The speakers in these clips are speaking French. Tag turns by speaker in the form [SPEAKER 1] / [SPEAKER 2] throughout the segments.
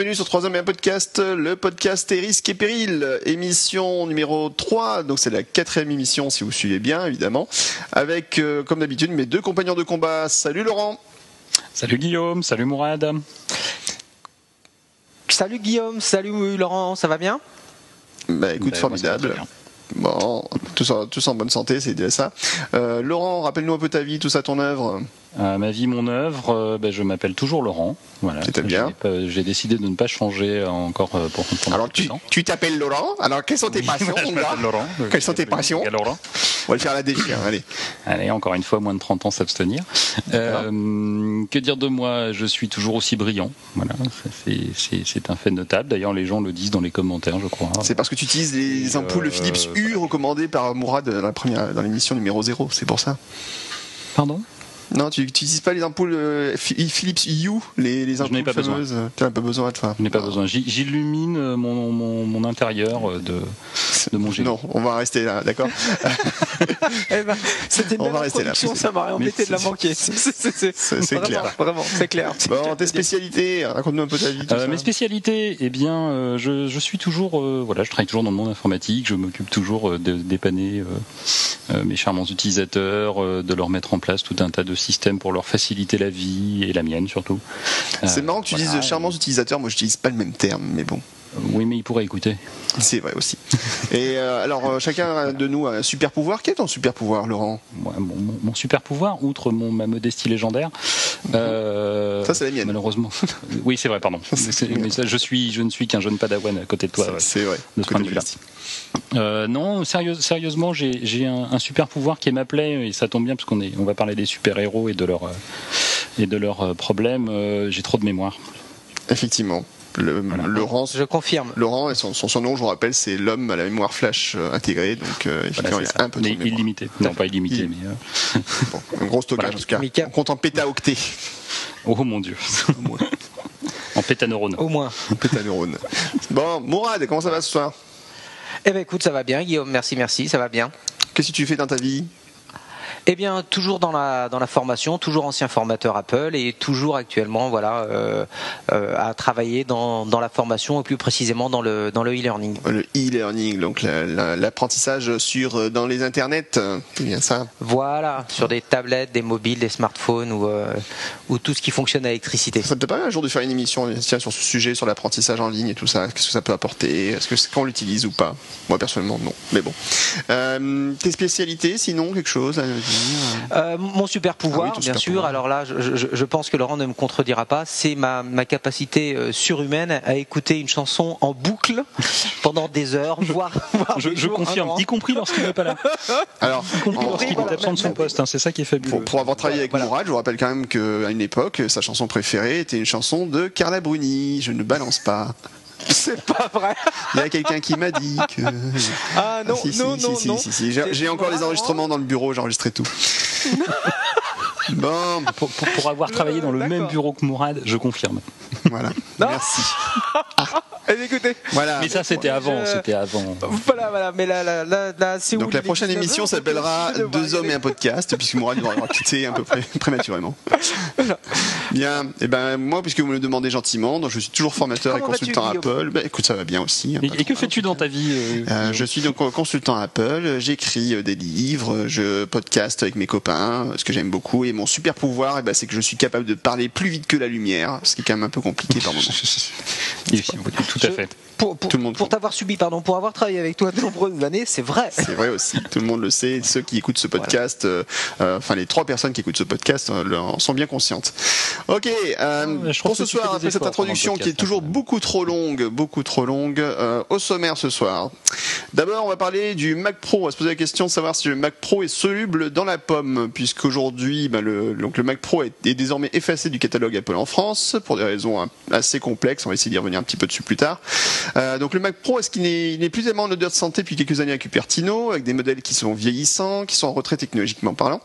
[SPEAKER 1] Bienvenue sur 3 hommes et un podcast, le podcast et risques et périls, émission numéro 3, donc c'est la quatrième émission si vous suivez bien évidemment, avec euh, comme d'habitude mes deux compagnons de combat. Salut Laurent
[SPEAKER 2] Salut Guillaume, salut Mourad
[SPEAKER 3] Salut Guillaume, salut Laurent, ça va bien?
[SPEAKER 1] Bah écoute, formidable. Bon, tous en, tous en bonne santé, c'est déjà ça. Euh, Laurent, rappelle-nous un peu ta vie, tout ça, ton œuvre.
[SPEAKER 2] Euh, Ma vie, mon œuvre, euh, ben, je m'appelle toujours Laurent. Voilà.
[SPEAKER 1] C'est bien.
[SPEAKER 2] J'ai décidé de ne pas changer encore euh, pour pendant
[SPEAKER 1] Alors tu tu t'appelles Laurent, alors quelles sont tes passions
[SPEAKER 2] Voilà, je Laurent.
[SPEAKER 1] Quelles sont tes passions
[SPEAKER 2] Laurent
[SPEAKER 1] On va le faire à la défi, allez.
[SPEAKER 2] Allez, encore une fois, moins de 30 ans s'abstenir. Euh, que dire de moi? Je suis toujours aussi brillant. Voilà, c'est- c'est c'est un fait notable. D'ailleurs, les gens le disent dans les commentaires, je crois.
[SPEAKER 1] C'est parce que tu utilises les ampoules
[SPEAKER 2] euh,
[SPEAKER 1] Philips U recommandées par Mourad dans la première dans l'émission numéro 0, c'est pour ça.
[SPEAKER 2] Pardon?
[SPEAKER 1] Non, tu n'utilises pas les ampoules euh, Phi- Philips U, les, les
[SPEAKER 2] Je
[SPEAKER 1] ampoules
[SPEAKER 2] n'ai pas besoin.
[SPEAKER 1] fameuses. Tu n'as pas besoin, toi.
[SPEAKER 2] Je n'ai pas besoin. J'illumine euh, mon, mon, mon intérieur euh, de, de mon génie.
[SPEAKER 1] Non, on va rester là, d'accord
[SPEAKER 3] Eh ben, C'était une
[SPEAKER 1] On
[SPEAKER 3] belle
[SPEAKER 1] va rester là.
[SPEAKER 3] ça m'aurait embêté de la manquer. C'est-
[SPEAKER 1] clair.
[SPEAKER 3] Vraiment, c'est clair.
[SPEAKER 1] Bon, tes spécialités, raconte-nous un peu ta vie.
[SPEAKER 2] Euh, mes spécialités, eh bien, euh, je, je suis toujours, euh, voilà, je travaille toujours dans le monde informatique. Je m'occupe toujours euh, de dépanner euh, euh, mes charmants utilisateurs, euh, de leur mettre en place tout un tas de systèmes pour leur faciliter la vie et la mienne surtout.
[SPEAKER 1] C'est
[SPEAKER 2] Euh,
[SPEAKER 1] marrant que tu
[SPEAKER 2] voilà.
[SPEAKER 1] dises charmants utilisateurs, moi je n'utilise pas le même terme, mais bon,
[SPEAKER 2] Oui, mais ils pourraient écouter.
[SPEAKER 1] c'est vrai aussi. Et euh, alors, euh, chacun de nous a un super pouvoir. Quel est ton super pouvoir, Laurent?
[SPEAKER 2] Mon, super pouvoir, outre mon, ma modestie légendaire, euh,
[SPEAKER 1] Ça, c'est la mienne.
[SPEAKER 2] Malheureusement. oui, c'est vrai, pardon. Mais c'est- mais ça, je suis, je ne suis qu'un jeune padawan à côté de toi. ouais.
[SPEAKER 1] C'est vrai.
[SPEAKER 2] de ce point de vue-là. Euh, non, sérieux- sérieusement, j'ai j'ai un, un super pouvoir qui est ma plaie et ça tombe bien parce qu'on est, on va parler des super héros et de leurs euh, et de leurs euh, problèmes. Euh, j'ai trop de mémoire.
[SPEAKER 1] Effectivement. Le, Laurent,
[SPEAKER 3] Je confirme.
[SPEAKER 1] Laurent, et son, son surnom, je vous rappelle, c'est l'homme à la mémoire flash intégrée. Donc, euh, effectivement,
[SPEAKER 2] Voilà,
[SPEAKER 1] il a un peu de
[SPEAKER 2] Mais
[SPEAKER 1] mémoire.
[SPEAKER 2] illimité. Non, pas illimité,
[SPEAKER 1] Il-
[SPEAKER 2] mais euh,
[SPEAKER 1] Bon, un gros stockage,
[SPEAKER 2] Voilà.
[SPEAKER 1] en tout cas.
[SPEAKER 3] Mika.
[SPEAKER 1] On compte en pétaoctets.
[SPEAKER 2] oh mon dieu, en pétaneurone.
[SPEAKER 3] Au moins.
[SPEAKER 1] pétaneurones. Bon, Mourad, comment ça va ce soir?
[SPEAKER 3] Eh ben écoute, ça va bien, Guillaume. Merci, merci, ça va bien.
[SPEAKER 1] Qu'est-ce que tu fais dans ta vie?
[SPEAKER 3] Eh bien, toujours dans la dans la formation, toujours ancien formateur Apple et toujours actuellement, voilà, euh, euh, à travailler dans, dans la formation et plus précisément dans le dans le e-learning.
[SPEAKER 1] Le e-learning, donc la- la- l'apprentissage sur euh, dans les internets, c'est bien ça.
[SPEAKER 3] Voilà, sur des tablettes, des mobiles, des smartphones ou euh, ou tout ce qui fonctionne à l'électricité.
[SPEAKER 1] Ça te pas un jour de faire une émission tiens, sur ce sujet, sur l'apprentissage en ligne et tout ça? Qu'est-ce que ça peut apporter? Est-ce que c'est qu'on l'utilise ou pas? Moi personnellement non, mais bon. Tes spécialités, sinon quelque chose
[SPEAKER 3] Euh, mon super pouvoir,
[SPEAKER 1] Ah oui, ton
[SPEAKER 3] bien
[SPEAKER 1] super
[SPEAKER 3] sûr.
[SPEAKER 1] pouvoir.
[SPEAKER 3] Alors là, je, je- je pense que Laurent ne me contredira pas. C'est ma, ma capacité euh, surhumaine à écouter une chanson en boucle pendant des heures, voire, voire
[SPEAKER 2] Je,
[SPEAKER 3] des
[SPEAKER 2] je
[SPEAKER 3] jours, un
[SPEAKER 2] confirme, y compris lorsqu'il n'est pas là.
[SPEAKER 1] Alors,
[SPEAKER 2] Y compris lorsqu'il
[SPEAKER 3] voilà,
[SPEAKER 2] est absent de son poste. hein, c'est ça qui est fabuleux.
[SPEAKER 1] pour, pour avoir travaillé avec
[SPEAKER 3] Voilà.
[SPEAKER 1] Mourad, je vous rappelle quand même qu'à une époque, sa chanson préférée était une chanson de Carla Bruni. Je ne balance pas.
[SPEAKER 3] C'est pas vrai.
[SPEAKER 1] Il y a quelqu'un qui m'a dit que.
[SPEAKER 3] Ah non,
[SPEAKER 1] Ah, si,
[SPEAKER 3] non,
[SPEAKER 1] si,
[SPEAKER 3] non,
[SPEAKER 1] si,
[SPEAKER 3] non.
[SPEAKER 1] J'ai encore les enregistrements dans le bureau, j'ai enregistré tout. bon,
[SPEAKER 2] Pour, pour- pour avoir travaillé dans le même bureau que Mourad, je confirme.
[SPEAKER 1] voilà.
[SPEAKER 3] Non.
[SPEAKER 1] Merci.
[SPEAKER 3] Eh, écoutez,
[SPEAKER 1] Voilà.
[SPEAKER 2] Mais ça, c'était avant.
[SPEAKER 3] je-
[SPEAKER 2] C'était avant.
[SPEAKER 3] voilà, voilà. Mais là, là, là, là, c'est où
[SPEAKER 1] Donc la prochaine
[SPEAKER 3] 19
[SPEAKER 1] émission s'appellera Deux hommes et un podcast, puisque Mourad doit avoir quitté un peu pré- prématurément. Bien, et ben moi, puisque vous me le demandez gentiment, donc je suis toujours formateur
[SPEAKER 3] Comment
[SPEAKER 1] et consultant Apple. Ben, écoute, ça va bien aussi. hein,
[SPEAKER 2] Et, que fais-tu dans ta vie euh,
[SPEAKER 1] Euh, je suis donc consultant Apple, j'écris euh, des livres, je podcast avec mes copains, ce que j'aime beaucoup, et mon super pouvoir, ben, c'est que je suis capable de parler plus vite que la lumière, ce qui est quand même un peu compliqué par moment.
[SPEAKER 2] Tout à fait.
[SPEAKER 3] Pour, pour,
[SPEAKER 1] Tout le monde
[SPEAKER 3] pour t'avoir subi, pardon, pour avoir travaillé avec toi de nombreuses années, c'est vrai.
[SPEAKER 1] C'est vrai aussi, tout le monde le sait. Ceux qui écoutent ce podcast, euh, euh, enfin les trois personnes qui écoutent ce podcast euh, en sont bien conscientes. Ok, euh,
[SPEAKER 2] Ouais, je
[SPEAKER 1] pour ce soir, après cette introduction qui est toujours
[SPEAKER 2] hein,
[SPEAKER 1] beaucoup trop longue, beaucoup trop longue, euh, au sommaire ce soir. D'abord, on va parler du Mac Pro. On va se poser la question de savoir si le Mac Pro est soluble dans la pomme, puisqu'aujourd'hui, ben, le, donc le Mac Pro est, est désormais effacé du catalogue Apple en France pour des raisons hein, assez complexes. On va essayer d'y revenir un petit peu dessus plus tard. Euh, donc le Mac Pro, est-ce qu'il n'est plus tellement en odeur de santé depuis quelques années à Cupertino, avec des modèles qui sont vieillissants, qui sont en retrait technologiquement parlant?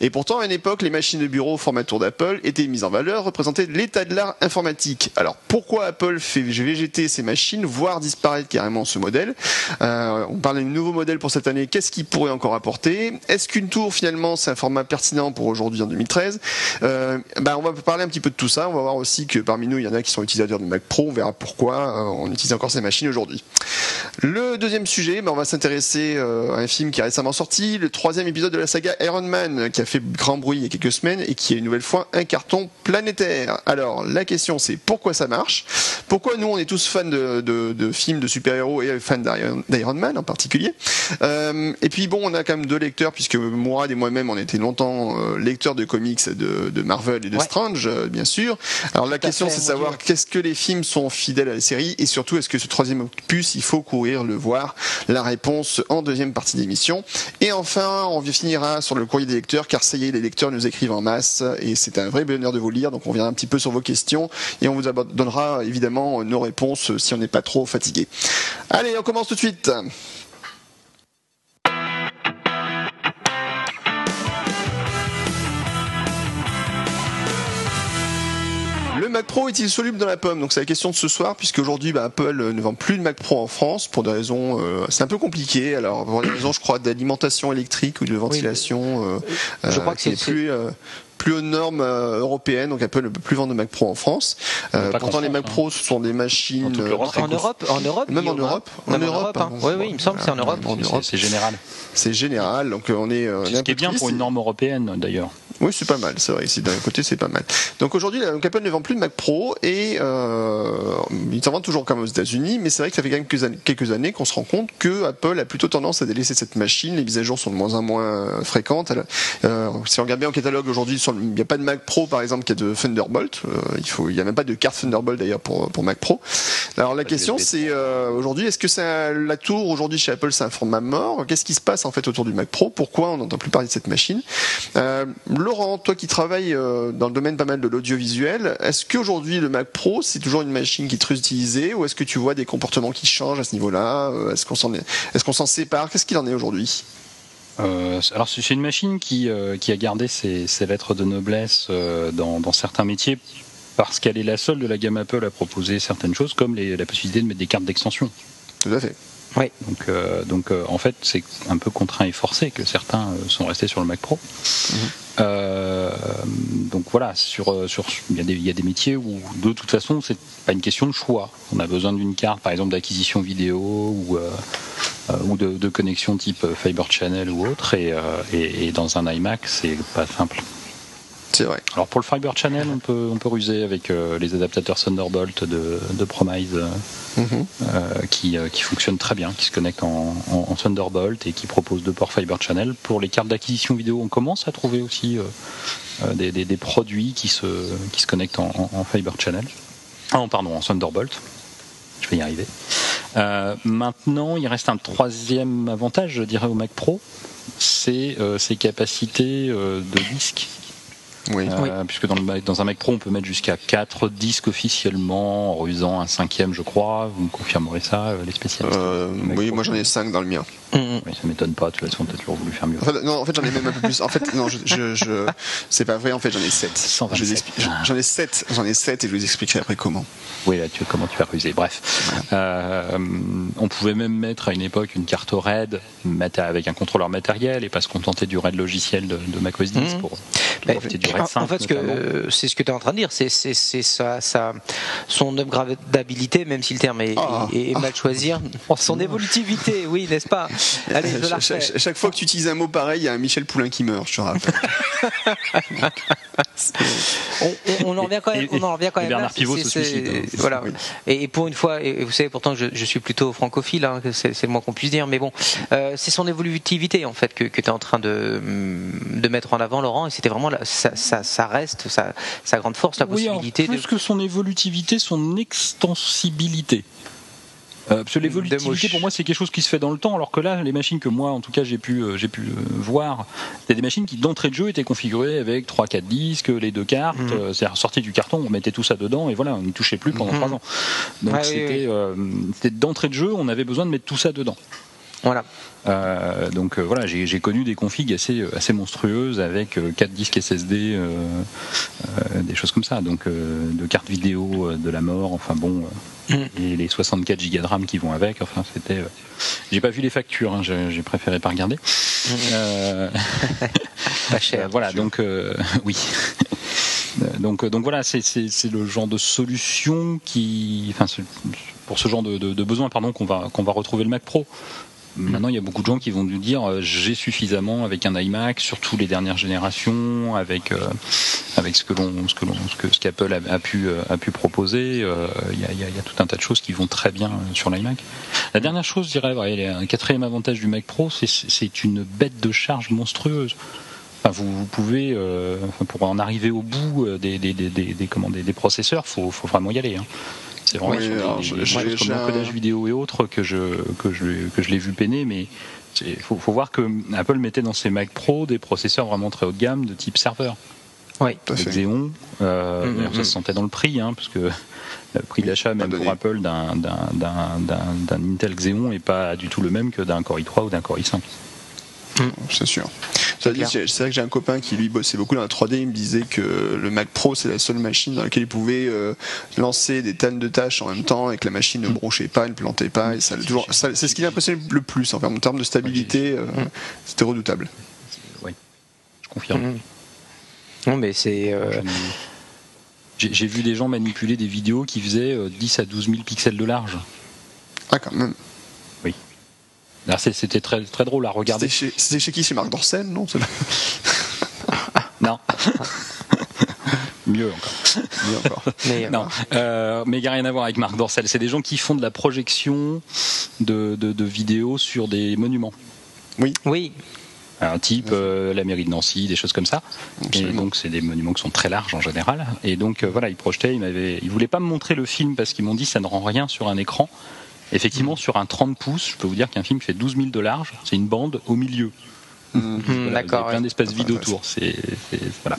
[SPEAKER 1] Et pourtant, à une époque, les machines de bureau au format tour d'Apple étaient mises en valeur représentait l'état de l'art informatique. Alors pourquoi Apple fait végéter ses machines, voire disparaître carrément ce modèle? Euh, On parle d'un nouveau modèle pour cette année. Qu'est-ce qu'il pourrait encore apporter? Est-ce qu'une tour finalement c'est un format pertinent pour aujourd'hui en 2013 euh, ben, on va parler un petit peu de tout ça. On va voir aussi que parmi nous il y en a qui sont utilisateurs de Mac Pro. On verra pourquoi euh, on utilise encore ces machines aujourd'hui. Le deuxième sujet, ben, on va s'intéresser euh, à un film qui est récemment sorti, le troisième épisode de la saga Iron Man, qui a fait grand bruit il y a quelques semaines et qui est une nouvelle fois un carton planétaire. Alors la question c'est pourquoi ça marche? Pourquoi nous on est tous fans de, de, films de super-héros et fans d'Iron Man en particulier? Euh, Et puis bon, on a quand même deux lecteurs puisque Mourad et moi-même on était longtemps euh, lecteurs de comics de, de Marvel et de Strange, bien sûr. Alors la question c'est de savoir qu'est-ce que les films sont fidèles à la série et surtout est-ce que ce troisième opus il faut courir le voir La réponse en deuxième partie d'émission. Et enfin, on finira sur le courrier des lecteurs car ça y est, les lecteurs nous écrivent en masse et c'est un vrai bonheur de vous lire. Donc on viendra un petit peu sur vos questions et on vous donnera évidemment nos réponses si on n'est pas trop fatigué. Allez, on commence tout de suite. Mac Pro est-il soluble dans la pomme Donc c'est la question de ce soir, puisque aujourd'hui bah, Apple ne vend plus de Mac Pro en France pour des raisons, euh, c'est un peu compliqué. Alors pour des raisons, je crois, d'alimentation électrique ou de ventilation.
[SPEAKER 3] Euh, je crois que c'est
[SPEAKER 1] plus plus aux normes euh, européennes, donc Apple ne peut plus vendre de Mac Pro en France. Euh, pourtant, les Mac hein. Pro ce sont des machines
[SPEAKER 3] en, Europe, en Europe,
[SPEAKER 1] même en Europe,
[SPEAKER 3] en Europe. Hein. Oui, oui, il me semble que c'est en Europe.
[SPEAKER 2] C'est général.
[SPEAKER 1] C'est général, donc on est.
[SPEAKER 2] ce qui est bien pour une norme européenne, d'ailleurs.
[SPEAKER 1] Oui, c'est pas mal, c'est vrai. Ici, d'un côté, c'est pas mal. Donc aujourd'hui, Apple ne vend plus de Mac Pro et euh, ils s'en vendent toujours comme aux États-Unis, mais c'est vrai que ça fait quand même quelques années, quelques années qu'on se rend compte que Apple a plutôt tendance à délaisser cette machine. Les mises à jour sont de moins en moins fréquentes. Euh, si on regarde bien au catalogue aujourd'hui, il n'y a pas de Mac Pro par exemple qui a de Thunderbolt. Euh, il faut, il n'y a même pas de carte Thunderbolt d'ailleurs pour pour Mac Pro. Alors la question, c'est euh, aujourd'hui, est-ce que c'est la tour aujourd'hui chez Apple, c'est un format mort? Qu'est-ce qui se passe en fait autour du Mac Pro? Pourquoi on n'entend plus parler de cette machine? Euh, Laurent, toi qui travailles euh, dans le domaine pas mal de l'audiovisuel, est-ce qu'aujourd'hui le Mac Pro c'est toujours une machine qui est très utilisée ou est-ce que tu vois des comportements qui changent à ce niveau-là euh, Est-ce qu'on s'en est, est-ce qu'on s'en sépare? Qu'est-ce qu'il en est aujourd'hui?
[SPEAKER 2] Euh, alors c'est une machine qui, qui a gardé ses, lettres de noblesse dans, dans, certains métiers parce qu'elle est la seule de la gamme Apple à proposer certaines choses comme les, la possibilité de mettre des cartes d'extension.
[SPEAKER 1] Tout à fait.
[SPEAKER 2] Oui. Donc, euh, donc euh, en fait, c'est un peu contraint et forcé que certains euh, sont restés sur le Mac Pro. Mhm. donc voilà, sur, sur, il, y a des, il y a des métiers où de toute façon, c'est pas une question de choix. On a besoin d'une carte, par exemple, d'acquisition vidéo ou, ou de, de, connexion type Fiber Channel ou autre, et, et, et dans un iMac, c'est pas simple. Alors pour le Fiber Channel, on peut, on peut ruser avec euh, les adaptateurs Thunderbolt de, de Promise euh, mhm. euh, qui, qui fonctionnent très bien, qui se connectent en, Thunderbolt et qui proposent deux ports Fiber Channel. Pour les cartes d'acquisition vidéo, on commence à trouver aussi des, des, produits qui se, qui se connectent en, en Fiber Channel. Ah, pardon, en Thunderbolt. Je vais y arriver. maintenant, il reste un troisième avantage, je dirais, au Mac Pro, c'est ses capacités de disque oui. Euh, puisque dans, le, dans un Mac Pro, on peut mettre jusqu'à 4 disques officiellement, en usant un cinquième, je crois. Vous me confirmerez ça, euh, les spécialistes
[SPEAKER 1] euh, Oui, moi j'en ai 5 dans le mien.
[SPEAKER 2] Mm. Oui, ça m'étonne pas, de toute façon, t'as toujours voulu faire mieux.
[SPEAKER 1] En fait, non, en fait, j'en ai même un peu plus. En fait, non, je, je, je c'est pas vrai, en fait, j'en ai 7. J'en ai 7, j'en ai 7 et je vous expliquerai après comment.
[SPEAKER 2] Oui, là, tu, comment tu vas ruser. Bref. Euh, on pouvait même mettre à une époque une carte RAID avec un contrôleur matériel et pas se contenter du RAID logiciel de, de macOS 10 mmh. pour, pour
[SPEAKER 3] profiter du RAID 5. En fait, c'est ce que tu es en train de dire, c'est ça, ça, son upgradabilité, même si le terme est, ah. est, mal choisi, son évolutivité, oui, n'est-ce pas?
[SPEAKER 1] Allez, je la chaque, chaque, fois que tu utilises un mot pareil, il y a un Michel Poulain qui meurt, je te rappelle.
[SPEAKER 3] on, en revient quand même. On en revient quand même.
[SPEAKER 2] Bernard Pivot se suicide. Hein.
[SPEAKER 3] Voilà. Et, pour une fois, et vous savez, pourtant, je, je suis plutôt francophile, hein, c'est le moins qu'on puisse dire, mais bon, euh, c'est son évolutivité en fait que, que tu es en train de, de mettre en avant, Laurent, et c'était vraiment ça, ça, ça, reste sa, sa grande force, la possibilité.
[SPEAKER 2] Oui, plus que son évolutivité, son extensibilité. Euh, parce que l'évolutivité pour moi c'est quelque chose qui se fait dans le temps, alors que là les machines que moi en tout cas j'ai pu euh, j'ai pu euh, voir, c'était des machines qui d'entrée de jeu étaient configurées avec 3-4 disques, les deux cartes, mhm. c'est sorti du carton, on mettait tout ça dedans et voilà, on n'y touchait plus pendant 3 mhm. ans. Donc c'était d'entrée de jeu, on avait besoin de mettre tout ça dedans.
[SPEAKER 3] Voilà.
[SPEAKER 2] Euh, donc euh, voilà, j'ai connu des configs assez assez monstrueuses avec euh, 4 disques SSD, euh, euh, des choses comme ça. Donc euh, de cartes vidéo euh, de la mort, enfin bon, euh,
[SPEAKER 3] Mm.
[SPEAKER 2] et les 64 Go de RAM qui vont avec. Enfin c'était. euh, j'ai pas vu les factures, hein, j'ai préféré pas regarder. Euh,
[SPEAKER 3] Pas cher.
[SPEAKER 2] euh, voilà, donc euh, oui. Euh, Donc, euh, donc voilà, c'est le genre de solution qui, enfin, pour ce genre de, de, de besoin, pardon, qu'on va qu'on va retrouver le Mac Pro. Maintenant, il y a beaucoup de gens qui vont nous dire euh, j'ai suffisamment avec un iMac, surtout les dernières générations, avec euh, avec ce que l'on ce que l'on ce que ce qu'Apple a, euh, pu proposer. Il y, a, tout un tas de choses qui vont très bien sur l'iMac. La dernière chose, je dirais, un quatrième avantage du Mac Pro, c'est une bête de charge monstrueuse. Enfin, vous, pouvez, pour en arriver au bout des, comment, des processeurs, faut, faut vraiment y aller. Hein. C'est vraiment
[SPEAKER 1] Oui,
[SPEAKER 2] sur des- des- comme l'encodage vidéo et autres que je que je que je l'ai vu peiner, mais il faut, faut voir que Apple mettait dans ses Mac Pro des processeurs vraiment très haut de gamme de type serveur.
[SPEAKER 3] Oui.
[SPEAKER 2] Xeon, euh,
[SPEAKER 3] Mhm,
[SPEAKER 2] d'ailleurs, ça se sentait dans le prix, hein, parce que le prix d'achat, même pour Apple, d'un d'un- d'un- d'un- d'un Intel Xeon est pas du tout le même que d'un Core i3 ou d'un Core i5.
[SPEAKER 1] C'est sûr. C'est vrai que j'ai un copain qui lui bossait beaucoup dans la 3D. Il me disait que le Mac Pro c'est la seule machine dans laquelle il pouvait euh, lancer des tonnes de tâches en même temps et que la machine ne bronchait pas, ne plantait pas. Et ça, a toujours, ça- c'est ce qui l'impressionnait le plus en, fait, en termes de stabilité. euh, C'était redoutable.
[SPEAKER 2] Oui, je confirme.
[SPEAKER 3] Mhm. Non, mais c'est. euh,
[SPEAKER 2] J'ai vu des gens manipuler des vidéos qui faisaient euh, 10 à 12 000 pixels de large.
[SPEAKER 1] Ah quand même.
[SPEAKER 2] C'est- C'était très, très drôle à regarder.
[SPEAKER 1] C'était chez, c'était chez qui? Chez Marc Dorcel, non?
[SPEAKER 2] Non. Mieux encore.
[SPEAKER 3] mais,
[SPEAKER 2] Non, euh, mais il n'y a rien à voir avec Marc Dorcel. C'est des gens qui font de la projection de, de, de vidéos sur des monuments.
[SPEAKER 3] Oui.
[SPEAKER 2] Un type euh, la mairie de Nancy, des choses comme ça. Et donc c'est des monuments qui sont très larges en général. Et donc euh, voilà, ils projetaient, ils m'avaient, ils voulaient pas me montrer le film parce qu'ils m'ont dit ça ne rend rien sur un écran. Effectivement, sur un 30 pouces, je peux vous dire qu'un film qui fait 12 000 de large, c'est une bande au milieu.
[SPEAKER 3] Hmm,
[SPEAKER 2] Voilà, il y a
[SPEAKER 3] D'accord.
[SPEAKER 2] plein
[SPEAKER 3] ouais.
[SPEAKER 2] d'espaces vides autour. C'est, voilà.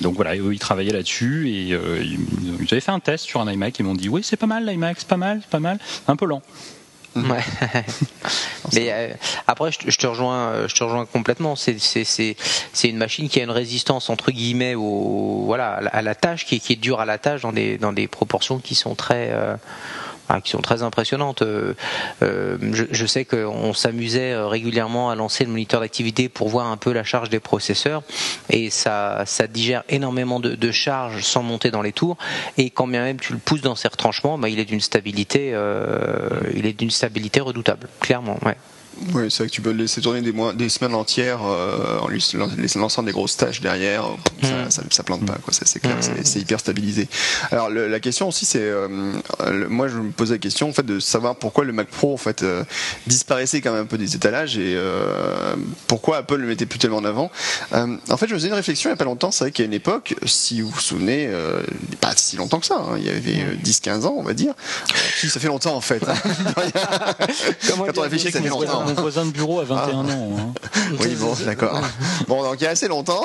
[SPEAKER 2] Donc voilà, eux, ils travaillaient là-dessus et euh, ils, ils avaient fait un test sur un iMac. Ils m'ont dit oui, c'est pas mal l'iMac, c'est pas mal, c'est pas mal, un peu lent.
[SPEAKER 3] Ouais. Mais euh, après, je te, je te rejoins, euh, je te rejoins complètement. C'est une machine qui a une résistance entre guillemets au voilà à la, à la tâche qui est, qui est dure à la tâche dans des dans des proportions qui sont très euh, enfin, qui sont très impressionnantes. Euh, euh, je, sais qu'on s'amusait euh, régulièrement à lancer le moniteur d'activité pour voir un peu la charge des processeurs et ça ça digère énormément de, de charge sans monter dans les tours et quand bien même tu le pousses dans ses retranchements, bah, il est d'une stabilité il est d'une stabilité redoutable, clairement.
[SPEAKER 1] Oui, c'est vrai que tu peux laisser tourner des, mois, des semaines entières euh, en lui laissant lançant des grosses tâches derrière. Ça,
[SPEAKER 3] Mm.
[SPEAKER 1] ça, ça plante pas, quoi. ça, C'est clair, c'est- c'est hyper stabilisé. Alors le- la question aussi, c'est euh, le- moi je me posais la question en fait de savoir pourquoi le Mac Pro en fait euh, disparaissait quand même un peu des étalages et pourquoi Apple le mettait plus tellement en avant. En fait, je me faisais une réflexion il y a pas longtemps. C'est vrai qu'à une époque, si vous vous souvenez, pas si longtemps que ça, hein, il y avait euh, 10-15 ans, on va dire. Ça fait longtemps en fait. hein. Quand on réfléchit, ça fait longtemps.
[SPEAKER 2] Voisin, mon voisin de bureau a 21 ans. hein.
[SPEAKER 1] Oui, bon, d'accord. Bon, donc il y a assez longtemps.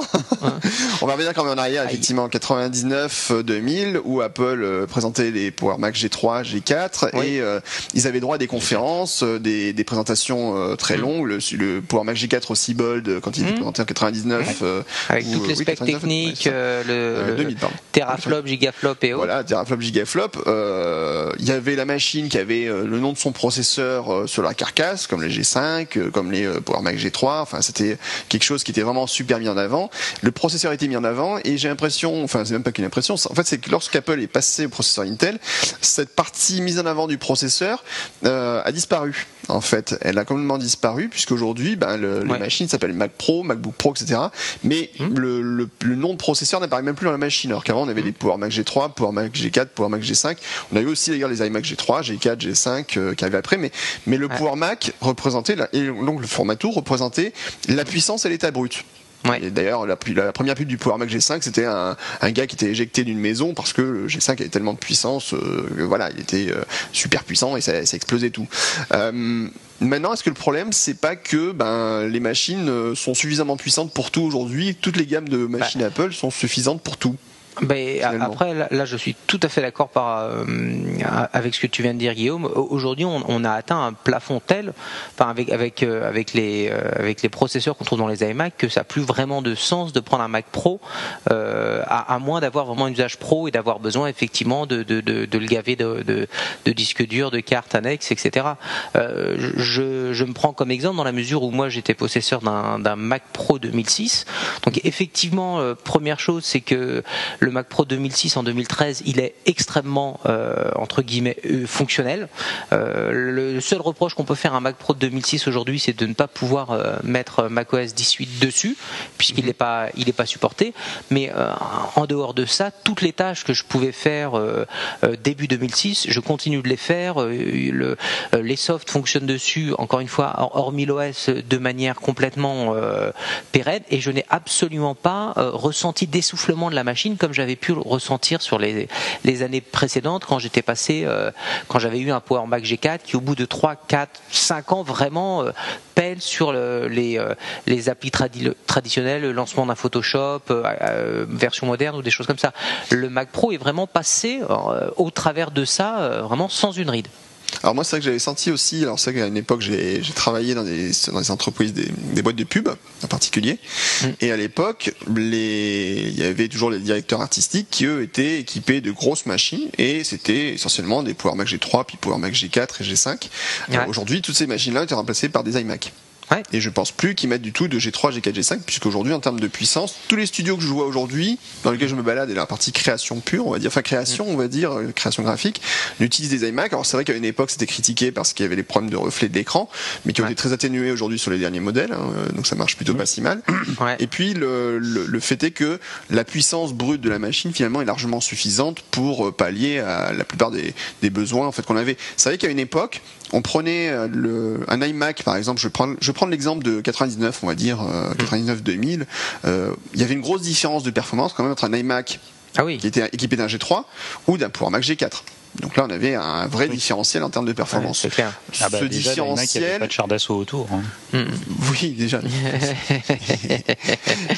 [SPEAKER 1] on va revenir quand même en arrière, effectivement, 99-2000, où Apple euh, présentait les Power Mac G3, G4,
[SPEAKER 3] Oui.
[SPEAKER 1] et euh, ils avaient droit à des conférences, euh, des, des présentations euh, très longues. Le, le Power Mac G4 aussi bold euh, quand il était
[SPEAKER 3] Mhm.
[SPEAKER 1] présenté en 99. euh,
[SPEAKER 3] Avec
[SPEAKER 1] ou,
[SPEAKER 3] toutes
[SPEAKER 1] euh,
[SPEAKER 3] les
[SPEAKER 1] oui,
[SPEAKER 3] specs
[SPEAKER 1] 99,
[SPEAKER 3] techniques, euh, le,
[SPEAKER 1] Euh,
[SPEAKER 3] le
[SPEAKER 1] 2000, pardon.
[SPEAKER 3] teraflop, gigaflop et autres.
[SPEAKER 1] Voilà, teraflop, gigaflop. Euh, Il y avait la machine qui avait euh, le nom de son processeur euh, sur la carcasse, comme les G5, euh, comme les euh, Power Mac G3. Enfin, c'était quelque chose qui était vraiment super mis en avant. Le processeur était mis en avant et j'ai l'impression, enfin, c'est même pas qu'une impression. En fait, c'est que lorsqu'Apple est passé au processeur Intel, cette partie mise en avant du processeur euh, a disparu. En fait, elle a complètement disparu puisqu'aujourd'hui, ben, le, les
[SPEAKER 3] Ouais.
[SPEAKER 1] machines s'appellent Mac Pro, MacBook Pro, etc. Mais le, le, le nom de processeur n'apparaît même plus dans la machine. Alors qu'avant, on avait des Power Mac G3, Power Mac G4, Power Mac G5. On a eu aussi d'ailleurs les iMac G3, G4, G5 euh, qui arrivaient après. Mais, mais le
[SPEAKER 3] Ouais.
[SPEAKER 1] Power Mac représentait, la- et donc le format tour représentait la puissance et l'état brut.
[SPEAKER 3] Ouais.
[SPEAKER 1] D'ailleurs, la, la première pub du Power Mac G5, c'était un, un gars qui était éjecté d'une maison parce que le G5 avait tellement de puissance, euh, que voilà, il était euh, super puissant et ça, ça explosait tout. Euh, maintenant, est-ce que le problème, c'est pas que ben, les machines sont suffisamment puissantes pour tout aujourd'hui, toutes les gammes de machines Apple sont suffisantes pour tout?
[SPEAKER 3] Ben, après, là, là, je suis tout à fait d'accord euh, avec ce que tu viens de dire, Guillaume, aujourd'hui, on, a atteint un plafond tel, enfin, avec avec avec les avec les processeurs qu'on trouve dans les iMac, que ça n'a plus vraiment de sens de prendre un Mac Pro, à, moins d'avoir vraiment un usage pro et d'avoir besoin effectivement de, de, de, le gaver de, de, disques durs, de cartes annexes, etc. je, je me prends comme exemple dans la mesure où moi j'étais possesseur d'un Mac Pro 2006. Donc effectivement, première chose, c'est que le Mac Pro 2006 en 2013, il est extrêmement euh, entre guillemets euh, fonctionnel. Euh, le seul reproche qu'on peut faire à un Mac Pro de 2006 aujourd'hui, c'est de ne pas pouvoir mettre macOS 18 dessus, puisqu'il n'est pas il est pas supporté. Mais en dehors de ça, toutes les tâches que je pouvais faire début 2006, je continue de les faire. Le, les softs fonctionnent dessus, encore une fois, hormis l'OS, de manière complètement pérenne, et je n'ai absolument pas ressenti d'essoufflement de la machine comme j'avais pu le ressentir sur les, années précédentes quand j'étais passé, euh, quand j'avais eu un Power Mac G4 qui au bout de 3, 4, 5 ans vraiment euh, pèle sur les, euh, les applis traditionnels, le lancement d'un Photoshop, version moderne ou des choses comme ça. Le Mac Pro est vraiment passé au travers de ça, vraiment sans une ride.
[SPEAKER 1] Alors moi, c'est vrai que j'avais senti aussi, alors c'est vrai qu'à une époque, j'ai travaillé dans des, dans des entreprises, des, des, boîtes de pub en particulier, mm. et à l'époque, les, il y avait toujours les directeurs artistiques qui, eux, étaient équipés de grosses machines, et c'était essentiellement des Power Mac G3, puis Power Mac G4 et G5. Aujourd'hui, toutes ces machines-là étaient remplacées par des iMac. Et je pense plus qu'ils mettent du tout de G3, G4, G5, puisqu'aujourd'hui, en termes de puissance, tous les studios que je vois aujourd'hui, dans lesquels je me balade, et la partie création pure, on va dire, enfin création, on va dire, euh, création graphique, n'utilisent des iMac. Alors c'est vrai qu'à une époque, c'était critiqué parce qu'il y avait les problèmes de reflet de l'écran, mais qui ont été très atténués aujourd'hui sur les derniers modèles, hein, euh, donc ça marche plutôt pas si mal. Et puis le, le, fait est que la puissance brute de la machine, finalement, est largement suffisante pour euh, pallier à la plupart des, des besoins en fait qu'on avait. C'est vrai qu'à une époque, on prenait le, un iMac, par exemple, je prends, je l'exemple de 99, on va dire 99-2000, euh, euh, il y avait une grosse différence de performance quand même entre un iMac ah qui était équipé d'un G3 ou d'un Power Mac G4. Donc là, on avait un vrai différentiel en termes de performance.
[SPEAKER 2] c'est clair. Ah bah, Ce différentiel. Il n'y avait pas de char d'assaut autour. Hein.
[SPEAKER 1] Mm. Oui, déjà.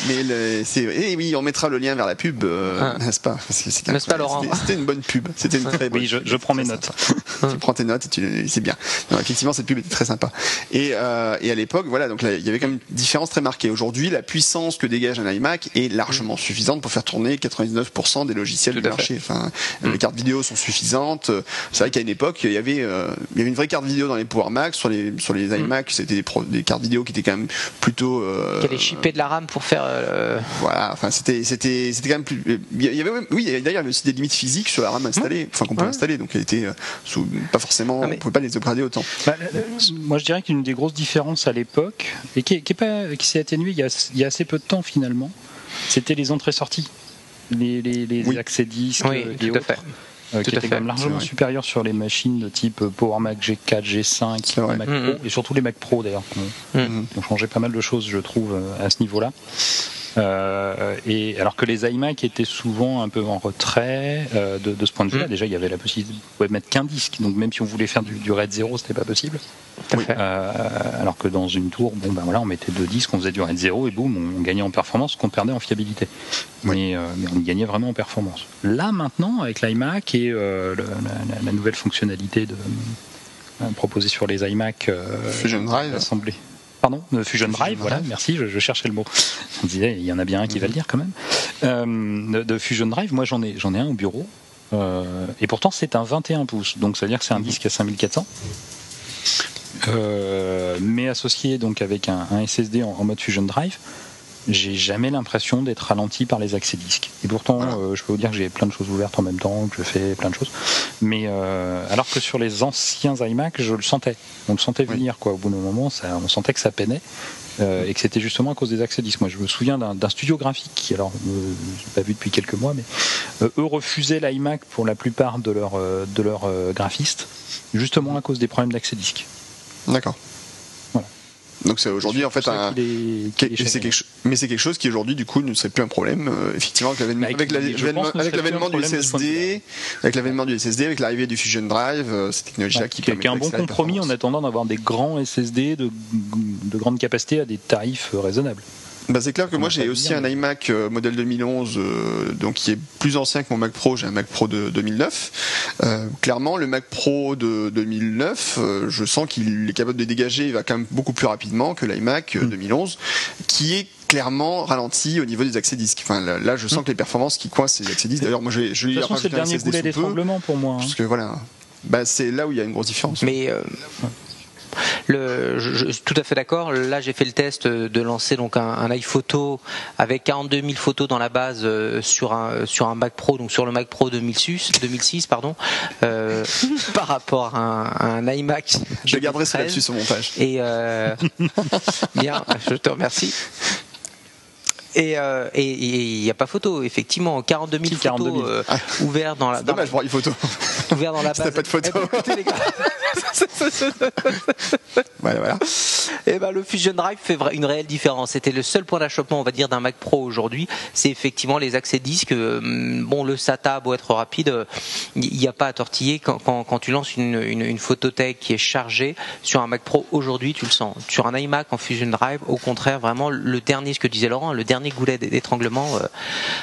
[SPEAKER 1] Mais c'est, et eh oui, on mettra le lien vers la pub, euh, ah. n'est-ce pas?
[SPEAKER 3] N'est-ce pas, Laurent
[SPEAKER 1] C'était une bonne pub. C'était une très bonne.
[SPEAKER 2] Oui, je, prends mes notes.
[SPEAKER 1] tu prends tes notes et c'est bien. effectivement, cette pub était très sympa. Et, euh, et à l'époque, voilà, donc il y avait quand même une différence très marquée. Aujourd'hui, la puissance que dégage un iMac est largement suffisante pour faire tourner 99% des logiciels du marché. Enfin, les cartes vidéo sont suffisantes c'est vrai qu'à une époque, il y avait, euh, il y avait une vraie carte vidéo dans les Power Mac, sur les sur les mm. iMac, c'était des, cartes vidéo qui étaient quand même plutôt.
[SPEAKER 3] Euh, qui avaient chippé de la RAM pour faire. Euh,
[SPEAKER 1] voilà, enfin c'était c'était c'était quand même plus. Il y avait oui, d'ailleurs il y avait aussi des limites physiques sur la RAM installée, mm. enfin qu'on peut installer, donc elle était sous, pas forcément, ah, on pouvait pas les upgrader autant.
[SPEAKER 2] Bah, moi je dirais qu'une des grosses différences à l'époque et qui, qui, pas qui s'est atténuée il y, a, il y a assez peu de temps finalement, c'était les entrées-sorties les, les, les accès disques
[SPEAKER 3] oui, et autres.
[SPEAKER 2] Euh, qui était quand même largement supérieur sur les machines de type Power Mac G4, G5, Mac Pro, et surtout les Mac Pro d'ailleurs, qui ont, changé pas mal de choses, je trouve, euh, à ce niveau-là. Euh, et alors que les iMac étaient souvent un peu en retrait euh, de, ce point de vue-là. Mm. Déjà, il y avait la possibilité de mettre qu'un disque, donc même si on voulait faire du, du RAID 0, c'était pas possible. Euh, alors que dans une tour, bon ben voilà, on mettait deux disques, on faisait du RAID 0 et boum, on gagnait en performance, qu'on perdait en fiabilité. Mais, mais, on y gagnait vraiment en performance. Là maintenant, avec l'iMac et la, nouvelle fonctionnalité de, proposée sur les iMac
[SPEAKER 1] Fusion Drive,
[SPEAKER 2] assemblée pardon, Fusion Drive, voilà, merci, je, cherchais le mot. On disait, il y en a bien un qui va le dire quand même. Euh, de Fusion Drive, moi j'en ai, j'en ai un au bureau, euh, et pourtant c'est un 21 pouces, donc ça veut dire que c'est un disque à 5400. Euh, mais associé donc avec un, SSD en, mode Fusion Drive, j'ai jamais l'impression d'être ralenti par les accès disques. Et pourtant, euh, je peux vous dire que j'ai plein de choses ouvertes en même temps, que je fais plein de choses. Mais euh, alors que sur les anciens iMac, je le sentais. On le sentait venir, quoi. Au bout d'un moment, ça, on sentait que ça peinait. Euh, et que c'était justement à cause des accès disques. Moi, je me souviens d'un studio graphique qui, alors, je n'ai pas vu depuis quelques mois, mais eux refusaient l'iMac pour la plupart de leurs de leurs graphistes, justement à cause des problèmes d'accès disques.
[SPEAKER 1] D'accord. Donc c'est aujourd'hui en fait un. mais c'est quelque chose qui aujourd'hui du coup ne serait plus un problème. Euh, effectivement avec l'avènement du SSD, avec l'avènement du SSD, avec l'arrivée du Fusion Drive, euh, cette technologie-là qui
[SPEAKER 2] est un bon compromis en attendant d'avoir des grands SSD de, de grande capacité à des tarifs raisonnables.
[SPEAKER 1] Bah, c'est clair que moi j'ai aussi un
[SPEAKER 2] mais-
[SPEAKER 1] iMac euh, modèle 2011 euh, donc qui est plus ancien que mon Mac Pro, j'ai un Mac Pro de 2009. Euh, clairement le Mac Pro de 2009, euh, je sens qu'il est capable de dégager, il va quand même beaucoup plus rapidement que l'iMac euh,
[SPEAKER 2] Mm.
[SPEAKER 1] 2011 qui est clairement ralenti au niveau des accès disques. Enfin là, là, je sens que les performances qui coincent les accès disques. D'ailleurs moi je vais je
[SPEAKER 2] façon, c'est le dernier
[SPEAKER 1] SSD peu,
[SPEAKER 2] d'étranglement pour moi. hein.
[SPEAKER 1] parce que voilà. Bah, c'est là où il y a une grosse différence.
[SPEAKER 3] Mais euh, le, je, je suis tout à fait d'accord. Là, j'ai fait le test de lancer donc un, un iPhoto avec 42 000 photos dans la base euh, sur un sur un Mac Pro, donc sur le Mac Pro 2006, 2006 pardon, euh, par rapport à un, à un iMac.
[SPEAKER 1] je garderai ça
[SPEAKER 3] 2013.
[SPEAKER 1] là-dessus sur mon montage.
[SPEAKER 3] Et euh, bien, je te remercie. Et euh, et- et il n'y a pas photo, effectivement, 42 000
[SPEAKER 2] Si, 42 000.
[SPEAKER 3] photos euh, ouvertes dans la,
[SPEAKER 1] C'est
[SPEAKER 3] dans la-
[SPEAKER 1] dommage pour les photos.
[SPEAKER 3] ouvertes dans la base.
[SPEAKER 1] pas de photo.
[SPEAKER 3] Eh ben,
[SPEAKER 1] voilà voilà.
[SPEAKER 3] Eh ben, le Fusion Drive fait une réelle différence. C'était le seul point d'achoppement, on va dire, d'un Mac Pro aujourd'hui. C'est effectivement les accès disques. Euh, Bon, le SATA beau être rapide, euh, il n'y a pas à tortiller. Quand, quand- quand tu lances une, une, une photothèque qui est chargée sur un Mac Pro aujourd'hui, tu le sens. Sur un iMac en Fusion Drive, au contraire, vraiment le dernier, ce que disait Laurent, le dernier goulet d'étranglement euh,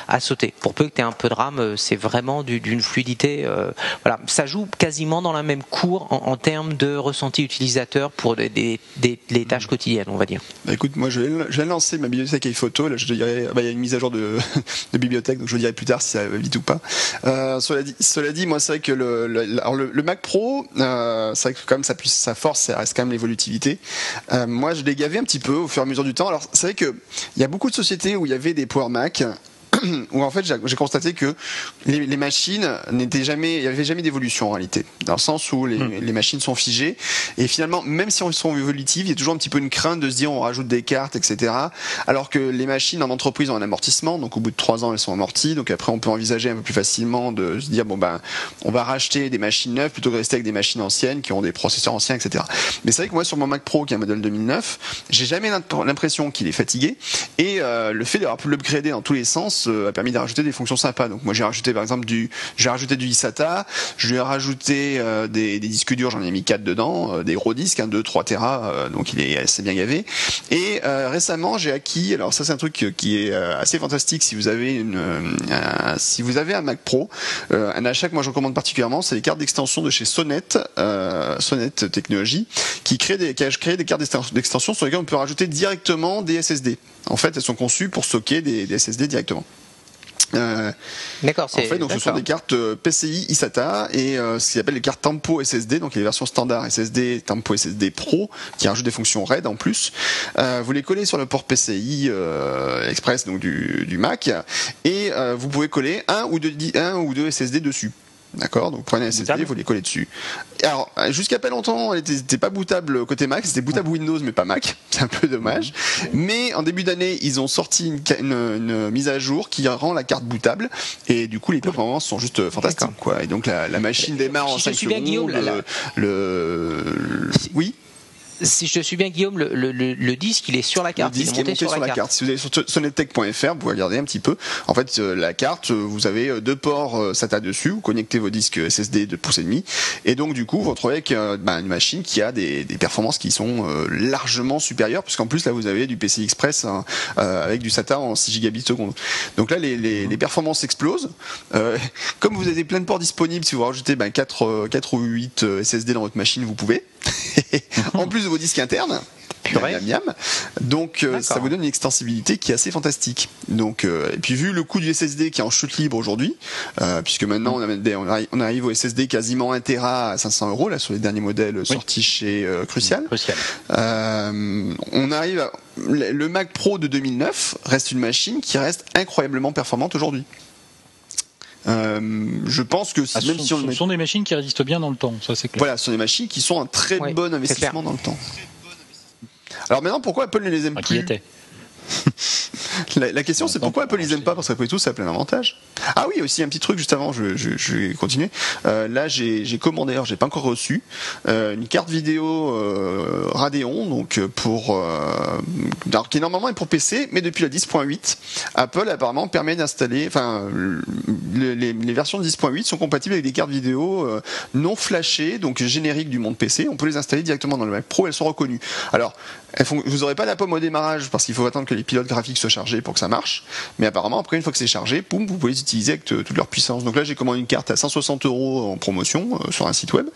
[SPEAKER 3] a sauté. Pour peu que tu aies un peu de RAM, euh, c'est vraiment du- d'une fluidité. euh, voilà, ça joue quasiment dans la même cour en, en termes de ressenti utilisateur pour des, des- des- les tâches quotidiennes, on va dire.
[SPEAKER 1] Bah écoute, moi je vais, lancer ma bibliothèque. Là, je te dirai, bah, il y a une mise à jour de, de bibliothèque, donc je vous dirai plus tard si ça va vite ou pas. Euh, cela, dit, cela dit, moi c'est vrai que le, le, alors, le- le Mac Pro, euh, c'est vrai que quand même sa, force, ça reste quand même l'évolutivité. Euh, moi, je l'ai gavé un petit peu au fur et à mesure du temps. Alors c'est vrai que il y a beaucoup de sociétés où il y avait des Power Mac. où en fait j'ai constaté que les, les machines n'étaient jamais, il n'y avait jamais d'évolution en réalité, dans le sens où les, les machines sont figées. Et finalement même si elles sont évolutives, il y a toujours un petit peu une crainte de se dire on rajoute des cartes, etc. Alors que les machines en entreprise ont un amortissement, donc au bout de trois ans elles sont amorties, donc après on peut envisager un peu plus facilement de se dire bon ben on va racheter des machines neuves plutôt que de rester avec des machines anciennes qui ont des processeurs anciens, etc. Mais c'est vrai que moi sur mon Mac Pro qui est un modèle 2009, j'ai jamais l'imp- l'impression qu'il est fatigué. Et euh, le fait d'avoir pu l'upgrader dans tous les sens euh, a permis de rajouter des fonctions sympas. Donc moi j'ai rajouté par exemple du, j'ai rajouté du eSATA, je lui ai rajouté euh, des, disques durs, j'en ai mis 4 dedans, euh, des gros disques, un 2, 3 Tera, donc il est assez bien gavé. Et récemment j'ai acquis, alors ça c'est un truc qui est assez fantastique si vous avez une, un- si vous avez un Mac Pro, un achat que moi je recommande particulièrement, c'est les cartes d'extension de chez Sonnet, Sonnet Technologies, qui crée des, qui a créé des cartes d'extension sur lesquelles on peut rajouter directement des SSD. En fait, elles sont conçues pour stocker des, des SSD directement. Euh,
[SPEAKER 3] D'accord,
[SPEAKER 1] en fait, donc ce sont des cartes euh, PCI eSATA et euh, ce qu'ils appellent les cartes Tempo SSD, donc les versions standard SSD, Tempo SSD Pro, qui rajoutent des fonctions RAID en plus. Euh, vous les collez sur le port PCI Express donc du, du Mac et vous pouvez coller un ou deux, di- un ou deux SSD dessus. D'accord Donc prenez un SSD, vous les collez dessus. Alors, jusqu'à pas longtemps, elle était, c'était pas bootable côté Mac, c'était bootable Windows, mais pas Mac. C'est un peu dommage. Mais en début d'année, ils ont sorti une, ca- une- une mise à jour qui rend la carte bootable. Et du coup, les performances sont juste euh, fantastiques. Quoi. Et donc, la, la machine démarre en
[SPEAKER 3] Si je
[SPEAKER 1] 5
[SPEAKER 3] suis bien,
[SPEAKER 1] secondes.
[SPEAKER 3] La-
[SPEAKER 1] le, le- oui?
[SPEAKER 3] Si je te suis bien, Guillaume, le, le- le- le disque, il est sur la
[SPEAKER 1] le
[SPEAKER 3] carte. il
[SPEAKER 1] disque est monté sur, la carte. Si vous allez sur sonnettech.fr, vous pouvez regarder un petit peu. En fait, euh, la carte, euh, vous avez euh, deux ports SATA dessus. Vous connectez vos disques SSD de pouces et demi, et donc du coup, vous retrouvez avec bah, une machine qui a des, des performances qui sont euh, largement supérieures, puisqu'en plus là, vous avez du PCI Express hein, euh, avec du SATA en 6 gigabits seconde. Donc là, les, les, les performances explosent. Euh, comme vous avez plein de ports disponibles, si vous rajoutez ben, 4, euh, 4 ou 8 euh, SSD dans votre machine, vous pouvez. en plus de vos disques internes. Miam, miam. Donc euh, ça vous donne une extensibilité qui est assez fantastique. Donc euh, et puis vu le coût du SSD qui est en chute libre aujourd'hui, euh, puisque maintenant on, a des- on arrive, au SSD quasiment 1 Tera à 500 euros là sur les derniers modèles sortis chez Crucial.
[SPEAKER 2] Crucial.
[SPEAKER 1] On arrive à, le Mac Pro de 2009 reste une machine qui reste incroyablement performante aujourd'hui. Euh, je pense que si-
[SPEAKER 2] Ah, ce
[SPEAKER 1] même
[SPEAKER 2] sont,
[SPEAKER 1] si on le
[SPEAKER 2] ce
[SPEAKER 1] met-
[SPEAKER 2] sont des machines qui résistent bien dans le temps, ça c'est clair.
[SPEAKER 1] voilà, ce sont des machines qui sont un très bon investissement dans le temps. Alors maintenant, pourquoi Apple ne les aime
[SPEAKER 2] Enfin, qui
[SPEAKER 1] plus
[SPEAKER 2] était.
[SPEAKER 1] La, question, c'est pourquoi Apple ils aiment pas Parce qu'après tout, ça a plein d'avantages. Ah oui, aussi un petit truc juste avant, je, je, je vais continuer. Euh, là, j'ai commandé, alors j'ai pas encore reçu, euh, une carte vidéo euh, Radeon, donc pour, euh, alors, qui normalement est pour PC, mais depuis la 10.8, Apple apparemment permet d'installer, enfin, les, les, les, versions de 10.8 sont compatibles avec des cartes vidéo non flashées, donc génériques du monde PC. On peut les installer directement dans le Mac Pro, elles sont reconnues. Alors, vous n'aurez pas la pomme au démarrage parce qu'il faut attendre que les pilotes graphiques soient chargés pour que ça marche. Mais apparemment, après, une fois que c'est chargé, vous pouvez les utiliser avec toute leur puissance. Donc là, j'ai commandé une carte à 160 euros en promotion euh, sur un site web.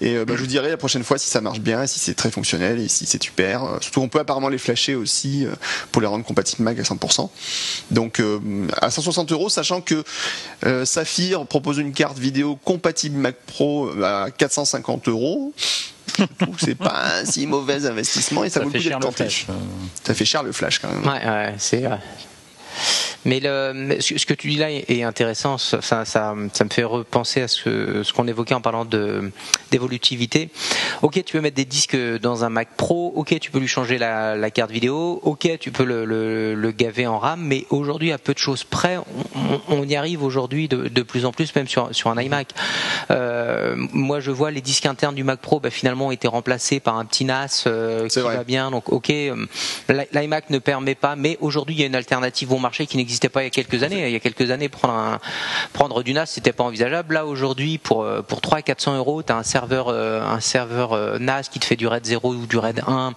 [SPEAKER 1] Et euh, bah, je vous dirai la prochaine fois si ça marche bien, si c'est très fonctionnel et si c'est super. Euh, surtout, on peut apparemment les flasher aussi pour les rendre compatibles Mac à 100%. Donc à 160 euros, sachant que Saphir propose une carte vidéo compatible Mac Pro à 450 euros c'est pas un si mauvais investissement et ça, vaut le coup d'être tenté. Ça fait cher le flash quand même.
[SPEAKER 3] Ouais, ouais, c'est mais le, ce que tu dis là est intéressant. Ça, ça, ça me fait repenser à ce, ce qu'on évoquait en parlant de d'évolutivité. Ok, tu peux mettre des disques dans un Mac Pro. Ok, tu peux lui changer la, la carte vidéo. Ok, tu peux le, le, le, gaver en RAM. Mais aujourd'hui, à peu de choses près, on, on y arrive aujourd'hui de, de, plus en plus, même sur, sur un iMac. Euh, moi, je vois les disques internes du Mac Pro, bah, finalement, ont été remplacés par un petit NAS euh, qui va bien. Donc, ok, euh, l'iMac ne permet pas, mais aujourd'hui, il y a une alternative bon marché qui n'existait pas il y a quelques années. Il y a quelques années, prendre un, prendre du NAS, c'était pas envisageable. Là, aujourd'hui, pour euh, pour 300 400 euros, tu as un serveur euh, un serveur euh, NAS qui te fait du RAID 0 ou du RAID 1,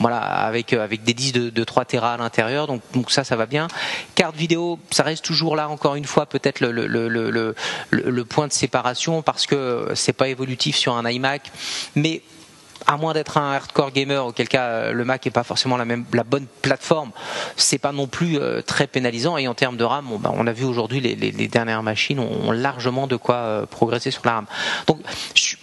[SPEAKER 3] voilà, avec avec des disques de, de 3 Tera à l'intérieur. Donc donc ça, ça va bien. Carte vidéo, ça reste toujours là. Encore une fois, peut-être le le, le, le, le point de séparation parce que c'est pas évolutif sur un iMac, mais à moins d'être un hardcore gamer, auquel cas euh, le Mac est pas forcément la même la bonne plateforme, c'est pas non plus euh, très pénalisant. Et en termes de RAM, on, bah, on a vu aujourd'hui les, les, dernières machines ont, largement de quoi euh, progresser sur la RAM. Donc je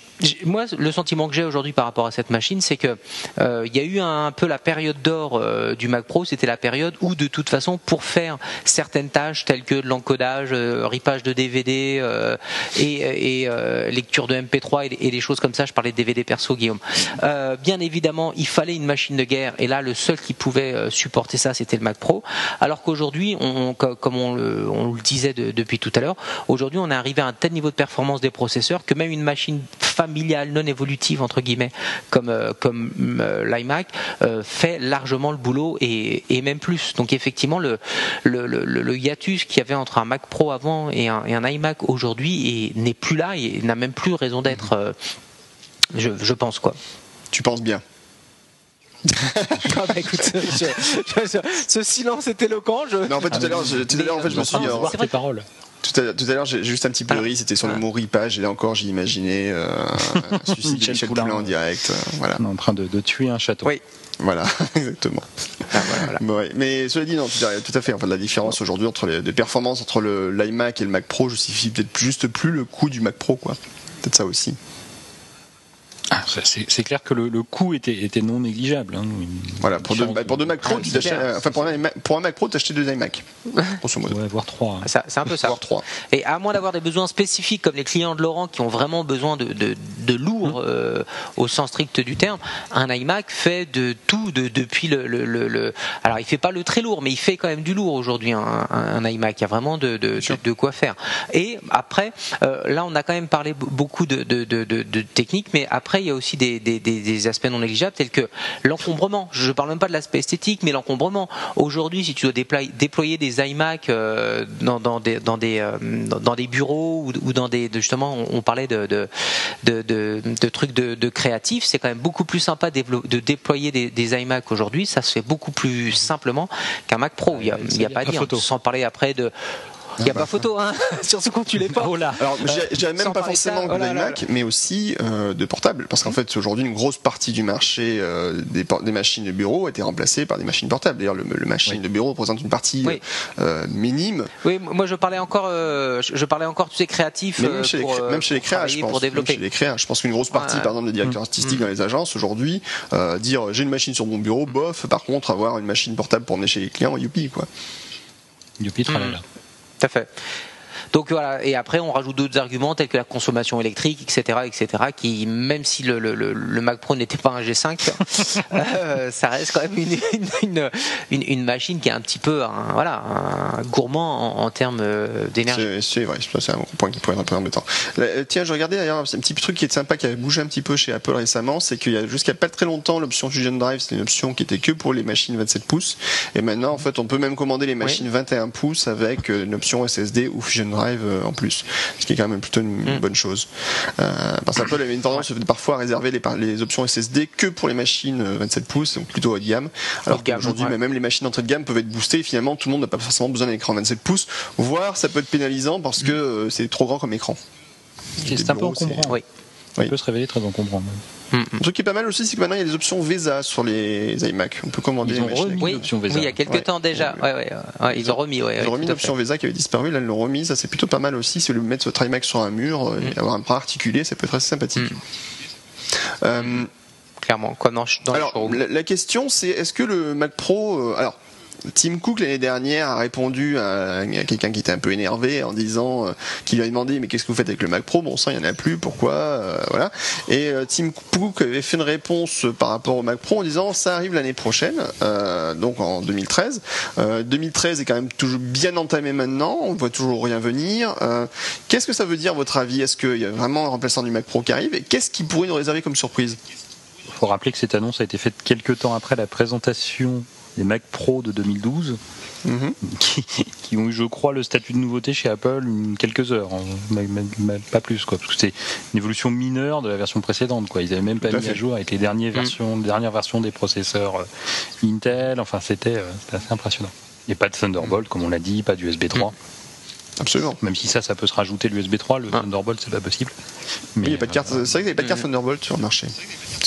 [SPEAKER 3] moi, le sentiment que j'ai aujourd'hui par rapport à cette machine, c'est que euh, il y a eu un, peu la période d'or euh, du Mac Pro. C'était la période où, de toute façon, pour faire certaines tâches telles que de l'encodage, euh, ripage de DVD euh, et, lecture de MP3 et, des choses comme ça, je parlais de DVD perso, Guillaume. bien évidemment, il fallait une machine de guerre, et là, le seul qui pouvait supporter ça, c'était le Mac Pro. Alors qu'aujourd'hui, comme on le, disait de, depuis tout à l'heure, aujourd'hui, on est arrivé à un tel niveau de performance des processeurs que même une machine familiale, non évolutive entre guillemets, comme euh, comme euh, l'iMac, euh, fait largement le boulot et, et même plus. Donc effectivement, le le, le, le hiatus qu'il y avait entre un Mac Pro avant et un, et un iMac aujourd'hui n'est plus là et n'a même plus raison d'être. Je, je pense quoi.
[SPEAKER 1] Tu penses bien.
[SPEAKER 3] ah bah écoute, je, je, ce silence est éloquent. Je...
[SPEAKER 1] Non, en fait, tout à l'heure, en fait, je me suis dit.
[SPEAKER 2] C'est tes paroles.
[SPEAKER 1] Tout à, tout à l'heure, j'ai juste un petit peu ri, c'était sur le mot ripage, et là encore, j'ai imaginé euh, un suicide de Michel Poulain en direct. Euh, voilà.
[SPEAKER 2] On est en train de, de tuer un château.
[SPEAKER 1] Oui. Voilà, exactement. Ah, voilà, voilà. Ouais. Mais cela dit, non, tout à, tout à fait. Enfin, la différence aujourd'hui entre les, les performances entre l'iMac et le Mac Pro justifie peut-être juste plus le coût du Mac Pro, quoi. Peut-être ça aussi.
[SPEAKER 2] Ah, c'est clair que le, le coût était, était, non négligeable. Hein.
[SPEAKER 1] Voilà, pour deux, pour deux Mac Pro, enfin pour un, pour un Mac Pro, t'achetais deux iMac,
[SPEAKER 2] grosso modo. Ouais, voire trois.
[SPEAKER 3] Hein. C'est un peu ça.
[SPEAKER 1] Voire trois.
[SPEAKER 3] Et à moins d'avoir des besoins spécifiques comme les clients de Laurent qui ont vraiment besoin de, de, de lourd mmh. euh, au sens strict du terme, un iMac fait de tout de, depuis le, le, le, Alors il fait pas le très lourd, mais il fait quand même du lourd aujourd'hui un, un, un, iMac. Il y a vraiment de, de, de, quoi faire. Et après, euh, là on a quand même parlé beaucoup de, de, de, de technique, mais après il y a aussi des, des, des aspects non négligeables tels que l'encombrement. Je ne parle même pas de l'aspect esthétique, mais l'encombrement. Aujourd'hui, si tu dois déployer, déployer des iMac euh, dans, dans, des, dans, des, euh, dans des bureaux ou, dans des justement, on, parlait de, de, de, de, de trucs de, de créatifs, c'est quand même beaucoup plus sympa de déployer des, des iMac aujourd'hui. Ça se fait beaucoup plus simplement qu'un Mac Pro. Il n'y a, il a pas à dire. Sans parler après de il n'y a pas photo, hein surtout quand tu l'es pas.
[SPEAKER 1] Oh là. Alors, je dirais même pas forcément oh de l'iMac, mais aussi euh, de portable. Parce qu'en fait, aujourd'hui, une grosse partie du marché euh, des, des, machines de bureau a été remplacée par des machines portables. D'ailleurs, le, le, machine oui. de bureau représente une partie oui. euh, minime.
[SPEAKER 3] Oui, moi je parlais encore, euh, je parlais encore tous ces créatifs.
[SPEAKER 1] Mais même chez,
[SPEAKER 3] pour,
[SPEAKER 1] les, même chez les créas, je pense.
[SPEAKER 3] Pour développer.
[SPEAKER 1] Même chez les créas, je pense qu'une grosse partie, par exemple, des directeurs artistiques mmh. dans les agences aujourd'hui, dire j'ai une machine sur mon bureau, bof. Par contre, avoir une machine portable pour emmener chez les clients, youpi quoi.
[SPEAKER 2] Youpi, tralala.
[SPEAKER 3] À. Donc voilà, et après on rajoute d'autres arguments tels que la consommation électrique, etc., etc., qui même si le, le, le Mac Pro n'était pas un G5, euh, ça reste quand même une, une, une, une, machine qui est un petit peu, un, voilà, un gourmand en, en termes euh, d'énergie.
[SPEAKER 1] C'est vrai, c'est un point qui pourrait être un peu embêtant. tiens, je regardais d'ailleurs un petit truc qui est sympa, qui a bougé un petit peu chez Apple récemment, c'est qu'il y a jusqu'à pas très longtemps l'option Fusion Drive, c'était une option qui était que pour les machines 27 pouces, et maintenant en fait on peut même commander les machines 21 pouces avec une option SSD ou Fusion Drive en plus, ce qui est quand même plutôt une, mm. bonne chose. Euh, parce qu'Apple avait une tendance parfois à réserver les, les, options SSD que pour les machines 27 euh, pouces, donc plutôt haut de gamme. Alors qu'aujourd'hui, même les machines entrée de gamme peuvent être boostées. Et finalement, tout le monde n'a pas forcément besoin d'un écran 27 pouces, voire ça peut être pénalisant parce que mm. euh, c'est trop grand comme écran.
[SPEAKER 2] C'est un peu encombrant. Oui. Il peut se révéler très encombrant.
[SPEAKER 1] Un truc qui est pas mal aussi, c'est que maintenant il y a des options VESA sur les iMac. On peut commander
[SPEAKER 2] ils ont remis
[SPEAKER 3] oui,
[SPEAKER 2] l'option VESA.
[SPEAKER 3] Oui, il y a quelques temps déjà. Ouais, ouais, ouais, ils ont remis. Ouais,
[SPEAKER 1] ils ont remis l'option VESA qui avait disparu. Là, ils l'ont remis. Ça, c'est plutôt pas mal aussi. Si vous mettre votre iMac sur un mur euh, et mm. avoir un bras articulé, ça peut être assez sympathique. Mm.
[SPEAKER 3] Euh, Clairement, quoi dans, dans
[SPEAKER 1] alors, la, la, question, c'est est-ce que le Mac Pro, euh, alors Tim Cook l'année dernière a répondu à, quelqu'un qui était un peu énervé en disant euh, qu'il lui a demandé mais qu'est-ce que vous faites avec le Mac Pro? Bon sang, il y en a plus, pourquoi? Euh, Voilà. Et euh, Tim Cook avait fait une réponse par rapport au Mac Pro en disant ça arrive l'année prochaine, donc en 2013. 2013 est quand même toujours bien entamé maintenant, on voit toujours rien venir. qu'est-ce que ça veut dire votre avis? Est-ce qu'il y a vraiment un remplaçant du Mac Pro qui arrive? Et qu'est-ce qui pourrait nous réserver comme surprise?
[SPEAKER 2] Il faut rappeler que cette annonce a été faite quelques temps après la présentation les Mac Pro de 2012, mhm. qui, ont eu, je crois, le statut de nouveauté chez Apple quelques heures, hein, pas plus, quoi, parce que c'est une évolution mineure de la version précédente. Quoi. Ils n'avaient même pas mis à jour avec les dernières mhm. versions, dernières versions des processeurs euh, Intel. Enfin, c'était euh, assez impressionnant. Et pas de Thunderbolt, comme on l'a dit, pas d'USB 3.
[SPEAKER 1] Absolument.
[SPEAKER 2] Même si ça, ça peut se rajouter l'USB 3, le ah. Thunderbolt, c'est pas possible.
[SPEAKER 1] Mais il y a pas de carte. C'est vrai qu'il n'y a pas de carte Thunderbolt sur le marché.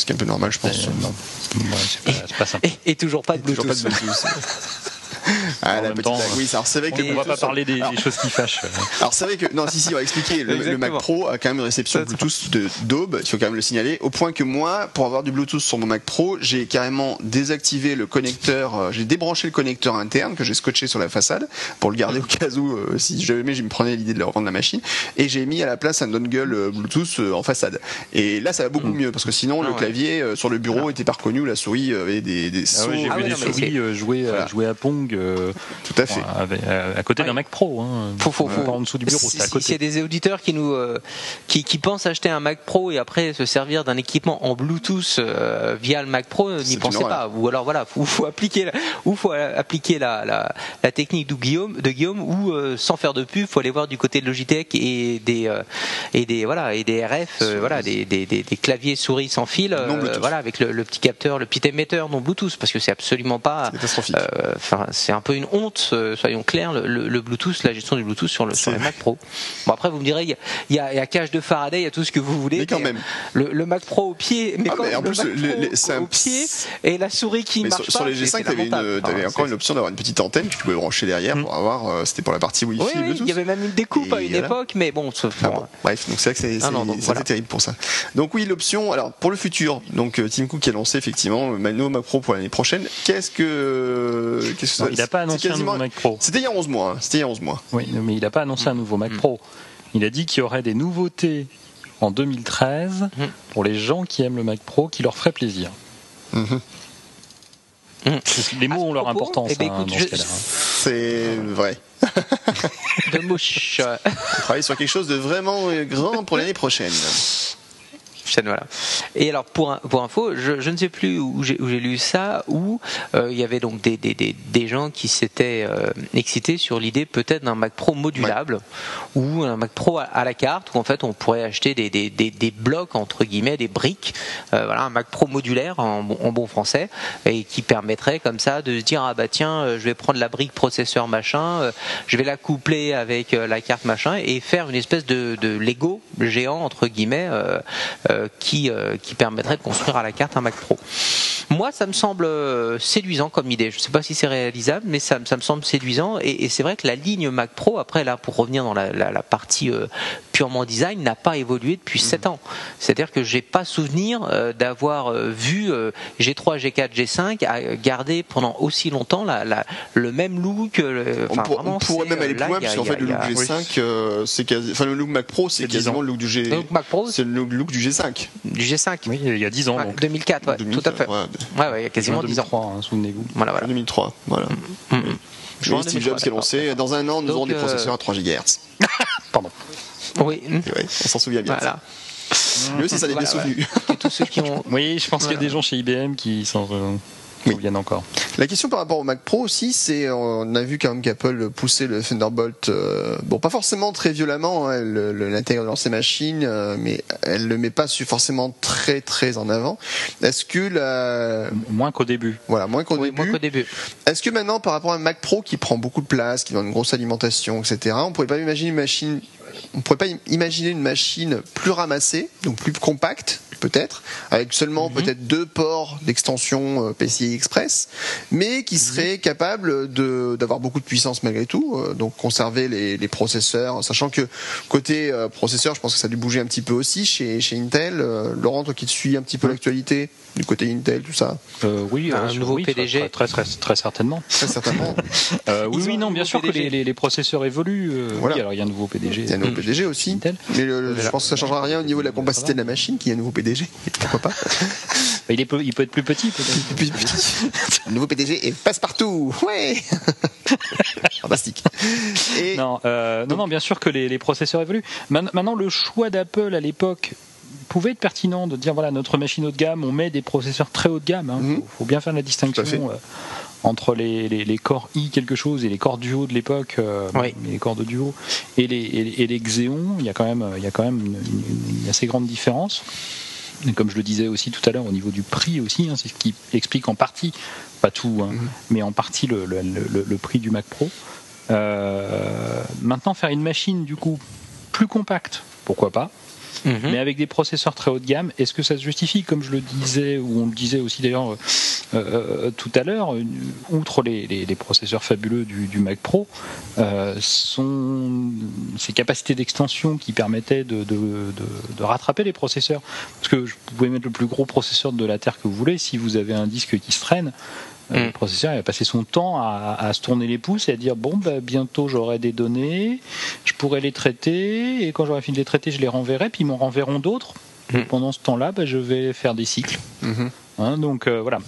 [SPEAKER 1] Ce qui est un peu normal, je pense.
[SPEAKER 2] Euh, c'est pas, simple.
[SPEAKER 3] Et, toujours pas de Bluetooth. Toujours pas de Bluetooth.
[SPEAKER 1] Ah, la petite... oui, alors c'est vrai
[SPEAKER 2] que on va pas parler des, choses qui fâchent.
[SPEAKER 1] Alors c'est vrai que non, si si, on va expliquer. Le, Mac Pro a quand même une réception Bluetooth de d'aube. Il faut quand même le signaler. Au point que moi, pour avoir du Bluetooth sur mon Mac Pro, j'ai carrément désactivé le connecteur. Euh, j'ai débranché le connecteur interne que j'ai scotché sur la façade pour le garder au cas où euh, si jamais je me prenais l'idée de leur revendre la machine. Et j'ai mis à la place un dongle euh, Bluetooth en façade. Et là, ça va beaucoup mm. mieux parce que sinon le ah clavier sur le bureau était pas reconnu, la souris avait des, des
[SPEAKER 2] ah j'ai vu des souris jouer, jouer à Pong.
[SPEAKER 1] Tout à fait.
[SPEAKER 2] à, côté d'un Mac Pro. Hein,
[SPEAKER 3] faut, faut, faut. En dessous du bureau. Si, il y a des auditeurs qui nous euh, qui, qui, pensent acheter un Mac Pro et après se servir d'un équipement en Bluetooth euh, via le Mac Pro, n'y pensez pas. Ou alors voilà, faut, faut appliquer la, ou faut appliquer la, la, la technique de Guillaume, de Guillaume ou euh, sans faire de pub, faut aller voir du côté de Logitech et des et des voilà et des RF, voilà des, des, des, claviers souris sans fil, voilà avec le, le, petit capteur, le petit émetteur non Bluetooth parce que c'est absolument pas. Enfin, c'est un peu une honte, euh, soyons clairs, le, Bluetooth, la gestion du Bluetooth sur le, sur Mac Pro. Bon après vous me direz, il y a, il y a, cage de Faraday, il y a tout ce que vous voulez.
[SPEAKER 1] Mais quand même.
[SPEAKER 3] Le, Mac Pro au pied, mais ah, quand en plus, le, au pied et la souris qui marche
[SPEAKER 1] sur,
[SPEAKER 3] pas.
[SPEAKER 1] Sur les G5, tu avais, encore une option d'avoir une petite antenne que tu pouvais brancher derrière mm. pour avoir. Euh, c'était pour la partie Wi-Fi.
[SPEAKER 3] Oui, il y avait même une découpe à une époque, mais bon.
[SPEAKER 1] Ah bref, donc c'est vrai que c'est terrible pour ça. Donc oui, l'option. Alors pour le futur, donc euh, Tim Cook a lancé effectivement Mano Mac Pro pour l'année prochaine. Qu'est-ce que,
[SPEAKER 2] qu'est-ce que Il n'a pas annoncé un nouveau Mac Pro.
[SPEAKER 1] C'était il y a 11 mois. Hein. C'était il y a 11 mois.
[SPEAKER 2] Oui, mais il n'a pas annoncé un nouveau Mac mm. Pro. Il a dit qu'il y aurait des nouveautés en 2013 mm. pour les gens qui aiment le Mac Pro, qui leur ferait plaisir. Mm-hmm. Mm. Les mots ont leur importance eh ben, hein, dans ce. Hein.
[SPEAKER 1] C'est vrai.
[SPEAKER 3] de mouche.
[SPEAKER 1] On travaille sur quelque chose de vraiment grand pour l'année prochaine.
[SPEAKER 3] Voilà. Et alors pour pour info, je, je ne sais plus où j'ai lu ça, où euh, il y avait donc des, des, des, des gens qui s'étaient euh, excités sur l'idée peut-être d'un Mac Pro modulable ou un Mac Pro à, la carte où en fait on pourrait acheter des, des, des, blocs entre guillemets, des briques, euh, voilà un Mac Pro modulaire en, en, bon français et qui permettrait comme ça de se dire ah bah tiens je vais prendre la brique processeur machin, je vais la coupler avec la carte machin et faire une espèce de, de Lego géant entre guillemets qui, euh, qui permettrait de construire à la carte un Mac Pro. Moi, ça me semble euh, séduisant comme idée. Je ne sais pas si c'est réalisable, mais ça, ça, me semble séduisant. Et, et c'est vrai que la ligne Mac Pro, après là, pour revenir dans la, la, la partie euh, purement design, n'a pas évolué depuis 7 ans. C'est-à-dire que j'ai pas souvenir euh, d'avoir euh, vu G3, G4, G5 à garder pendant aussi longtemps la, la, le même look. Le,
[SPEAKER 1] on, pour, on, pourrait même aller plus loin, parce qu'en fait, le look G5, c'est quasi, enfin, le look Mac Pro, c'est quasiment le look du G. C'est le look du G5.
[SPEAKER 3] Du G5.
[SPEAKER 2] Oui, il y a 10 ans.
[SPEAKER 3] Ouais, 2004, ouais, 2004, tout à fait. Ouais, ouais, il y a quasiment 10 ans.
[SPEAKER 2] Hein, souvenez-vous.
[SPEAKER 3] Voilà, voilà.
[SPEAKER 1] 2003, voilà. Mm -hmm. Je vois Steve Jobs qui a lancé. Dans un an, nous aurons des processeurs à 3 GHz.
[SPEAKER 2] Pardon.
[SPEAKER 3] Oui.
[SPEAKER 1] Ouais, on s'en souvient bien.
[SPEAKER 3] Voilà.
[SPEAKER 1] Lui aussi, ça
[SPEAKER 3] Voilà,
[SPEAKER 1] bien souvenu.
[SPEAKER 3] tous ceux qui ont.
[SPEAKER 2] Oui, je pense qu'il y a des gens chez IBM qui s'en euh,
[SPEAKER 1] Oui.
[SPEAKER 2] encore.
[SPEAKER 1] La question par rapport au Mac Pro aussi, c'est on a vu quand même qu'Apple poussait le Thunderbolt, euh, bon pas forcément très violemment, hein, elle le- l'intègre dans ses machines, euh, mais elle le met pas su- forcément très très en avant. Est-ce que la,
[SPEAKER 2] Moins qu'au début.
[SPEAKER 1] voilà moins qu'au
[SPEAKER 3] Oui,
[SPEAKER 1] début,
[SPEAKER 3] qu'au début.
[SPEAKER 1] est-ce que maintenant par rapport à un Mac Pro qui prend beaucoup de place, qui a une grosse alimentation, etc., on pourrait pas imaginer une machine, on pourrait pas im- imaginer une machine plus ramassée, donc plus compacte peut-être, avec seulement peut-être deux ports d'extension euh, PCI Express, mais qui serait capable de d'avoir beaucoup de puissance malgré tout, euh, donc conserver les, les processeurs, sachant que côté euh, processeur, je pense que ça a dû bouger un petit peu aussi chez, chez Intel. Laurent, toi qui te suis un petit peu l'actualité du côté Intel, tout ça,
[SPEAKER 2] Euh, oui,
[SPEAKER 3] Un
[SPEAKER 2] euh,
[SPEAKER 3] nouveau
[SPEAKER 2] oui,
[SPEAKER 3] PDG.
[SPEAKER 2] Très, très, très, très certainement.
[SPEAKER 1] très certainement.
[SPEAKER 2] Euh, oui, oui, non, bien sûr que les, les- les processeurs évoluent. euh,
[SPEAKER 1] Voilà.
[SPEAKER 2] Oui, alors il y a un nouveau PDG.
[SPEAKER 1] Il y a un nouveau PDG aussi.
[SPEAKER 2] Intel.
[SPEAKER 1] Mais le- je pense que ça changera rien au niveau de la compacité de la machine, qui est un nouveau PDG. Pourquoi pas
[SPEAKER 2] il, est peu- il peut être plus petit, peut-être.
[SPEAKER 1] Plus petit. Le nouveau PDG est passe-partout. Ouais Fantastique. Et
[SPEAKER 2] Non, euh, non, non, bien sûr que les, les processeurs évoluent. Maintenant, le choix d'Apple à l'époque pouvait être pertinent de dire voilà notre machine haut de gamme, on met des processeurs très haut de gamme. Il
[SPEAKER 1] Mhm.
[SPEAKER 2] faut, faut bien faire la distinction euh, entre les, les, les corps i quelque chose et les corps duo de l'époque, euh,
[SPEAKER 3] Oui.
[SPEAKER 2] les corps de duo et les, et, les- et les Xeon. Il y a quand même, il y a quand même une, une- une assez grande différence. Et comme je le disais aussi tout à l'heure au niveau du prix aussi, hein, c'est ce qui explique en partie, pas tout, hein,
[SPEAKER 1] Mhm.
[SPEAKER 2] mais en partie le, le- le- le prix du Mac Pro. Euh, maintenant, faire une machine du coup plus compacte, pourquoi pas,
[SPEAKER 3] Mhm.
[SPEAKER 2] mais avec des processeurs très haut de gamme, est-ce que ça se justifie Comme je le disais, ou on le disait aussi d'ailleurs euh, euh, tout à l'heure, euh, outre les, processeurs fabuleux du, Mac Pro, euh, ces capacités d'extension qui permettaient de- de rattraper les processeurs? Parce que vous pouvez mettre le plus gros processeur de la Terre que vous voulez, si vous avez un disque qui se traîne, euh, le processeur il va passer son temps à, à se tourner les pouces et à dire bon bah, bientôt j'aurai des données, je pourrai les traiter et quand j'aurai fini de les traiter je les renverrai puis ils m'en renverront d'autres.
[SPEAKER 3] Mm.
[SPEAKER 2] Et Pendant ce temps-là bah, je vais faire des cycles.
[SPEAKER 1] Mhm.
[SPEAKER 2] Hein, donc euh, voilà.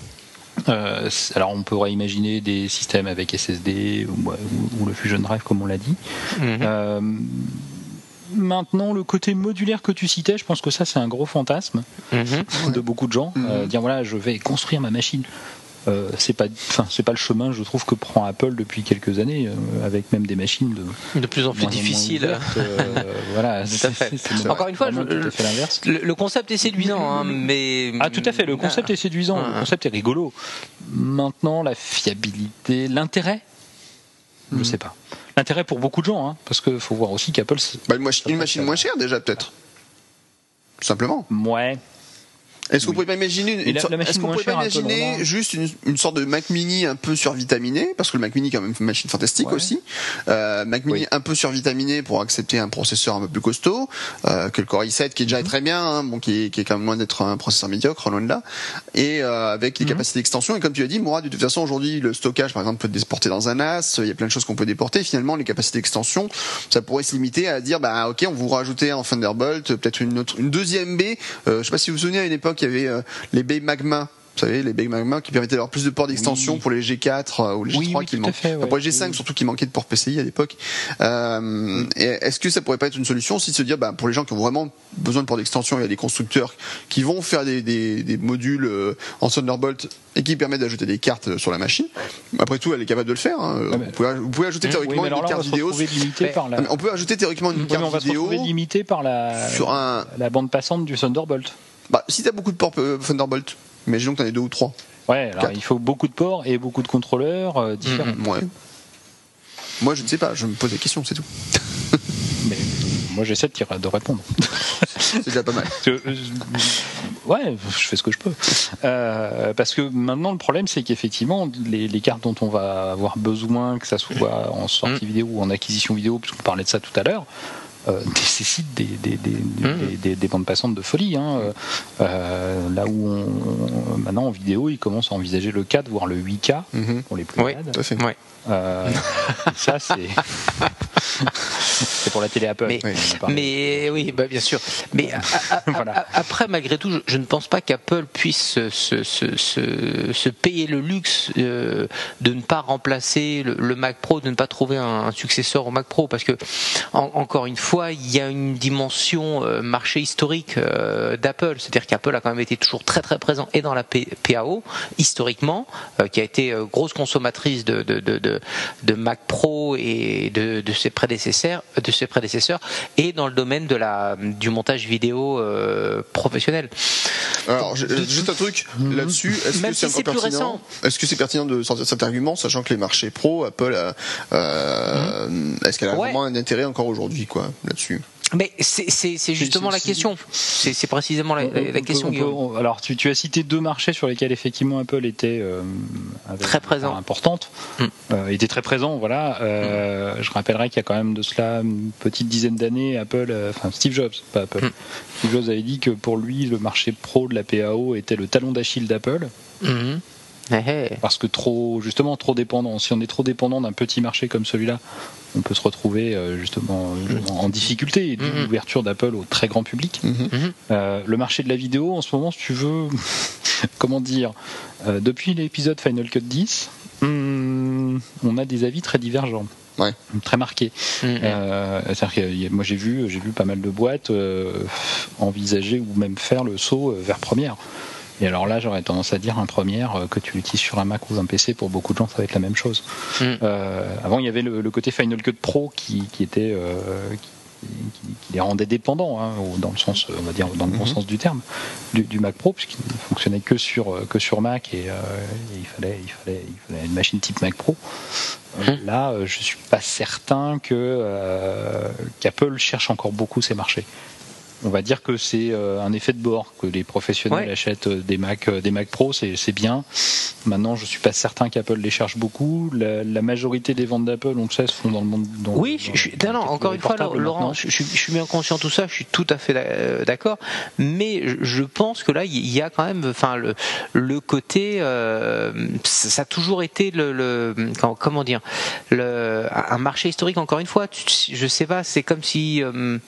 [SPEAKER 2] Euh, alors on pourrait imaginer des systèmes avec SSD ou, ou- ou le Fusion Drive comme on l'a dit.
[SPEAKER 3] Mhm.
[SPEAKER 2] Euh, maintenant le côté modulaire que tu citais, je pense que ça c'est un gros fantasme
[SPEAKER 3] Mhm.
[SPEAKER 2] de beaucoup de gens. Euh, dire voilà je vais construire ma machine. Euh, c'est pas, enfin c'est pas le chemin je trouve que prend Apple depuis quelques années euh, avec même des machines de
[SPEAKER 3] De plus en plus
[SPEAKER 2] moins en moins
[SPEAKER 3] difficile.
[SPEAKER 2] ouvertes, euh, voilà,
[SPEAKER 3] Tout à fait.
[SPEAKER 2] c'est- c'est
[SPEAKER 3] Encore une fois, je-
[SPEAKER 2] tout à fait l'inverse.
[SPEAKER 3] Le, le concept est séduisant, hein, mais.
[SPEAKER 2] Ah tout à fait, le concept est séduisant,
[SPEAKER 3] Ah.
[SPEAKER 2] le concept est rigolo. Maintenant, la fiabilité, l'intérêt, je
[SPEAKER 1] Mhm.
[SPEAKER 2] sais pas. L'intérêt pour beaucoup de gens, hein, parce qu'il faut voir aussi qu'Apple, c'est-
[SPEAKER 1] Bah, une, mach- une machine moins chère déjà peut-être. Simplement.
[SPEAKER 2] ouais,
[SPEAKER 1] Est-ce qu'on
[SPEAKER 2] Oui.
[SPEAKER 1] pourrait pas imaginer une,
[SPEAKER 2] la- la
[SPEAKER 1] est-ce qu'on pourrait pas imaginer juste une, une sorte de Mac Mini un peu survitaminé? Parce que le Mac Mini est quand même une machine fantastique
[SPEAKER 2] Ouais.
[SPEAKER 1] aussi. Euh, Mac Mini
[SPEAKER 2] Oui.
[SPEAKER 1] un peu survitaminé pour accepter un processeur un peu plus costaud euh, que le Core i7 qui est
[SPEAKER 2] Mhm.
[SPEAKER 1] déjà très bien, hein, bon qui est, qui est quand même loin d'être un processeur médiocre, loin de là, et euh, avec des
[SPEAKER 2] Mhm.
[SPEAKER 1] capacités d'extension. Et comme tu as dit, moi de toute façon aujourd'hui le stockage par exemple peut être déporté dans un NAS, il y a plein de choses qu'on peut déporter. Finalement les capacités d'extension, ça pourrait se limiter à dire bah ok on vous rajouter en Thunderbolt peut-être une autre une deuxième baie. Euh, je sais pas si vous vous souvenez à une époque il y avait euh, les baies Magma. Vous savez, les baies Magma qui permettaient d'avoir plus de ports d'extension
[SPEAKER 2] Oui.
[SPEAKER 1] pour les G4 euh, ou les G3
[SPEAKER 2] Oui, oui,
[SPEAKER 1] qui
[SPEAKER 2] fait, ouais.
[SPEAKER 1] Enfin, pour les G5
[SPEAKER 2] Oui.
[SPEAKER 1] surtout qui manquaient de ports PCI à l'époque. Euh, Est-ce que ça pourrait pas être une solution aussi de se dire, bah, pour les gens qui ont vraiment besoin de ports d'extension, il y a des constructeurs qui vont faire des, des, des modules en Thunderbolt et qui permettent d'ajouter des cartes sur la machine? Après tout, elle est capable de le faire. hein.
[SPEAKER 2] Mais-
[SPEAKER 1] vous, pouvez, vous pouvez ajouter
[SPEAKER 2] Oui,
[SPEAKER 1] théoriquement une carte
[SPEAKER 2] se
[SPEAKER 1] vidéo.
[SPEAKER 2] la.
[SPEAKER 1] Ah, on peut ajouter théoriquement une carte
[SPEAKER 2] on va se
[SPEAKER 1] vidéo
[SPEAKER 2] limité par la,
[SPEAKER 1] sur un.
[SPEAKER 2] la bande passante du Thunderbolt.
[SPEAKER 1] Bah, si t'as beaucoup de ports euh, Thunderbolt, imaginons que t'en aies deux ou trois.
[SPEAKER 2] Ouais, alors il faut beaucoup de ports et beaucoup de contrôleurs euh, différents.
[SPEAKER 1] Ouais. Moi, je ne sais pas. Je me pose des questions, c'est tout.
[SPEAKER 2] Mais moi j'essaie de, de répondre.
[SPEAKER 1] C'est déjà pas mal.
[SPEAKER 2] ouais, je fais ce que je peux. Euh, parce que maintenant le problème c'est qu'effectivement les, les, cartes dont on va avoir besoin, que ça soit en sortie mm. vidéo ou en acquisition vidéo, puisqu'on parlait de ça tout à l'heure, euh, nécessite des, des, des, mmh. des, des, bandes passantes de folie. Hein. Euh, là où on, maintenant en vidéo, ils commencent à envisager le 4, voire le 8K mmh. pour les plus
[SPEAKER 3] oui,
[SPEAKER 2] Tout à fait.
[SPEAKER 3] Ouais.
[SPEAKER 2] Euh, ça, c'est. c'est pour la télé Apple.
[SPEAKER 3] Mais, mais oui, bah, bien sûr. Mais a, a, voilà. après, malgré tout, je, je, ne pense pas qu'Apple puisse se, se, se, se, payer le luxe euh, de ne pas remplacer le, le, Mac Pro, de ne pas trouver un, un, successeur au Mac Pro, parce que en, encore une fois, il y a une dimension euh, marché historique euh, d'Apple, c'est-à-dire qu'Apple a quand même été toujours très très présent et dans la P PAO historiquement, qui a été grosse consommatrice de, de, de, de, de Mac Pro et de, de ses prédécesseurs, de ses prédécesseurs, et dans le domaine de la du montage vidéo euh, professionnel.
[SPEAKER 1] Alors, je, juste un truc mhm. là-dessus. Est-ce que c'est
[SPEAKER 3] si
[SPEAKER 1] pertinent Est-ce que c'est pertinent de sortir cet argument, sachant que les marchés pro, Apple, euh, mmh. est-ce qu'elle a ouais. vraiment un intérêt encore aujourd'hui, quoi, là-dessus?
[SPEAKER 3] Mais c'est justement la question. C'est précisément la, la question.
[SPEAKER 2] Peut, alors, tu, tu, as cité deux marchés sur lesquels effectivement Apple était euh,
[SPEAKER 3] très présent,
[SPEAKER 2] importante, mm. euh, était très présent. Voilà. Euh, mm. Je rappellerai qu'il y a quand même de cela une petite dizaine d'années, Apple, enfin Steve Jobs, pas Apple. Mm. Steve Jobs avait dit que pour lui, le marché pro de la PAO était le talon d'Achille d'Apple.
[SPEAKER 3] -hmm.
[SPEAKER 2] Parce que trop, justement, trop dépendant. Si on est trop dépendant d'un petit marché comme celui-là, on peut se retrouver euh, justement en difficulté et mm-hmm. l'ouverture d'Apple au très grand public.
[SPEAKER 3] Mm-hmm.
[SPEAKER 2] Euh, le marché de la vidéo, en ce moment, si tu veux, comment dire, euh, depuis l'épisode Final Cut 10, hmm, on a des avis très divergents.
[SPEAKER 1] Ouais.
[SPEAKER 2] très marqués.
[SPEAKER 3] Mm -hmm.
[SPEAKER 2] euh, que moi j'ai vu, j'ai vu pas mal de boîtes euh, envisager ou même faire le saut vers première. Et alors là, j'aurais tendance à dire un première euh, que tu l'utilises sur un Mac ou un PC, pour beaucoup de gens, ça va être la même chose.
[SPEAKER 3] Mm.
[SPEAKER 2] Euh, avant, il y avait le, le, côté Final Cut Pro qui, qui était euh, qui, qui, les rendait dépendants, hein, dans le sens, on va dire, dans le bon mm -hmm. sens du terme, du, du Mac Pro, puisqu'il ne fonctionnait que sur que sur Mac et, et, il fallait il fallait il fallait une machine type Mac Pro.
[SPEAKER 3] Mm.
[SPEAKER 2] Là, je suis pas certain que qu'Apple cherche encore beaucoup ces marchés on va dire que c'est euh, un effet de bord que les professionnels
[SPEAKER 3] ouais.
[SPEAKER 2] achètent des Mac euh, des Mac Pro c'est bien. Maintenant je suis pas certain qu'Apple les cherche beaucoup. La, la, majorité des ventes d'Apple on le sait se font dans le monde dans,
[SPEAKER 3] oui je, non, non, encore une fois Laurent je, je, suis bien conscient de tout ça je suis tout à fait euh, d'accord. Mais je pense que là il y a quand même enfin le, le côté euh, ça a toujours été le, le comment dire le, un marché historique encore une fois. Je sais pas c'est comme si euh,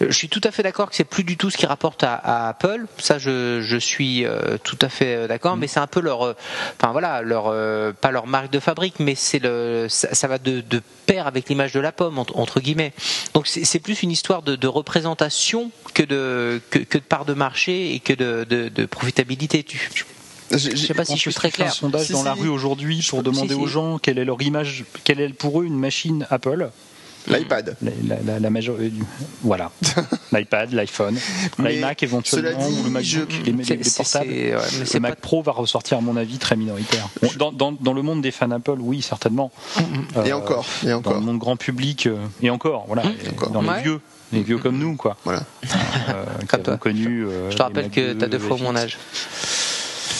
[SPEAKER 3] je suis tout à fait d'accord que c'est plus du tout ce qui rapporte à, à Apple. Ça, je, je suis euh, tout à fait d'accord. Mmh. Mais c'est un peu leur, euh, enfin voilà, leur euh, pas leur marque de fabrique, mais c'est le, ça, ça, va de, de pair avec l'image de la pomme entre, entre guillemets. Donc c'est plus une histoire de, de, représentation que de que, que, de part de marché et que de, de, de profitabilité. Tu, je sais pas si je suis très clair.
[SPEAKER 2] un sondage
[SPEAKER 3] si,
[SPEAKER 2] dans
[SPEAKER 3] si,
[SPEAKER 2] la rue aujourd'hui pour demander aux gens quelle est leur image, quelle est pour eux une machine Apple.
[SPEAKER 1] L'iPad.
[SPEAKER 2] La, la, la majorité. Voilà. L'iPad, l'iPhone, l'iMac éventuellement,
[SPEAKER 1] dit,
[SPEAKER 2] ou le MacBook,
[SPEAKER 1] je...
[SPEAKER 2] les, les, les portables.
[SPEAKER 3] Ouais,
[SPEAKER 2] le Mac pas... Pro va ressortir, à mon avis, très minoritaire. Bon, dans, dans, dans, le monde des fans Apple, oui, certainement.
[SPEAKER 1] Et euh, encore. Et encore.
[SPEAKER 2] Dans le monde grand public, euh, et encore, voilà.
[SPEAKER 1] Encore.
[SPEAKER 2] Dans
[SPEAKER 3] ouais.
[SPEAKER 2] les vieux. Les vieux comme nous, quoi.
[SPEAKER 1] Voilà.
[SPEAKER 2] Euh, comme toi. Connu, euh,
[SPEAKER 3] je te rappelle que tu as deux fois mon âge.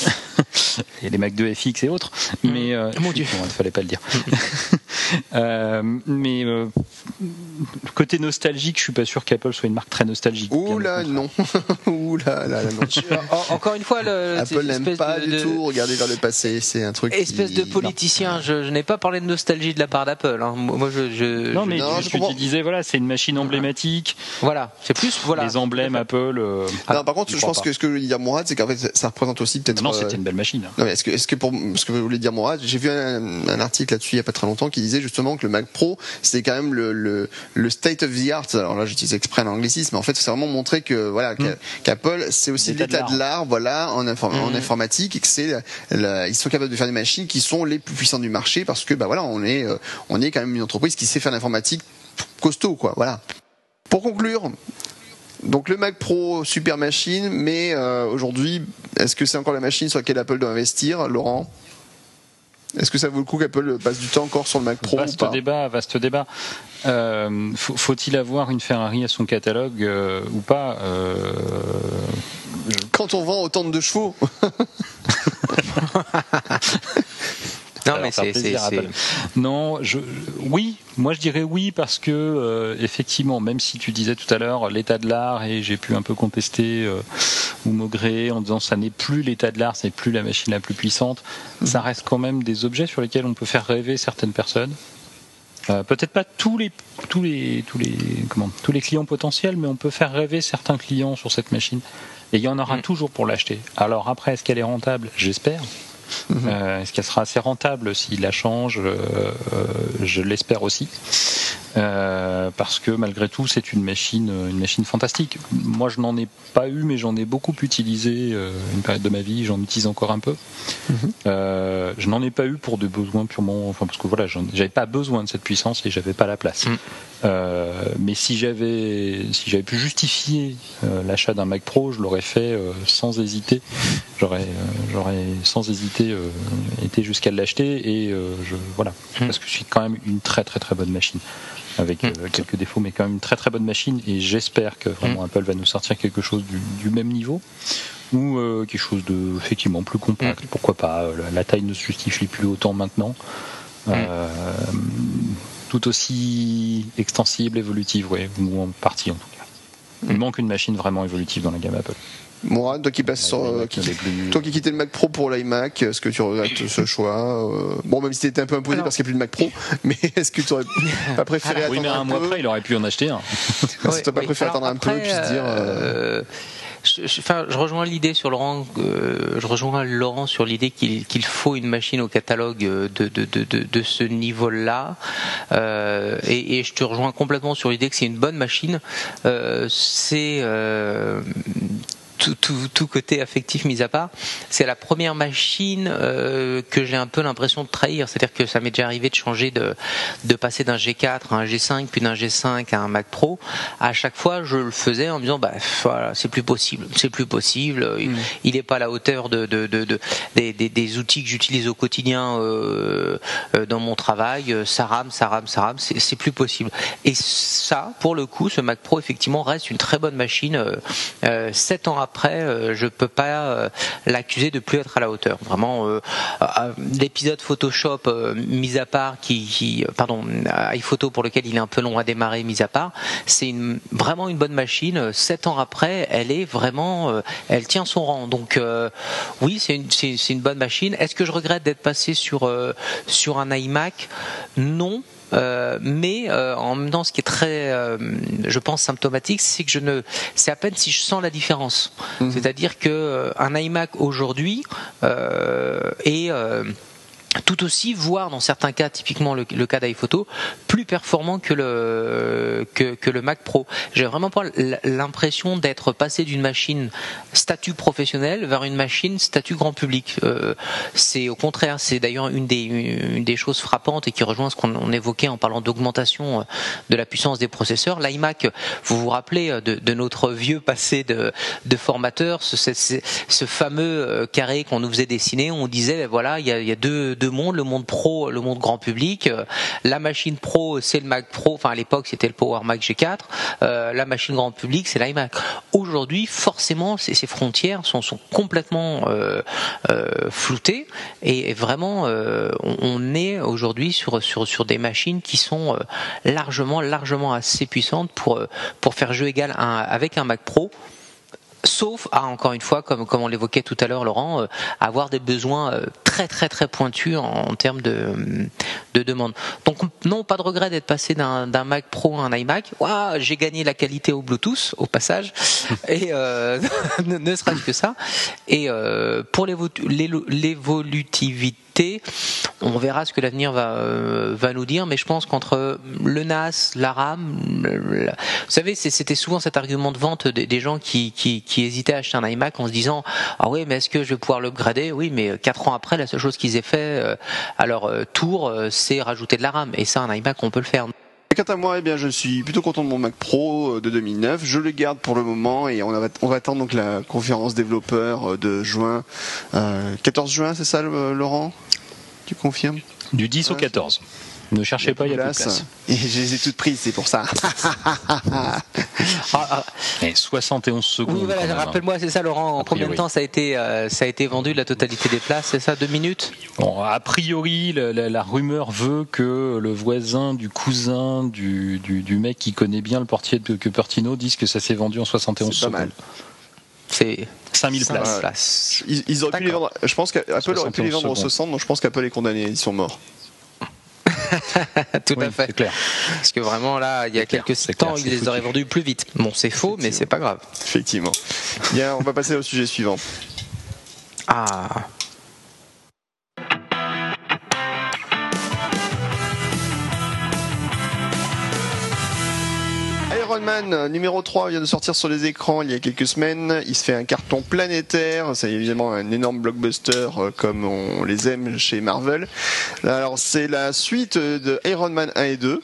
[SPEAKER 2] et les Mac 2 FX et autres. Mais euh,
[SPEAKER 3] mon Dieu,
[SPEAKER 2] il fallait pas le dire. euh, mais euh, côté nostalgique, je suis pas sûr qu'Apple soit une marque très nostalgique.
[SPEAKER 1] Ouh là non, ouh là là, non.
[SPEAKER 3] Encore une fois, le,
[SPEAKER 1] Apple n'aime pas
[SPEAKER 3] de,
[SPEAKER 1] du tout regarder vers le passé. C'est un truc.
[SPEAKER 3] Espèce
[SPEAKER 1] qui...
[SPEAKER 3] de politicien. Je, je n'ai pas parlé de nostalgie de la part d'Apple. Hein. Moi, je, je,
[SPEAKER 2] non, mais
[SPEAKER 1] non,
[SPEAKER 2] je, je tu disais voilà, c'est une machine emblématique.
[SPEAKER 3] Voilà, c'est plus voilà.
[SPEAKER 2] Les emblèmes Apple. Euh,
[SPEAKER 1] non, par contre, je pense pas. que ce que veut dire Mourad, c'est qu'en fait, ça représente aussi peut-être.
[SPEAKER 2] Non, c'était une belle machine.
[SPEAKER 1] Non, est-ce que, est-ce que pour ce que voulait dire Mourad, j'ai vu un, un article là-dessus il y a pas très longtemps qui disait justement que le Mac Pro, c'est quand même le, le, le, state of the art. Alors là, j'utilise exprès l'anglicisme, mais en fait, c'est vraiment montrer que voilà mm. qu'Apple, c'est aussi l'état de l'art, voilà, en, inform mm. en, informatique, et que c'est ils sont capables de faire des machines qui sont les plus puissantes du marché parce que bah voilà, on est euh, on est quand même une entreprise qui sait faire l'informatique costaud, quoi. Voilà. Pour conclure, donc le Mac Pro, super machine, mais euh, aujourd'hui, est-ce que c'est encore la machine sur laquelle Apple doit investir, Laurent? Est-ce que ça vaut le coup qu'Apple passe du temps encore sur le Mac Pro
[SPEAKER 2] Vaste
[SPEAKER 1] ou pas
[SPEAKER 2] débat, vaste débat. Euh, faut- Faut-il avoir une Ferrari à son catalogue euh, ou pas Euh,
[SPEAKER 1] Quand on vend autant de chevaux,
[SPEAKER 3] Non, mais c'est.
[SPEAKER 2] Non, je, oui, moi je dirais oui parce que euh, effectivement, même si tu disais tout à l'heure l'état de l'art et j'ai pu un peu contester euh, ou maugréer en disant ça n'est plus l'état de l'art, c'est plus la machine la plus puissante, ça reste quand même des objets sur lesquels on peut faire rêver certaines personnes. Euh, Peut-être pas tous les tous les tous les comment tous les clients potentiels, mais on peut faire rêver certains clients sur cette machine. Et il y en aura
[SPEAKER 3] Mm.
[SPEAKER 2] toujours pour l'acheter. Alors après, est-ce qu'elle est rentable? J'espère. Euh, Est-ce qu'elle sera assez rentable s'il la change? Euh, euh, Je l'espère aussi. Euh, parce que malgré tout, c'est une machine, une machine fantastique. Moi, je n'en ai pas eu, mais j'en ai beaucoup utilisé euh, une période de ma vie. J'en utilise encore un peu. Euh, je n'en ai pas eu pour des besoins purement, enfin parce que voilà, j'avais pas besoin de cette puissance et j'avais pas la place.
[SPEAKER 3] Mm.
[SPEAKER 2] Euh, mais si j'avais, si j'avais pu justifier euh, l'achat d'un Mac Pro, je l'aurais fait euh, sans hésiter. J'aurais, euh, j'aurais sans hésiter euh, été jusqu'à l'acheter et euh, je, voilà,
[SPEAKER 3] Mm.
[SPEAKER 2] parce que c'est quand même une très très très bonne machine avec euh, quelques défauts, mais quand même une très très bonne machine. Et j'espère que vraiment Apple va nous sortir quelque chose du, du même niveau ou euh, quelque chose de effectivement plus compact. Pourquoi pas La, la taille ne se justifie plus autant maintenant. Euh, tout aussi extensible, évolutive, ouais, ou en partie en tout cas. Il manque une machine vraiment évolutive dans la gamme Apple.
[SPEAKER 1] moi, toi qui passes euh, qui- toi qui quittais le Mac Pro pour l'iMac, est-ce que tu regrettes ce choix euh, Bon, même si t'étais un peu imposé
[SPEAKER 3] Alors-
[SPEAKER 1] parce qu'il n'y a plus de Mac Pro, mais est-ce que tu aurais pas préféré
[SPEAKER 2] Oui, mais
[SPEAKER 1] attendre
[SPEAKER 2] un
[SPEAKER 1] un
[SPEAKER 2] mois
[SPEAKER 1] peu
[SPEAKER 2] après, il aurait pu en acheter un.
[SPEAKER 1] Est-ce que t'as pas
[SPEAKER 3] oui.
[SPEAKER 1] préféré
[SPEAKER 3] Alors
[SPEAKER 1] attendre un peu puis se dire euh,
[SPEAKER 3] je, enfin, je rejoins l'idée sur Laurent. euh, je rejoins Laurent sur l'idée qu'il qu'il faut une machine au catalogue euh, de de, de, de, de ce niveau-là. Euh, et, et je te rejoins complètement sur l'idée que c'est une bonne machine. Euh, c'est euh, tout, tout, tout côté affectif mis à part, c'est la première machine euh, que j'ai un peu l'impression de trahir. C'est-à-dire que ça m'est déjà arrivé de changer de, de passer d'un G4 à un G5, puis d'un G5 à un Mac Pro. À chaque fois, je le faisais en me disant, bah voilà, c'est plus possible, c'est plus possible. Il- Il n'est pas à la hauteur de, de, de, de- des, des, des outils que j'utilise au quotidien euh, euh, dans mon travail. Euh, Ça rame, ça rame, ça rame. C'est c'est plus possible. Et ça, pour le coup, ce Mac Pro effectivement reste une très bonne machine. Euh, euh, Sept ans après, euh, je peux pas euh, l'accuser de plus être à la hauteur. Vraiment, euh, l'épisode Photoshop mis à part, qui, pardon, iPhoto pour lequel il est un peu long à démarrer mis à part, c'est vraiment une bonne machine. Sept ans après, elle est vraiment, elle tient son rang. Donc oui, c'est une, c'est, une bonne machine. Est-ce que je regrette d'être passé sur sur un iMac? Non. Euh, mais euh, en même temps, ce qui est très, euh, je pense, symptomatique, c'est que je ne, c'est à peine si je sens la différence. C'est-à-dire que euh, un iMac aujourd'hui euh, est euh, tout aussi, voire dans certains cas, typiquement le, cas d'iPhoto, plus performant que le que, le Mac Pro. J'ai vraiment pas l'impression d'être passé d'une machine statut professionnel vers une machine statut grand public. Euh, c'est au contraire, c'est d'ailleurs une des des choses frappantes et qui rejoint ce qu'on on évoquait en parlant d'augmentation euh, de la puissance des processeurs. L'iMac, vous vous rappelez euh, de, notre vieux passé de, de formateur, ce, ce- fameux carré qu'on nous faisait dessiner, on disait ben voilà, il y a, y a deux mondes, le monde pro, le monde grand public. Euh, La machine pro, c'est le Mac Pro, enfin à l'époque c'était le Power Mac G4. Euh, la machine grand public, c'est l'iMac. Aujourd'hui, forcément, ces, frontières sont, complètement euh, floutées et vraiment, on, est aujourd'hui sur, des machines qui sont largement, largement assez puissantes pour, faire jeu égal avec un Mac Pro sauf à encore une fois, comme, on l'évoquait tout à l'heure, Laurent, avoir des besoins très très très pointus en, en termes de, de demande. Donc non, pas de regret d'être passé d'un Mac Pro à un iMac. Ouah, j'ai gagné la qualité au Bluetooth au passage, et euh, ne, serait-ce que ça. Et euh, pour l'évolutivité, on verra ce que l'avenir va, euh, va nous dire, mais je pense qu'entre le NAS, la RAM, le- la- vous savez, c'était souvent cet argument de vente des, des gens qui, qui, qui hésitaient à acheter un iMac en se disant ah oui, mais est-ce que je vais pouvoir l'upgrader Oui, mais euh, quatre ans après, la seule chose qu'ils aient fait euh, à leur euh, tour, euh, c'est rajouter de la RAM, et ça, un iMac, on peut le faire.
[SPEAKER 1] Quant à moi, eh bien, je suis plutôt content de mon Mac Pro de 2009. Je le garde pour le moment et on va, on va attendre donc la conférence développeur de juin, euh, 14 juin, c'est ça, le- Laurent? Tu confirmes?
[SPEAKER 2] Du 10 au
[SPEAKER 1] Ouais.
[SPEAKER 2] 14. Ne cherchez pas, il y a plus de place.
[SPEAKER 1] Et je les ai toutes prises, c'est pour ça.
[SPEAKER 2] Ah, ah. Et 71 secondes.
[SPEAKER 3] Oui, voilà,
[SPEAKER 2] hein.
[SPEAKER 3] rappelle-moi, c'est ça, Laurent. En combien de temps ça a été, euh, ça a été vendu la totalité des places C'est ça, deux minutes?
[SPEAKER 2] Bon, a priori, la, la- la rumeur veut que le voisin du cousin du, du, du mec qui connaît bien le portier de Cupertino dise que ça s'est vendu en 71
[SPEAKER 1] C'est pas
[SPEAKER 2] secondes.
[SPEAKER 1] mal.
[SPEAKER 3] C'est
[SPEAKER 2] 5000
[SPEAKER 3] 5000
[SPEAKER 2] places.
[SPEAKER 3] places.
[SPEAKER 1] Ils, ils auraient pu les vendre. Je pense qu'Apple aurait pu les
[SPEAKER 2] 71
[SPEAKER 1] vendre en
[SPEAKER 2] secondes.
[SPEAKER 1] 60, donc je pense qu'Apple est condamné, ils sont morts.
[SPEAKER 3] Tout
[SPEAKER 2] Oui,
[SPEAKER 3] à fait.
[SPEAKER 2] clair.
[SPEAKER 3] Parce que vraiment, là, il y a
[SPEAKER 2] clair,
[SPEAKER 3] quelques temps,
[SPEAKER 2] clair,
[SPEAKER 3] ils les auraient vendus plus vite. Bon, c'est faux, mais c'est pas grave.
[SPEAKER 1] Effectivement. Bien, on va passer au sujet suivant.
[SPEAKER 3] Ah.
[SPEAKER 1] Iron Man numéro 3 vient de sortir sur les écrans il y a quelques semaines. Il se fait un carton planétaire. C'est évidemment un énorme blockbuster euh, comme on les aime chez Marvel. Alors c'est la suite de Iron Man 1 et 2.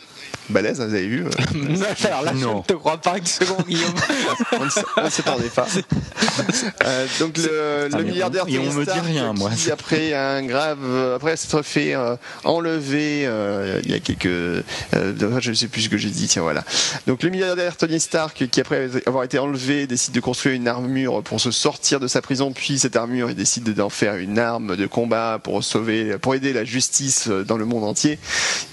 [SPEAKER 1] Balèze, hein, vous avez vu. euh,
[SPEAKER 3] Alors là, je
[SPEAKER 2] Non.
[SPEAKER 3] ne te crois pas une seconde, Guillaume.
[SPEAKER 1] on ne s- on ne s'attendait pas. Euh, donc le,
[SPEAKER 2] Ah,
[SPEAKER 1] le milliardaire
[SPEAKER 2] on- et on
[SPEAKER 1] Tony
[SPEAKER 2] me dit
[SPEAKER 1] Stark,
[SPEAKER 2] rien, moi.
[SPEAKER 1] qui après un grave, après s'être fait euh, enlever euh, il y a quelques, euh, je ne sais plus ce que j'ai dit. Tiens voilà. Donc le milliardaire Tony Stark, qui après avoir été enlevé, décide de construire une armure pour se sortir de sa prison. Puis cette armure, il décide d'en faire une arme de combat pour sauver, pour aider la justice dans le monde entier.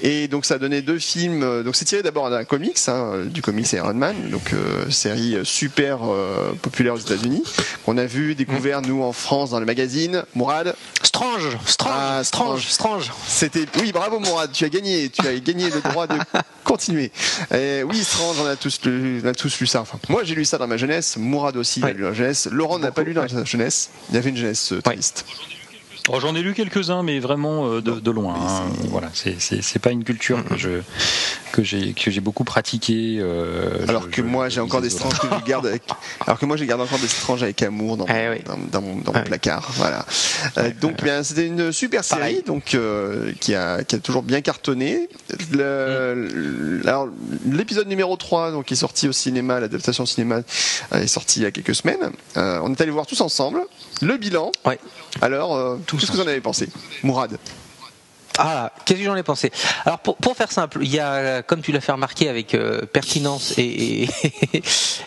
[SPEAKER 1] Et donc ça a donné deux films. Euh, Donc c'est tiré d'abord d'un comics, hein, du comics Iron Man, donc euh, série euh, super euh, populaire aux États-Unis, qu'on a vu, découvert nous en France dans le magazine. Mourad,
[SPEAKER 3] Strange, strange,
[SPEAKER 1] Ah,
[SPEAKER 3] strange, strange.
[SPEAKER 1] c'était oui, bravo Mourad, tu as gagné, tu as gagné le droit de continuer. Et oui, Strange, on a tous lu, on a tous lu ça. Enfin, moi j'ai lu ça dans ma jeunesse, Mourad aussi l'a
[SPEAKER 3] Ouais.
[SPEAKER 1] lu dans la jeunesse. Laurent n'a pas lu dans
[SPEAKER 3] ouais.
[SPEAKER 1] sa jeunesse. Il y avait une jeunesse euh, triste.
[SPEAKER 2] Oh, J'en ai lu quelques-uns, mais vraiment euh, de, de loin. Hein. Voilà, c'est pas une culture que je que j'ai que j'ai beaucoup pratiquée. euh,
[SPEAKER 1] Alors
[SPEAKER 2] je-
[SPEAKER 1] que
[SPEAKER 2] je-
[SPEAKER 1] moi j'ai encore des stranges que je garde avec. Alors que moi j'ai gardé encore des stranges avec amour dans, mon-
[SPEAKER 3] Eh oui.
[SPEAKER 1] dans, dans mon, dans mon
[SPEAKER 3] Ah oui.
[SPEAKER 1] placard. Voilà. Euh, donc bien c'était une super série
[SPEAKER 3] Pareil.
[SPEAKER 1] donc euh, qui a qui a toujours bien cartonné. Alors l'épisode numéro 3 donc qui est sorti au cinéma, l'adaptation au cinéma est sorti il y a quelques semaines. Euh, on est allé voir tous ensemble le bilan.
[SPEAKER 3] Ouais.
[SPEAKER 1] Alors euh, qu'est-ce que vous en avez pensé, Mourad?
[SPEAKER 3] Ah, qu'est-ce que j'en ai pensé? Alors pour, pour faire simple, il y a, comme tu l'as fait remarquer avec euh, pertinence et,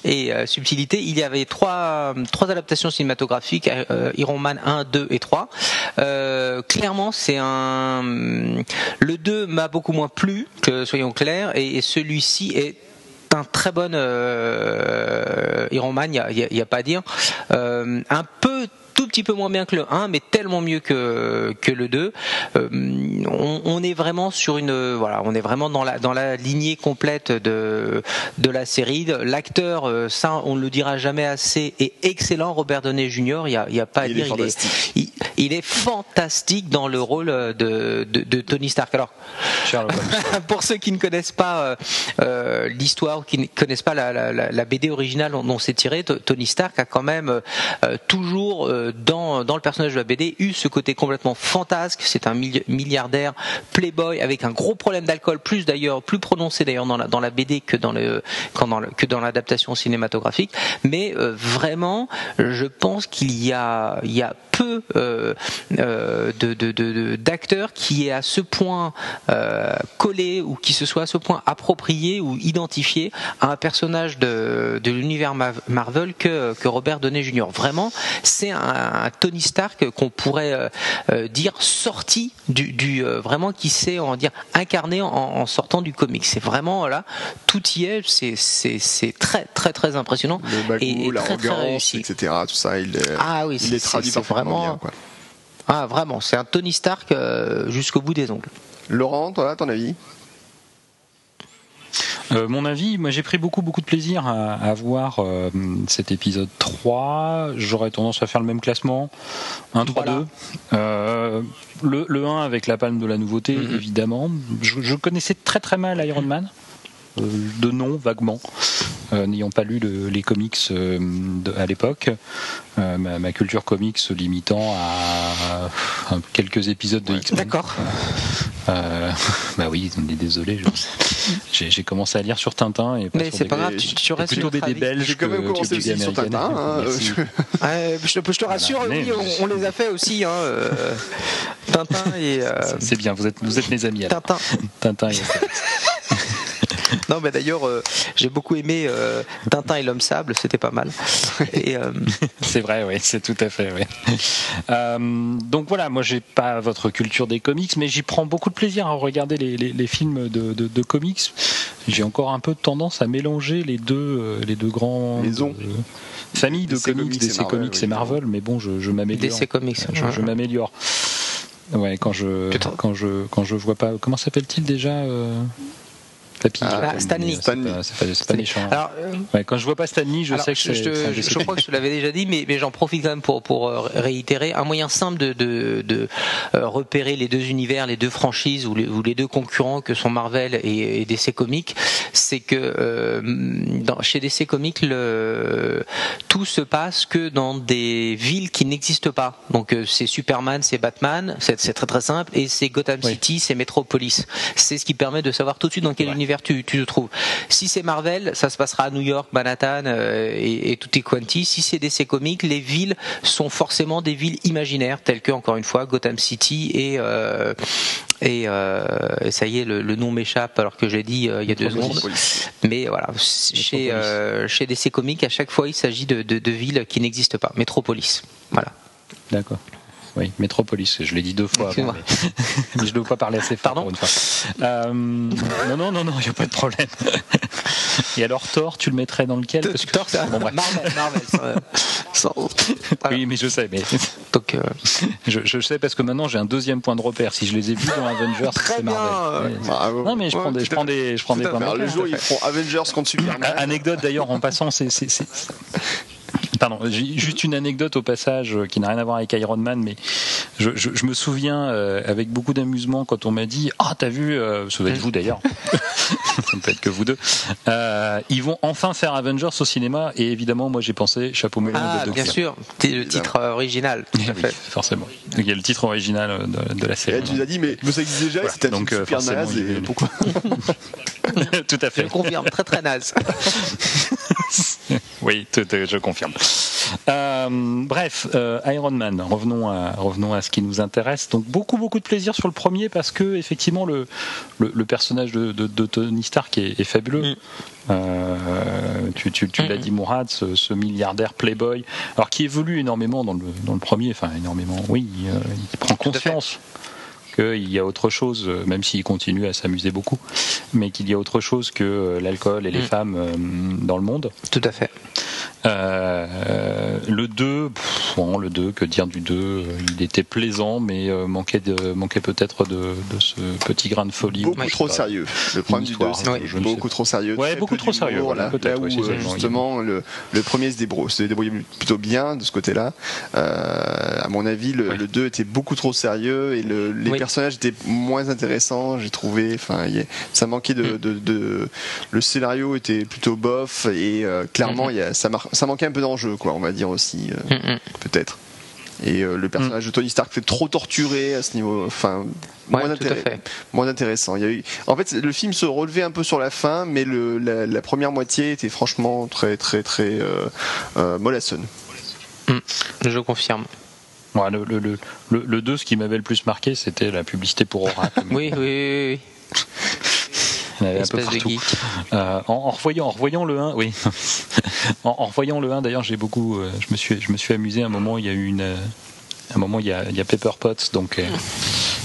[SPEAKER 3] et, euh, subtilité, il y avait trois, trois adaptations cinématographiques, euh, Iron Man 1, 2 et 3. Euh, clairement, c'est un... Le 2 m'a beaucoup moins plu, que soyons clairs, et, celui-ci est un très bon Iron Man, il n'y a, a- pas à dire. Un peu tout petit peu moins bien que le 1, mais tellement mieux que, que le 2. Euh, on, on est vraiment sur une, voilà, on est vraiment dans la, dans la lignée complète de, de la série. L'acteur, euh, ça, on ne le dira jamais assez, est excellent. Robert Downey Jr., il y a, il y a pas à
[SPEAKER 1] Il est
[SPEAKER 3] dire.
[SPEAKER 1] fantastique.
[SPEAKER 3] il, il est fantastique dans le rôle de, de, de Tony Stark. Alors, pour ceux qui ne connaissent pas euh, euh, l'histoire, ou qui ne connaissent pas la, la- la- la BD originale dont c'est tiré, Tony Stark a quand même euh, toujours euh, dans, le personnage de la BD eu ce côté complètement fantasque. C'est un milli- milliardaire playboy avec un gros problème d'alcool, plus d'ailleurs plus prononcé d'ailleurs dans la, BD que dans le que dans l'adaptation cinématographique. Mais euh, vraiment, je pense qu'il y a il y a peu euh, euh, d'acteurs qui est à ce point collé ou qui se soit à ce point approprié ou identifié à un personnage de, de l'univers Ma- Marvel que, que Robert Downey Jr. Vraiment, c'est un, un Tony Stark qu'on pourrait euh, euh, dire sorti du, du euh, vraiment qui s'est on va dire incarné en, en sortant du comic. C'est vraiment là, tout y est. C'est très très très impressionnant.
[SPEAKER 1] Le
[SPEAKER 3] Et- très, très réussi.
[SPEAKER 1] etc. Tout ça, il, est-
[SPEAKER 3] Ah oui,
[SPEAKER 1] il
[SPEAKER 3] c'est-
[SPEAKER 1] est traduit
[SPEAKER 3] vraiment-
[SPEAKER 1] bien. Quoi.
[SPEAKER 3] Ah vraiment, c'est un Tony Stark jusqu'au bout des ongles.
[SPEAKER 1] Laurent, toi, ton avis?
[SPEAKER 2] Euh, mon avis, moi j'ai pris beaucoup beaucoup de plaisir à, à voir euh, cet épisode 3. J'aurais tendance à faire le même classement. 1, 3,
[SPEAKER 3] Voilà.
[SPEAKER 2] 2. Euh, le, le 1 avec la palme de la nouveauté,
[SPEAKER 3] Mhm.
[SPEAKER 2] évidemment. Je, je connaissais très très mal Iron Man. Euh, de nom, vaguement. n'ayant pas lu les comics à l'époque. Ma, culture comics se limitant à, quelques épisodes de X-Men.
[SPEAKER 3] D'accord.
[SPEAKER 2] bah oui, on est désolé. J'ai commencé à lire sur Tintin et
[SPEAKER 3] mais c'est pas grave, tu, restes
[SPEAKER 2] plutôt BD belge.
[SPEAKER 1] J'ai quand même commencé aussi sur Tintin. Hein,
[SPEAKER 3] je, te rassure, oui, on, les a fait aussi. Hein, Tintin et.
[SPEAKER 2] C'est bien, vous êtes, vous êtes mes amis.
[SPEAKER 3] Tintin.
[SPEAKER 2] Tintin et
[SPEAKER 3] non, mais d'ailleurs, euh, j'ai beaucoup aimé euh, Tintin et l'homme sable, c'était pas mal.
[SPEAKER 2] Euh, c'est vrai, oui, c'est tout à fait. Oui. donc voilà, moi j'ai pas votre culture des comics, mais j'y prends beaucoup de plaisir à regarder les, films de, comics. J'ai encore un peu de tendance à mélanger les deux, les deux grands familles de comics, DC Comics et Marvel, mais bon, je, je m'améliore.
[SPEAKER 3] DC Comics,
[SPEAKER 2] je, m'améliore. Ouais, quand je, quand je, quand je vois pas. Comment s'appelle-t-il déjà
[SPEAKER 3] ah, Stanley.
[SPEAKER 2] C'est pas, méchant. Alors, euh, quand je vois pas Stanley, je sais que je,
[SPEAKER 3] je, je crois que je te l'avais déjà dit, mais, mais j'en profite quand même pour, pour euh, réitérer. Un moyen simple de, de, de euh, repérer les deux univers, les deux franchises ou les, ou les deux concurrents que sont Marvel et, et DC Comics, c'est que euh, dans, chez DC Comics, le, tout se passe que dans des villes qui n'existent pas. Donc c'est Superman, c'est Batman, c'est très très simple, et c'est Gotham City, c'est Metropolis. C'est ce qui permet de savoir tout de suite dans quel univers tu, tu le trouves. Si c'est Marvel, ça se passera à New York, Manhattan euh, et, et tutti quanti. Si c'est DC Comics, les villes sont forcément des villes imaginaires, telles que encore une fois Gotham City et euh, et, euh, ça y est, le, nom m'échappe alors que j'ai dit il y a deux secondes. Mais voilà, chez, chez DC Comics, à chaque fois, il s'agit de, de, de villes qui n'existent pas. Métropolis. Voilà.
[SPEAKER 2] D'accord. Oui, Métropolis, je l'ai dit deux fois, mais... je ne dois pas parler assez fort
[SPEAKER 3] Pardon
[SPEAKER 2] une fois. Euh, non, non, non, non, il n'y a pas de problème. Et alors Thor, tu le mettrais dans lequel?
[SPEAKER 3] Parce que... Thor, c'est bon, Marvel. Marvel
[SPEAKER 2] Oui, mais je sais, mais donc euh... je, je, sais parce que maintenant j'ai un deuxième point de repère. Si je les ai vus dans Avengers, c'est Marvel. Non, mais je prends des, je prends des, je prends des points.
[SPEAKER 1] Le jour, ils feront Avengers contre Superman.
[SPEAKER 2] Anecdote d'ailleurs en passant, c'est Pardon, juste une anecdote au passage euh, qui n'a rien à voir avec Iron Man, mais je, je, je me souviens euh, avec beaucoup d'amusement quand on m'a dit Ah, t'as vu, euh, ça doit être vous d'ailleurs, ça ne peut être que vous deux, euh, ils vont enfin faire Avengers au cinéma, et évidemment, moi j'ai pensé Chapeau melon
[SPEAKER 3] ah,
[SPEAKER 2] de
[SPEAKER 3] bien sûr, le titre original.
[SPEAKER 2] oui, forcément. Donc, il y a le titre original de, de la série.
[SPEAKER 1] Et tu nous as dit, mais ça existe déjà, c'était donc super naze, et pourquoi
[SPEAKER 2] Tout à fait.
[SPEAKER 3] Je confirme, très très naze.
[SPEAKER 2] oui, je confirme. Euh, bref, euh, Iron Man. Revenons à, revenons à ce qui nous intéresse. Donc beaucoup beaucoup de plaisir sur le premier parce que effectivement le le, personnage de, de, Tony Stark est, fabuleux. Mm. Euh, tu, tu, tu l'as mm. dit Mourad, ce, milliardaire playboy, alors qui évolue énormément dans le, dans le premier, enfin énormément, oui, il prend conscience qu'il y a autre chose, euh, même s'il continue à s'amuser beaucoup, mais qu'il y a autre chose que euh, l'alcool et les mm. femmes euh, dans le monde.
[SPEAKER 3] Tout à fait.
[SPEAKER 2] Euh, le 2, bon, le 2, que dire du 2 Il était plaisant, mais manquait, de, manquait peut-être de, de, ce petit grain de folie.
[SPEAKER 1] Beaucoup trop sérieux. Le problème du 2, c'est beaucoup trop sérieux.
[SPEAKER 2] Ouais, beaucoup trop sérieux. Voilà,
[SPEAKER 1] là où, justement, le, le, premier se débrouille, se débrouillait plutôt bien de ce côté-là. Euh, à mon avis, le, le, 2 était beaucoup trop sérieux et le, les personnages étaient moins intéressants, j'ai trouvé. Enfin, ça manquait de, mm. de, de, Le scénario était plutôt bof et euh, clairement, mm-hmm. ça, ça manquait un peu d'enjeu, quoi, on va dire aussi, euh, mm-hmm. peut-être. Et euh, le personnage de Tony Stark fait trop torturé à ce niveau. Enfin, moins, moins, intéressant. Il y a eu... En fait, le film se relevait un peu sur la fin, mais le, la, première moitié était franchement très, très, très euh, mollassonne.
[SPEAKER 3] Mm. Je confirme.
[SPEAKER 2] Ouais, le, le, le, le 2, ce qui m'avait le plus marqué, c'était la publicité pour Oracle.
[SPEAKER 3] oui, oui, oui. oui.
[SPEAKER 2] Un peu partout. Euh, en, en, revoyant, en revoyant le 1, oui. en, en, revoyant le 1, d'ailleurs, j'ai beaucoup, euh, je me suis, je me suis amusé. À un moment, il y a eu une, euh, un moment, il y a, il y a Pepper Potts, donc.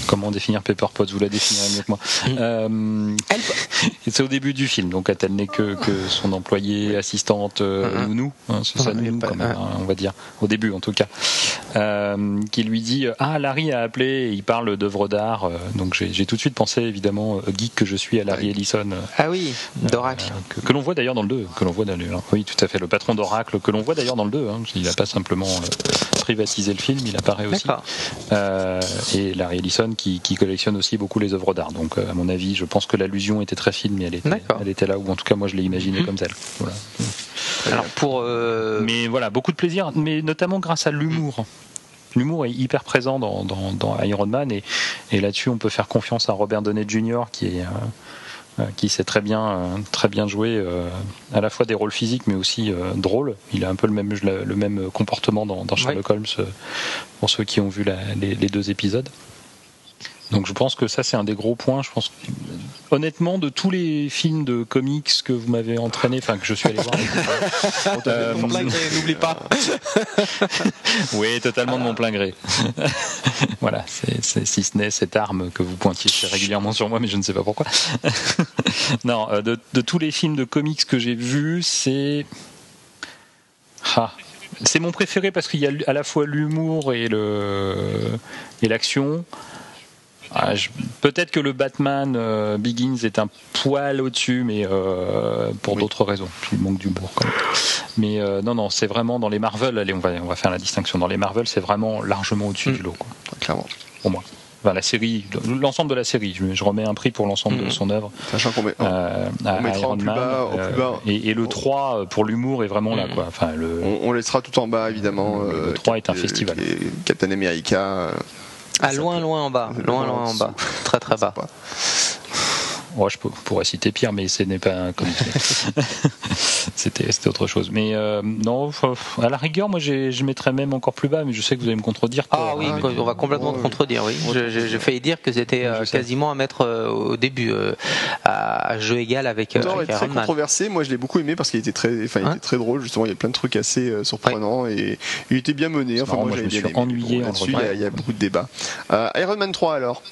[SPEAKER 2] Euh, comment définir Pepper Potts Vous la définirez mieux que moi. Mm. Euh, c'est au début du film, donc elle n'est que, que son employée, assistante, euh, nounou, hein, c'est ça, nounou quand même, hein, on va dire, au début en tout cas, euh, qui lui dit Ah, Larry a appelé, et il parle d'œuvres d'art, euh, donc j'ai tout de suite pensé évidemment, geek que je suis, à Larry Ellison.
[SPEAKER 3] Ah oui, d'Oracle.
[SPEAKER 2] que, que l'on voit d'ailleurs dans le 2, que l'on voit dans le, oui, tout à fait, le patron d'Oracle, que l'on voit d'ailleurs dans le 2, hein, il n'a pas simplement privatiser le film, il apparaît aussi. Euh, et Larry Ellison qui, qui collectionne aussi beaucoup les œuvres d'art. Donc, euh, à mon avis, je pense que l'allusion était très fine, mais elle était,
[SPEAKER 3] D'accord.
[SPEAKER 2] elle était là, ou en tout cas, moi, je l'ai imaginée
[SPEAKER 3] Mhm.
[SPEAKER 2] comme telle. Voilà.
[SPEAKER 3] Alors pour euh,
[SPEAKER 2] Mais voilà, beaucoup de plaisir, mais notamment grâce à l'humour. L'humour est hyper présent dans, dans, dans Iron Man et, et là-dessus on peut faire confiance à Robert Downey Jr. qui est euh, qui sait très bien très bien jouer euh, à la fois des rôles physiques mais aussi euh, drôles. Il a un peu le même le, le même comportement dans, dans Sherlock Holmes euh, pour ceux qui ont vu la- les, les deux épisodes. Donc je pense que ça c'est un des gros points. Je pense que, honnêtement de tous les films de comics que vous m'avez entraîné, enfin que je suis allé voir. euh,
[SPEAKER 3] n'oublie pas.
[SPEAKER 2] oui, totalement de mon plein gré. voilà, c'est, si ce n'est cette arme que vous pointiez régulièrement sur moi, mais je ne sais pas pourquoi. non, euh, de, de tous les films de comics que j'ai vus, c'est. Ah, c'est mon préféré parce qu'il y a à la fois l'humour et, le, et l'action. Ah, Peut-être que le Batman euh, Begins est un poil au-dessus, mais euh, pour
[SPEAKER 1] Oui.
[SPEAKER 2] d'autres raisons. Il manque d'humour quand même. Mais euh, non, non, c'est vraiment dans les Marvel. Allez, on va, on va faire la distinction. Dans les Marvel, c'est vraiment largement au-dessus
[SPEAKER 3] Mm.
[SPEAKER 2] du lot, quoi,
[SPEAKER 1] Clairement.
[SPEAKER 2] pour moi. Enfin, la série, l'ensemble de la série. Je, je remets un prix pour l'ensemble de
[SPEAKER 3] Mm.
[SPEAKER 2] son œuvre.
[SPEAKER 1] Sachant qu'on met.
[SPEAKER 2] euh,
[SPEAKER 1] mettra plus bas-
[SPEAKER 2] euh,
[SPEAKER 1] plus bas.
[SPEAKER 2] et, et le 3 euh, pour l'humour est vraiment là,
[SPEAKER 3] Mm.
[SPEAKER 2] quoi. Enfin, le,
[SPEAKER 1] On, on laissera tout en bas évidemment.
[SPEAKER 2] Le
[SPEAKER 1] euh,
[SPEAKER 2] 3 est un festival.
[SPEAKER 1] Captain America.
[SPEAKER 3] Ah, loin, loin en bas, loin, loin en bas, très très bas.
[SPEAKER 2] Ouais, je pour- pourrais citer pire, mais ce n'est pas un comics. c'était, c'était autre chose. Mais euh, non, à la rigueur, moi, j'ai- je mettrais même encore plus bas, mais je sais que vous allez me contredire.
[SPEAKER 3] Ah oui,
[SPEAKER 2] hein,
[SPEAKER 3] on va complètement
[SPEAKER 1] Ouais,
[SPEAKER 3] te contredire, oui. Je- je- J'ai failli dire que c'était euh, quasiment à mettre euh, au début euh, à, à jeu égal avec, euh,
[SPEAKER 1] est
[SPEAKER 3] avec
[SPEAKER 1] très
[SPEAKER 3] Iron Man.
[SPEAKER 1] controversé. Moi, je l'ai beaucoup aimé parce qu'il était très, enfin, il
[SPEAKER 3] Hein
[SPEAKER 1] était très drôle. Justement, il y a plein de trucs assez euh, surprenants et il était bien mené. Enfin,
[SPEAKER 2] marrant,
[SPEAKER 1] moi,
[SPEAKER 2] moi, je me suis
[SPEAKER 1] aimé.
[SPEAKER 2] ennuyé en
[SPEAKER 1] là-dessus, il y, a-
[SPEAKER 2] regardant.
[SPEAKER 1] il y a beaucoup de débats. Euh, Iron Man 3 alors,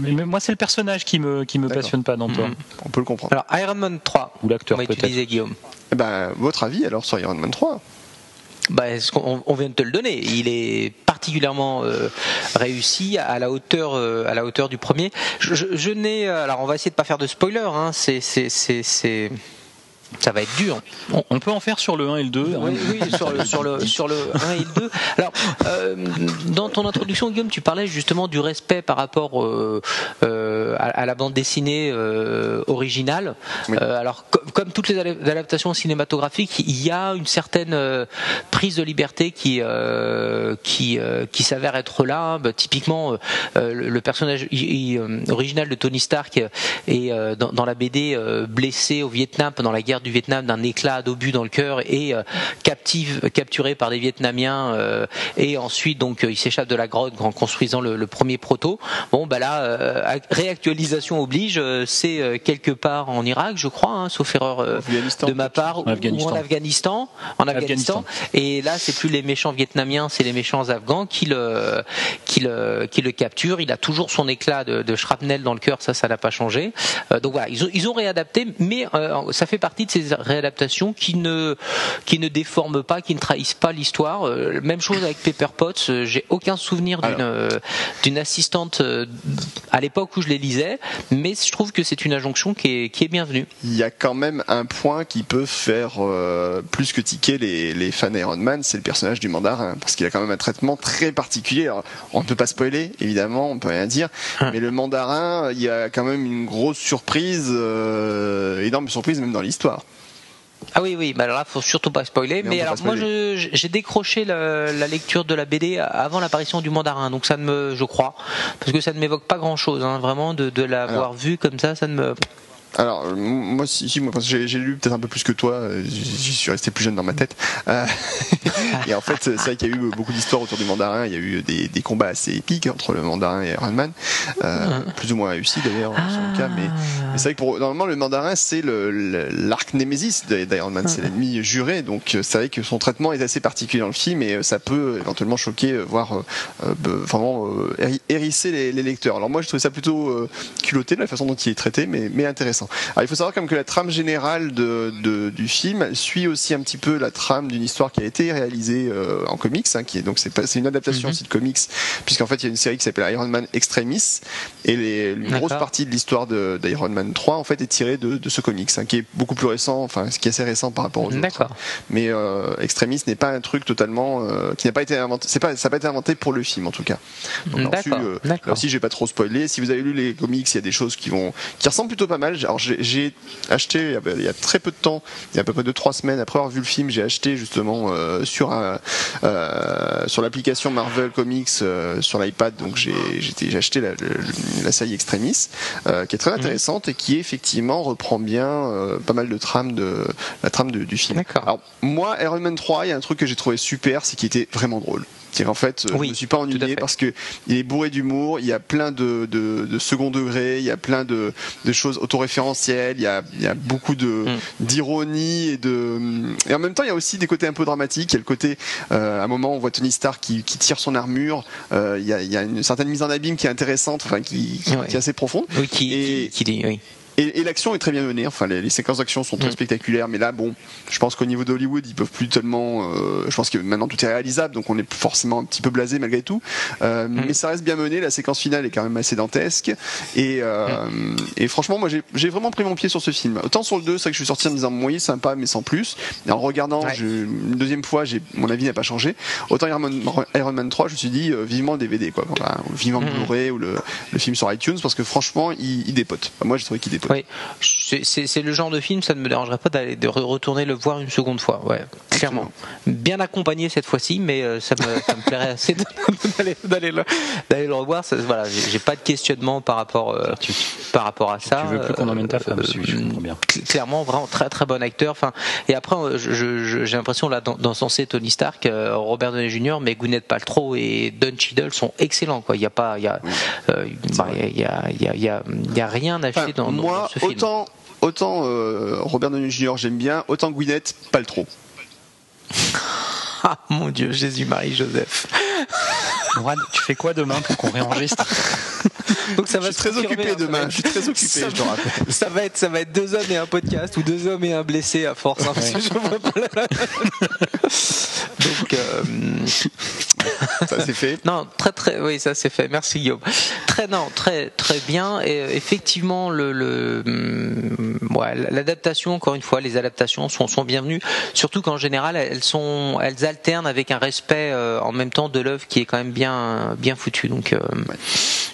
[SPEAKER 2] Mais, mais moi, c'est le personnage qui me, qui me passionne pas dans.
[SPEAKER 3] Mhm.
[SPEAKER 1] on peut le comprendre.
[SPEAKER 3] Alors Iron Man 3,
[SPEAKER 2] Ou l'acteur, peut-être.
[SPEAKER 3] Guillaume
[SPEAKER 1] Eh ben, votre avis alors sur Iron Man 3
[SPEAKER 3] bah, est-ce qu'on- on vient de te le donner. Il est particulièrement euh, réussi à la hauteur, euh, à la hauteur du premier. Je, je- je n'ai, euh, alors on va essayer de pas faire de spoiler. Hein, c'est, c'est, c'est, c'est- ça va être dur.
[SPEAKER 2] On, on peut en faire sur le 1 et le 2. hein.
[SPEAKER 3] Oui, oui, sur le, sur le, sur le 1 et le 2. Alors, euh, dans ton introduction, Guillaume, tu parlais justement du respect par rapport euh, euh, à, à la bande dessinée euh, originale.
[SPEAKER 1] Oui.
[SPEAKER 3] Euh, alors, co- comme toutes les adap- adaptations cinématographiques, il y a une certaine euh, prise de liberté qui, euh, qui, euh, qui s'avère être là. Bah, typiquement, euh, le, le personnage euh, original de Tony Stark est euh, dans, dans la BD euh, blessé au Vietnam pendant la guerre du Vietnam d'un éclat d'obus dans le cœur et euh, captive, capturé par des Vietnamiens euh, et ensuite donc euh, il s'échappe de la grotte en construisant le, le premier proto. Bon bah là ac- réactualisation oblige, c'est quelque part en Irak je crois, hein, sauf erreur de ma part, ou- en Afghanistan, en Afghanistan. Et là, c'est plus les méchants vietnamiens, c'est les méchants afghans qui le, qui le, qui le capturent. Il a toujours son éclat de, de shrapnel dans le cœur, ça, ça n'a pas changé. Donc voilà, ils ont, ils ont réadapté, mais ça fait partie de ces réadaptations qui ne, qui ne déforment pas, qui ne trahissent pas l'histoire. Euh, même chose avec Pepper Potts. euh, J'ai aucun souvenir d'une, euh, d'une assistante à l'époque où je les lisais, mais je trouve que c'est une injonction qui est, qui est bienvenue.
[SPEAKER 1] il y a quand même un point qui peut faire euh, plus que tiquer les, les fans Iron Man, c'est le personnage du mandarin, parce qu'il a quand même un traitement très particulier. Alors, on ne peut pas spoiler, évidemment, on peut rien dire,
[SPEAKER 3] Hein.
[SPEAKER 1] mais le mandarin, il y a quand même une grosse surprise, euh, énorme surprise même dans l'histoire.
[SPEAKER 3] Ah oui, oui, bah alors là, faut surtout pas spoiler.
[SPEAKER 1] Mais
[SPEAKER 3] Mais, alors, moi, j'ai décroché la, la lecture de la BD avant l'apparition du mandarin, donc ça ne me, je crois, parce que ça ne m'évoque pas grand chose, vraiment, de, de l'avoir vu comme ça, ça ne me.
[SPEAKER 1] Alors, euh, moi, si, si, moi, j'ai j'ai lu peut-être un peu plus que toi, euh, j'y suis resté plus jeune dans ma tête. Euh, et en fait, c'est vrai qu'il y a eu beaucoup d'histoires autour du mandarin, il y a eu des, des combats assez épiques entre le mandarin et Iron Man, euh, plus ou moins réussis d'ailleurs, dans son cas, mais, mais c'est vrai que pour, normalement, le mandarin, c'est le- le- l'arc némésis d'I- d'Iron Man, c'est l'ennemi juré, donc c'est vrai que son traitement est assez particulier dans le film et ça peut éventuellement choquer, voire euh, vraiment héri- hérisser les, les lecteurs. Alors moi, je trouvais ça plutôt culotté, la façon dont il est traité, mais, mais intéressant. Intéressant. Alors il faut savoir comme que la trame générale de, de, du film suit aussi un petit peu la trame d'une histoire qui a été réalisée euh, en comics, hein, qui est donc c'est une adaptation
[SPEAKER 3] Mhm.
[SPEAKER 1] aussi de comics, puisqu'en fait il y a une série qui s'appelle Iron Man Extremis et les, une grosse partie de l'histoire d'Iron Man 3 en fait est tirée de, de ce comics, hein, qui est beaucoup plus récent, enfin ce qui est assez récent par rapport aux autres. Mais euh, Extremis n'est pas un truc totalement euh, qui n'a pas été inventé, c'est pas ça n'a pas été inventé pour le film en tout cas. Donc, là aussi, j'ai pas trop spoilé. Si vous avez lu les comics, il y a des choses qui vont, qui ressemblent plutôt pas mal. Alors, j'ai- acheté il y a- très peu de temps, il y a à peu près deux trois semaines après avoir vu le film, j'ai acheté justement euh, sur un, euh, sur l'application Marvel Comics euh, sur l'iPad. Donc, j'ai acheté la, la série Extremis, qui est
[SPEAKER 3] Mhm.
[SPEAKER 1] très intéressante et qui effectivement reprend bien pas mal de trames de la trame de- du film.
[SPEAKER 3] D'accord.
[SPEAKER 1] Alors, moi, Iron Man 3, il y a un truc que j'ai trouvé super, c'est qu'il était vraiment drôle. C'est qu'en fait, euh,
[SPEAKER 3] Oui,
[SPEAKER 1] je me suis pas ennuyé parce que il est bourré d'humour, il y a plein de, de, de second degré, il y a plein de, de choses autoréférentielles, il y a, il y a beaucoup de
[SPEAKER 3] Mm.
[SPEAKER 1] d'ironie et de et en même temps il y a aussi des côtés un peu dramatiques. Il y a le côté euh, à un moment on voit Tony Stark qui, qui tire son armure, euh, il, y a, il y a une certaine mise en abîme qui est intéressante, enfin qui, qui,
[SPEAKER 3] Ouais.
[SPEAKER 1] qui est assez profonde.
[SPEAKER 3] Oui, qui,
[SPEAKER 1] Et-
[SPEAKER 3] qui, qui dit, oui.
[SPEAKER 1] Et, et l'action est très bien menée. Enfin, les, les séquences d'action sont très
[SPEAKER 3] Mm.
[SPEAKER 1] spectaculaires. Mais là, bon, je pense qu'au niveau d'Hollywood, ils peuvent plus tellement. euh, je pense que maintenant tout est réalisable, donc on est forcément un petit peu blasé malgré tout. Euh,
[SPEAKER 3] Mm.
[SPEAKER 1] Mais ça reste bien mené. La séquence finale est quand même assez dantesque. Et, euh,
[SPEAKER 3] Mm.
[SPEAKER 1] et franchement, moi, j'ai vraiment pris mon pied sur ce film. Autant sur le 2, c'est vrai que je suis sorti en me disant, moyen sympa, mais sans plus. Et en regardant
[SPEAKER 3] Ouais.
[SPEAKER 1] je- une deuxième fois, mon avis n'a pas changé. Autant Iron Man, Iron Man 3, je me suis dit, vivement le DVD, quoi. Enfin, vivement le. Blu-ray ou le, le film sur iTunes, parce que franchement, il, il dépote. Moi, j'ai trouvé qu'il dépote.
[SPEAKER 3] Oui, c'est- le genre de film, ça ne me dérangerait pas d'aller de re- retourner le voir une seconde fois, ouais, clairement. Bien accompagné cette fois-ci, mais euh, ça me, ça me plairait assez d'aller d'aller le, le revoir. Ça, voilà, j'ai pas de questionnement par rapport euh,
[SPEAKER 2] Tu,
[SPEAKER 3] par rapport à ça.
[SPEAKER 2] tu veux plus qu'on emmène ta femme,
[SPEAKER 3] Euh,
[SPEAKER 2] si je comprends bien.
[SPEAKER 3] cl- Clairement, vraiment très très bon acteur. Enfin, et après, euh, j'ai l'impression là d'en- d'encenser Tony Stark, euh, Robert Downey Jr., mais Gwyneth Paltrow et Don Cheadle sont excellents. Quoi, il y a pas, il y a, euh, bah, il y a, il y a, il y a, il y a rien à
[SPEAKER 1] Enfin,
[SPEAKER 3] acheter dans, dans-
[SPEAKER 1] moi,
[SPEAKER 3] film.
[SPEAKER 1] autant, autant euh, Robert Downey Jr. j'aime bien, autant Gwyneth, pas le trop.
[SPEAKER 3] Ah mon Dieu, Jésus-Marie Joseph.
[SPEAKER 2] Mourad, tu fais quoi demain pour qu'on réenregistre?
[SPEAKER 3] Donc ça
[SPEAKER 1] Je
[SPEAKER 3] va
[SPEAKER 1] suis très
[SPEAKER 3] se
[SPEAKER 1] occupé
[SPEAKER 3] hein,
[SPEAKER 1] demain,
[SPEAKER 3] être-
[SPEAKER 1] je suis très occupé,
[SPEAKER 3] ça
[SPEAKER 1] je te
[SPEAKER 3] va-
[SPEAKER 1] rappelle.
[SPEAKER 3] Ça va être, ça va être deux hommes et un podcast ou deux hommes et un blessé à force. hein, parce que je vois pas la- Donc euh,
[SPEAKER 1] Ça c'est fait.
[SPEAKER 3] non, très très, oui, ça c'est fait. Merci Guillaume. Très non, très très bien. Et euh, effectivement, le, le ouais, l'adaptation, encore une fois, les adaptations sont, sont bienvenues. Surtout qu'en général, elles sont, elles alternent avec un respect euh, en même temps de l'œuvre qui est quand même bien bien foutu. Donc euh,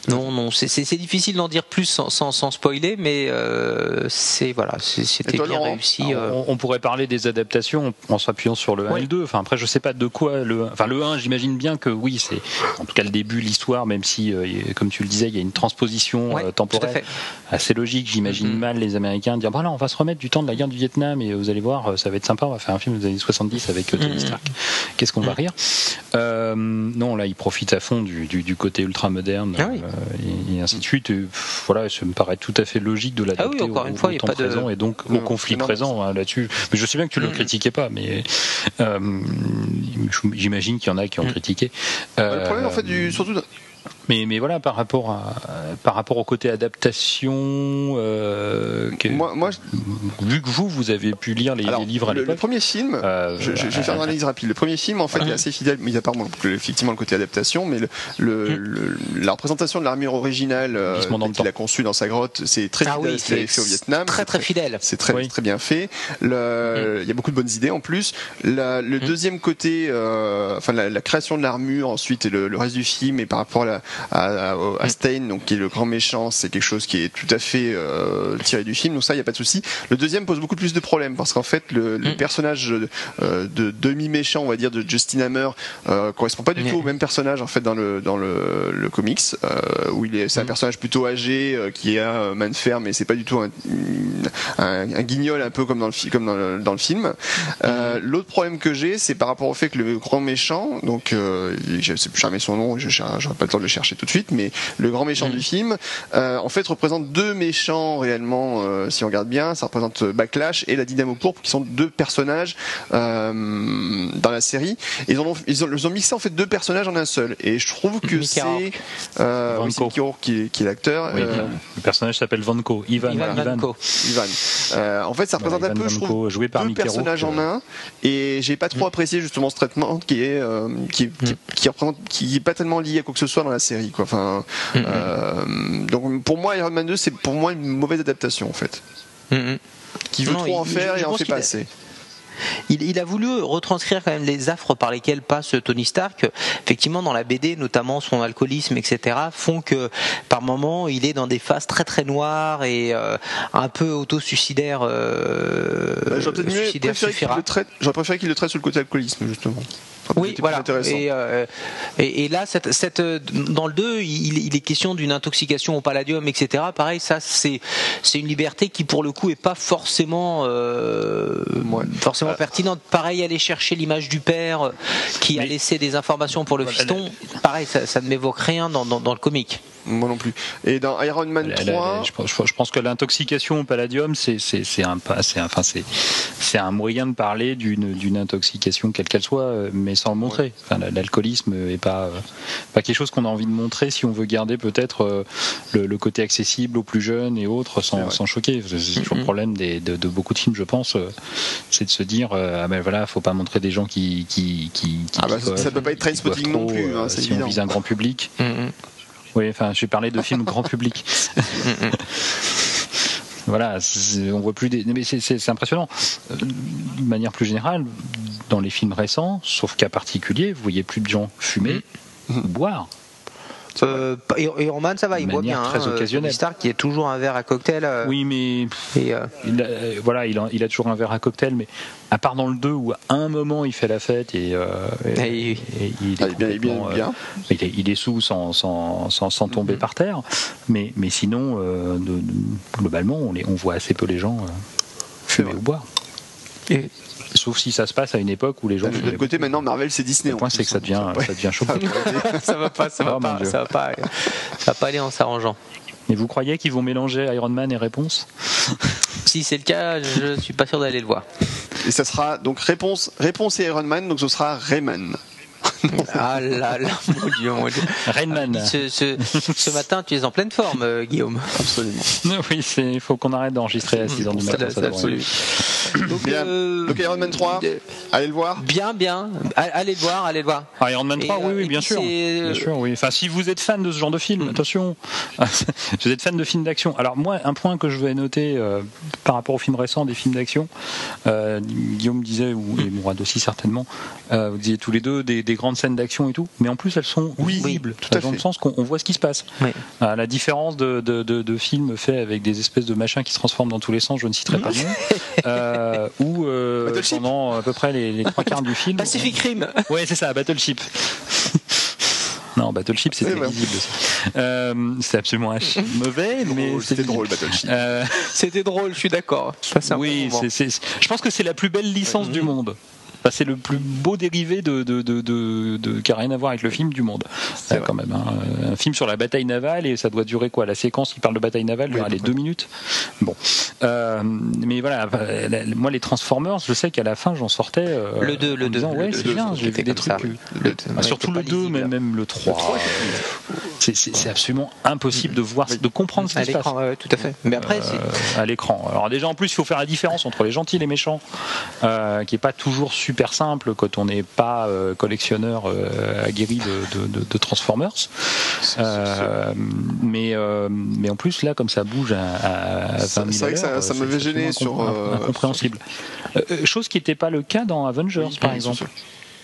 [SPEAKER 3] non, non, c'est- difficile d'en dire plus sans, sans, sans spoiler, mais euh, c'est voilà, c'était bien
[SPEAKER 1] Laurent
[SPEAKER 3] réussi. euh.
[SPEAKER 2] on, on pourrait parler des adaptations en, s'appuyant sur le 1
[SPEAKER 3] Oui.
[SPEAKER 2] et le 2. Enfin, après, je sais pas de quoi le. Enfin, le 1, j'imagine bien que oui, c'est en tout cas le début, l'histoire, même si, euh, comme tu le disais, il y a une transposition
[SPEAKER 3] Ouais,
[SPEAKER 2] euh,
[SPEAKER 3] tout à
[SPEAKER 2] temporelle
[SPEAKER 3] fait.
[SPEAKER 2] assez logique. J'imagine
[SPEAKER 3] Mhm.
[SPEAKER 2] mal les Américains dire voilà, on va se remettre du temps de la guerre du Vietnam et vous allez voir, ça va être sympa. On va faire un film des années 70 avec euh, Tony
[SPEAKER 3] Mhm.
[SPEAKER 2] Stark. Qu'est-ce qu'on va rire? Euh, Non, là, il profite à fond du, du, du côté ultra moderne
[SPEAKER 3] Ah oui.
[SPEAKER 2] Euh, et, et ainsi de suite. Et, pff, voilà, ça me paraît tout à fait logique de l'adapter
[SPEAKER 3] Ah oui, encore
[SPEAKER 2] au,
[SPEAKER 3] une fois,
[SPEAKER 2] au temps
[SPEAKER 3] pas de-
[SPEAKER 2] présent et donc au conflit présent hein, là-dessus. Mais je sais bien que tu le
[SPEAKER 3] Mhm.
[SPEAKER 2] critiquais pas, mais euh, j'imagine qu'il y en a qui ont
[SPEAKER 3] Mhm.
[SPEAKER 2] critiqué.
[SPEAKER 1] le problème
[SPEAKER 2] Euh,
[SPEAKER 1] en fait du surtout
[SPEAKER 2] mais, mais voilà, par rapport, à, par rapport au côté adaptation, euh, que-
[SPEAKER 1] moi, moi je-
[SPEAKER 2] vu que vous, vous avez pu lire les,
[SPEAKER 1] alors,
[SPEAKER 2] les livres à
[SPEAKER 1] le, le
[SPEAKER 2] l'époque,
[SPEAKER 1] premier film.
[SPEAKER 2] euh,
[SPEAKER 1] Je, je- je vais faire une analyse rapide. Le premier film, en fait, est assez fidèle, mis à part bon, effectivement le côté adaptation, mais le, le- le- la représentation de l'armure originale euh, qu'il a conçue dans sa grotte, c'est très
[SPEAKER 3] Ah
[SPEAKER 1] fidèle
[SPEAKER 3] oui,
[SPEAKER 1] à ce qu'il avait fait au Vietnam.
[SPEAKER 3] très
[SPEAKER 1] C'est
[SPEAKER 3] très fidèle.
[SPEAKER 1] C'est très,
[SPEAKER 2] Oui.
[SPEAKER 1] très bien fait. Le- Il y a beaucoup de bonnes idées en plus. La- le deuxième côté, euh, enfin la, la création de l'armure ensuite et le, le reste du film et par rapport à, la- à, à- Stein, donc qui est le grand méchant, c'est quelque chose qui est tout à fait euh, tiré du film. Donc ça, il y a pas de souci. Le deuxième pose beaucoup plus de problèmes parce qu'en fait, le, le
[SPEAKER 3] Mm.
[SPEAKER 1] personnage euh, de demi méchant, on va dire, de Justin Hammer euh, correspond pas du
[SPEAKER 3] Mm.
[SPEAKER 1] tout au même personnage en fait dans le dans le, le comics euh, où il est, c'est un
[SPEAKER 3] Mm.
[SPEAKER 1] personnage plutôt âgé qui a main de fer, mais c'est pas du tout un, un, un guignol un peu comme dans le, fi- comme dans le, dans le film. L'autre problème que j'ai, c'est par rapport au fait que le grand méchant, donc je sais plus jamais son nom, je j'aurais pas le temps de le chercher tout de suite, mais le grand méchant du film, euh, en fait représente deux méchants réellement, euh, si on regarde bien, ça représente euh, Backlash et la Dynamo Pourpre, qui sont deux personnages euh, dans la série. Ils, en ont, ils, ont, ils ont mixé en fait deux personnages en un seul, et je trouve que
[SPEAKER 3] Mickey
[SPEAKER 1] c'est euh, oui, c'est
[SPEAKER 2] Vanko.
[SPEAKER 1] Mickey Rourke qui, qui est l'acteur.
[SPEAKER 2] Oui,
[SPEAKER 1] Euh,
[SPEAKER 2] Le personnage s'appelle Vanko. Ivan.
[SPEAKER 3] Ivan Vanko.
[SPEAKER 1] Ivan. Euh, en fait, ça représente un peu,
[SPEAKER 2] Ivan
[SPEAKER 1] je
[SPEAKER 2] Vanko,
[SPEAKER 1] trouve,
[SPEAKER 2] joué par
[SPEAKER 1] deux
[SPEAKER 2] Mickey
[SPEAKER 1] personnages
[SPEAKER 2] Rourke,
[SPEAKER 1] en un. Et j'ai pas trop apprécié justement ce traitement qui est euh, qui, qui,
[SPEAKER 2] Mm.
[SPEAKER 1] qui représente, qui est pas tellement lié à quoi que ce soit dans la série. Quoi. Enfin,
[SPEAKER 3] Mm,
[SPEAKER 1] euh, donc pour moi, Iron Man 2, c'est pour moi une mauvaise adaptation en fait.
[SPEAKER 3] Mm, mm.
[SPEAKER 1] Qui veut
[SPEAKER 3] Non,
[SPEAKER 1] trop en
[SPEAKER 3] il-
[SPEAKER 1] faire
[SPEAKER 3] je
[SPEAKER 1] et en fait pas
[SPEAKER 3] a-
[SPEAKER 1] assez.
[SPEAKER 3] Il, il a voulu retranscrire quand même les affres par lesquelles passe Tony Stark. Effectivement, dans la BD, notamment son alcoolisme, etc., font que par moment, il est dans des phases très très noires et euh, un peu auto-suicidaire. Euh,
[SPEAKER 1] Bah, J'aurais peut-être mieux
[SPEAKER 3] suicidaire
[SPEAKER 1] préféré qu'il
[SPEAKER 3] suffira.
[SPEAKER 1] le traite. J'aurais préféré qu'il le traite sur le côté alcoolisme justement.
[SPEAKER 3] Oui, voilà. Et, euh, et, et là, cette, cette, dans le 2, il, il est question d'une intoxication au palladium, etc. Pareil, ça, c'est une liberté qui, pour le coup, est pas forcément euh,
[SPEAKER 1] Ouais.
[SPEAKER 3] forcément
[SPEAKER 1] Euh,
[SPEAKER 3] pertinente. Pareil, aller chercher l'image du père qui a laissé des informations pour le fiston. Pareil, ça, ça ne m'évoque rien dans, dans, dans le comique.
[SPEAKER 1] Moi non plus. Et dans Iron Man
[SPEAKER 2] La- la-
[SPEAKER 1] 3,
[SPEAKER 2] je, pense, je pense que l'intoxication au palladium, c'est un, enfin, c'est moyen de parler d'une intoxication quelle qu'elle soit, euh, mais sans le montrer. Enfin, L'alcoolisme est pas euh, pas quelque chose qu'on a envie de montrer si on veut garder peut-être euh, le, le côté accessible aux plus jeunes et autres sans, choquer. C'est toujours le problème des, de, de beaucoup de films, je pense, c'est de se dire ah ben voilà, faut pas montrer des gens qui qui qui, qui
[SPEAKER 1] Ah bah, ça peut pas être
[SPEAKER 2] boivent
[SPEAKER 1] Trainspotting non plus, hein,
[SPEAKER 2] si
[SPEAKER 1] évident.
[SPEAKER 2] on vise un grand public. Oui, enfin, parlé de films grand public. Voilà, c'est- on voit plus des. Mais c'est impressionnant. Euh, De manière plus générale, dans les films récents, sauf cas particulier, vous voyez plus de gens fumer
[SPEAKER 1] Mm.
[SPEAKER 2] ou boire.
[SPEAKER 3] Euh, et, et Roman, ça va, il boit bien.
[SPEAKER 2] très
[SPEAKER 3] hein, euh,
[SPEAKER 2] occasionnelle.
[SPEAKER 3] Tony Stark qui est toujours un verre à cocktail. euh,
[SPEAKER 2] Oui, mais
[SPEAKER 3] et, euh,
[SPEAKER 2] il a, voilà, il a, il a toujours un verre à cocktail, mais à part dans le 2 où à un moment il fait la fête et,
[SPEAKER 3] il-
[SPEAKER 2] est
[SPEAKER 1] Ah, il est bien, il est bien,
[SPEAKER 2] il est, il est sous sans, sans, sans, sans tomber
[SPEAKER 3] Mhm.
[SPEAKER 2] par terre, mais, mais sinon, euh, de- de- globalement, on, les, on voit assez peu les gens euh, fumer ou boire.
[SPEAKER 3] et-
[SPEAKER 2] Sauf si ça se passe à une époque où les gens.
[SPEAKER 1] De l'autre côté, maintenant, Marvel, c'est Disney.
[SPEAKER 2] Le point, c'est que ça
[SPEAKER 1] hein.
[SPEAKER 2] devient, ça devient chaud.
[SPEAKER 3] ça va pas, ça va
[SPEAKER 2] Oh,
[SPEAKER 3] pas, ça va pas, ça va pas aller en s'arrangeant.
[SPEAKER 2] Mais vous croyez qu'ils vont mélanger Iron Man et Réponse?
[SPEAKER 3] Si c'est le cas, je suis pas sûr d'aller le voir.
[SPEAKER 1] Et ça sera donc réponse, réponse et Iron Man, donc ce sera Rayman.
[SPEAKER 3] Ah là là, mon Dieu, mon Dieu.
[SPEAKER 2] Rainman.
[SPEAKER 3] Ce, ce, ce matin, tu es en pleine forme, euh, Guillaume.
[SPEAKER 1] Absolument.
[SPEAKER 2] Oui, il faut qu'on arrête d'enregistrer à 6h du matin.
[SPEAKER 3] ça. Donc,
[SPEAKER 1] Bien.
[SPEAKER 3] euh,
[SPEAKER 1] Donc Iron Man 3,
[SPEAKER 3] de-
[SPEAKER 1] allez le voir.
[SPEAKER 3] bien, bien. Allez le voir, allez le voir.
[SPEAKER 2] Ah, Iron Man
[SPEAKER 3] Et,
[SPEAKER 2] 3, oui,
[SPEAKER 3] euh,
[SPEAKER 2] oui,
[SPEAKER 3] et
[SPEAKER 2] bien sûr. Bien sûr, oui. Enfin, si vous êtes fan de ce genre de film,
[SPEAKER 3] Mm.
[SPEAKER 2] attention, si vous êtes fan de films d'action. Alors moi, un point que je vais noter euh, par rapport aux films récents des films d'action, euh, Guillaume disait, ou et Mourad aussi certainement, euh, vous disiez tous les deux des, des grandes scènes d'action et tout, mais en plus elles sont
[SPEAKER 1] Oui,
[SPEAKER 2] visibles,
[SPEAKER 1] tout à
[SPEAKER 2] dans le
[SPEAKER 1] fait.
[SPEAKER 2] sens qu'on on voit ce qui se passe.
[SPEAKER 3] Oui.
[SPEAKER 2] À la différence de, de, de- de films faits avec des espèces de machins qui se transforment dans tous les sens, je ne citerai pas le nom, euh, où euh, pendant à peu près les, les trois quarts du film,
[SPEAKER 3] Pacific Rim.
[SPEAKER 2] Ouais, c'est ça, Battleship. non, Battleship, c'était visible. Euh, c'est absolument un mauvais, mais
[SPEAKER 1] C'était drôle, Battleship.
[SPEAKER 2] Euh,
[SPEAKER 3] C'était drôle, je suis d'accord.
[SPEAKER 2] Oui, je pense que c'est la plus belle licence du monde. Enfin, c'est le plus beau dérivé de, de, de, de- de- qui n'a rien à voir avec le film du monde.
[SPEAKER 1] C'est
[SPEAKER 2] Euh, quand même, hein. un film sur la bataille navale et ça doit durer quoi La séquence qui parle de bataille navale
[SPEAKER 1] Oui,
[SPEAKER 2] les deux minutes? Bon, Euh, mais voilà, moi les Transformers, je sais qu'à la fin j'en sortais. euh,
[SPEAKER 3] Le 2,
[SPEAKER 2] en
[SPEAKER 3] le
[SPEAKER 2] me
[SPEAKER 3] 2.
[SPEAKER 2] disant, ouais, c'est bien, j'ai vu des trucs. plus- Ah, surtout le 2, mais même le 3. C'est- absolument impossible de voir, de comprendre ce
[SPEAKER 3] À
[SPEAKER 2] qui se passe
[SPEAKER 3] tout à fait. Mais après, c'est-
[SPEAKER 2] euh, à l'écran. Alors déjà en plus il faut faire la différence entre les gentils et les méchants, euh, qui est pas toujours super simple quand on n'est pas euh, collectionneur euh, aguerri de, de- de- de Transformers. Euh, mais mais en plus là comme ça bouge à, à 20
[SPEAKER 1] Ça-
[SPEAKER 2] 000
[SPEAKER 1] c'est vrai que ça- ça m'avait gêné sur,
[SPEAKER 2] incom- incompréhensible. Chose qui n'était pas le cas dans Avengers
[SPEAKER 1] Oui,
[SPEAKER 2] par exemple.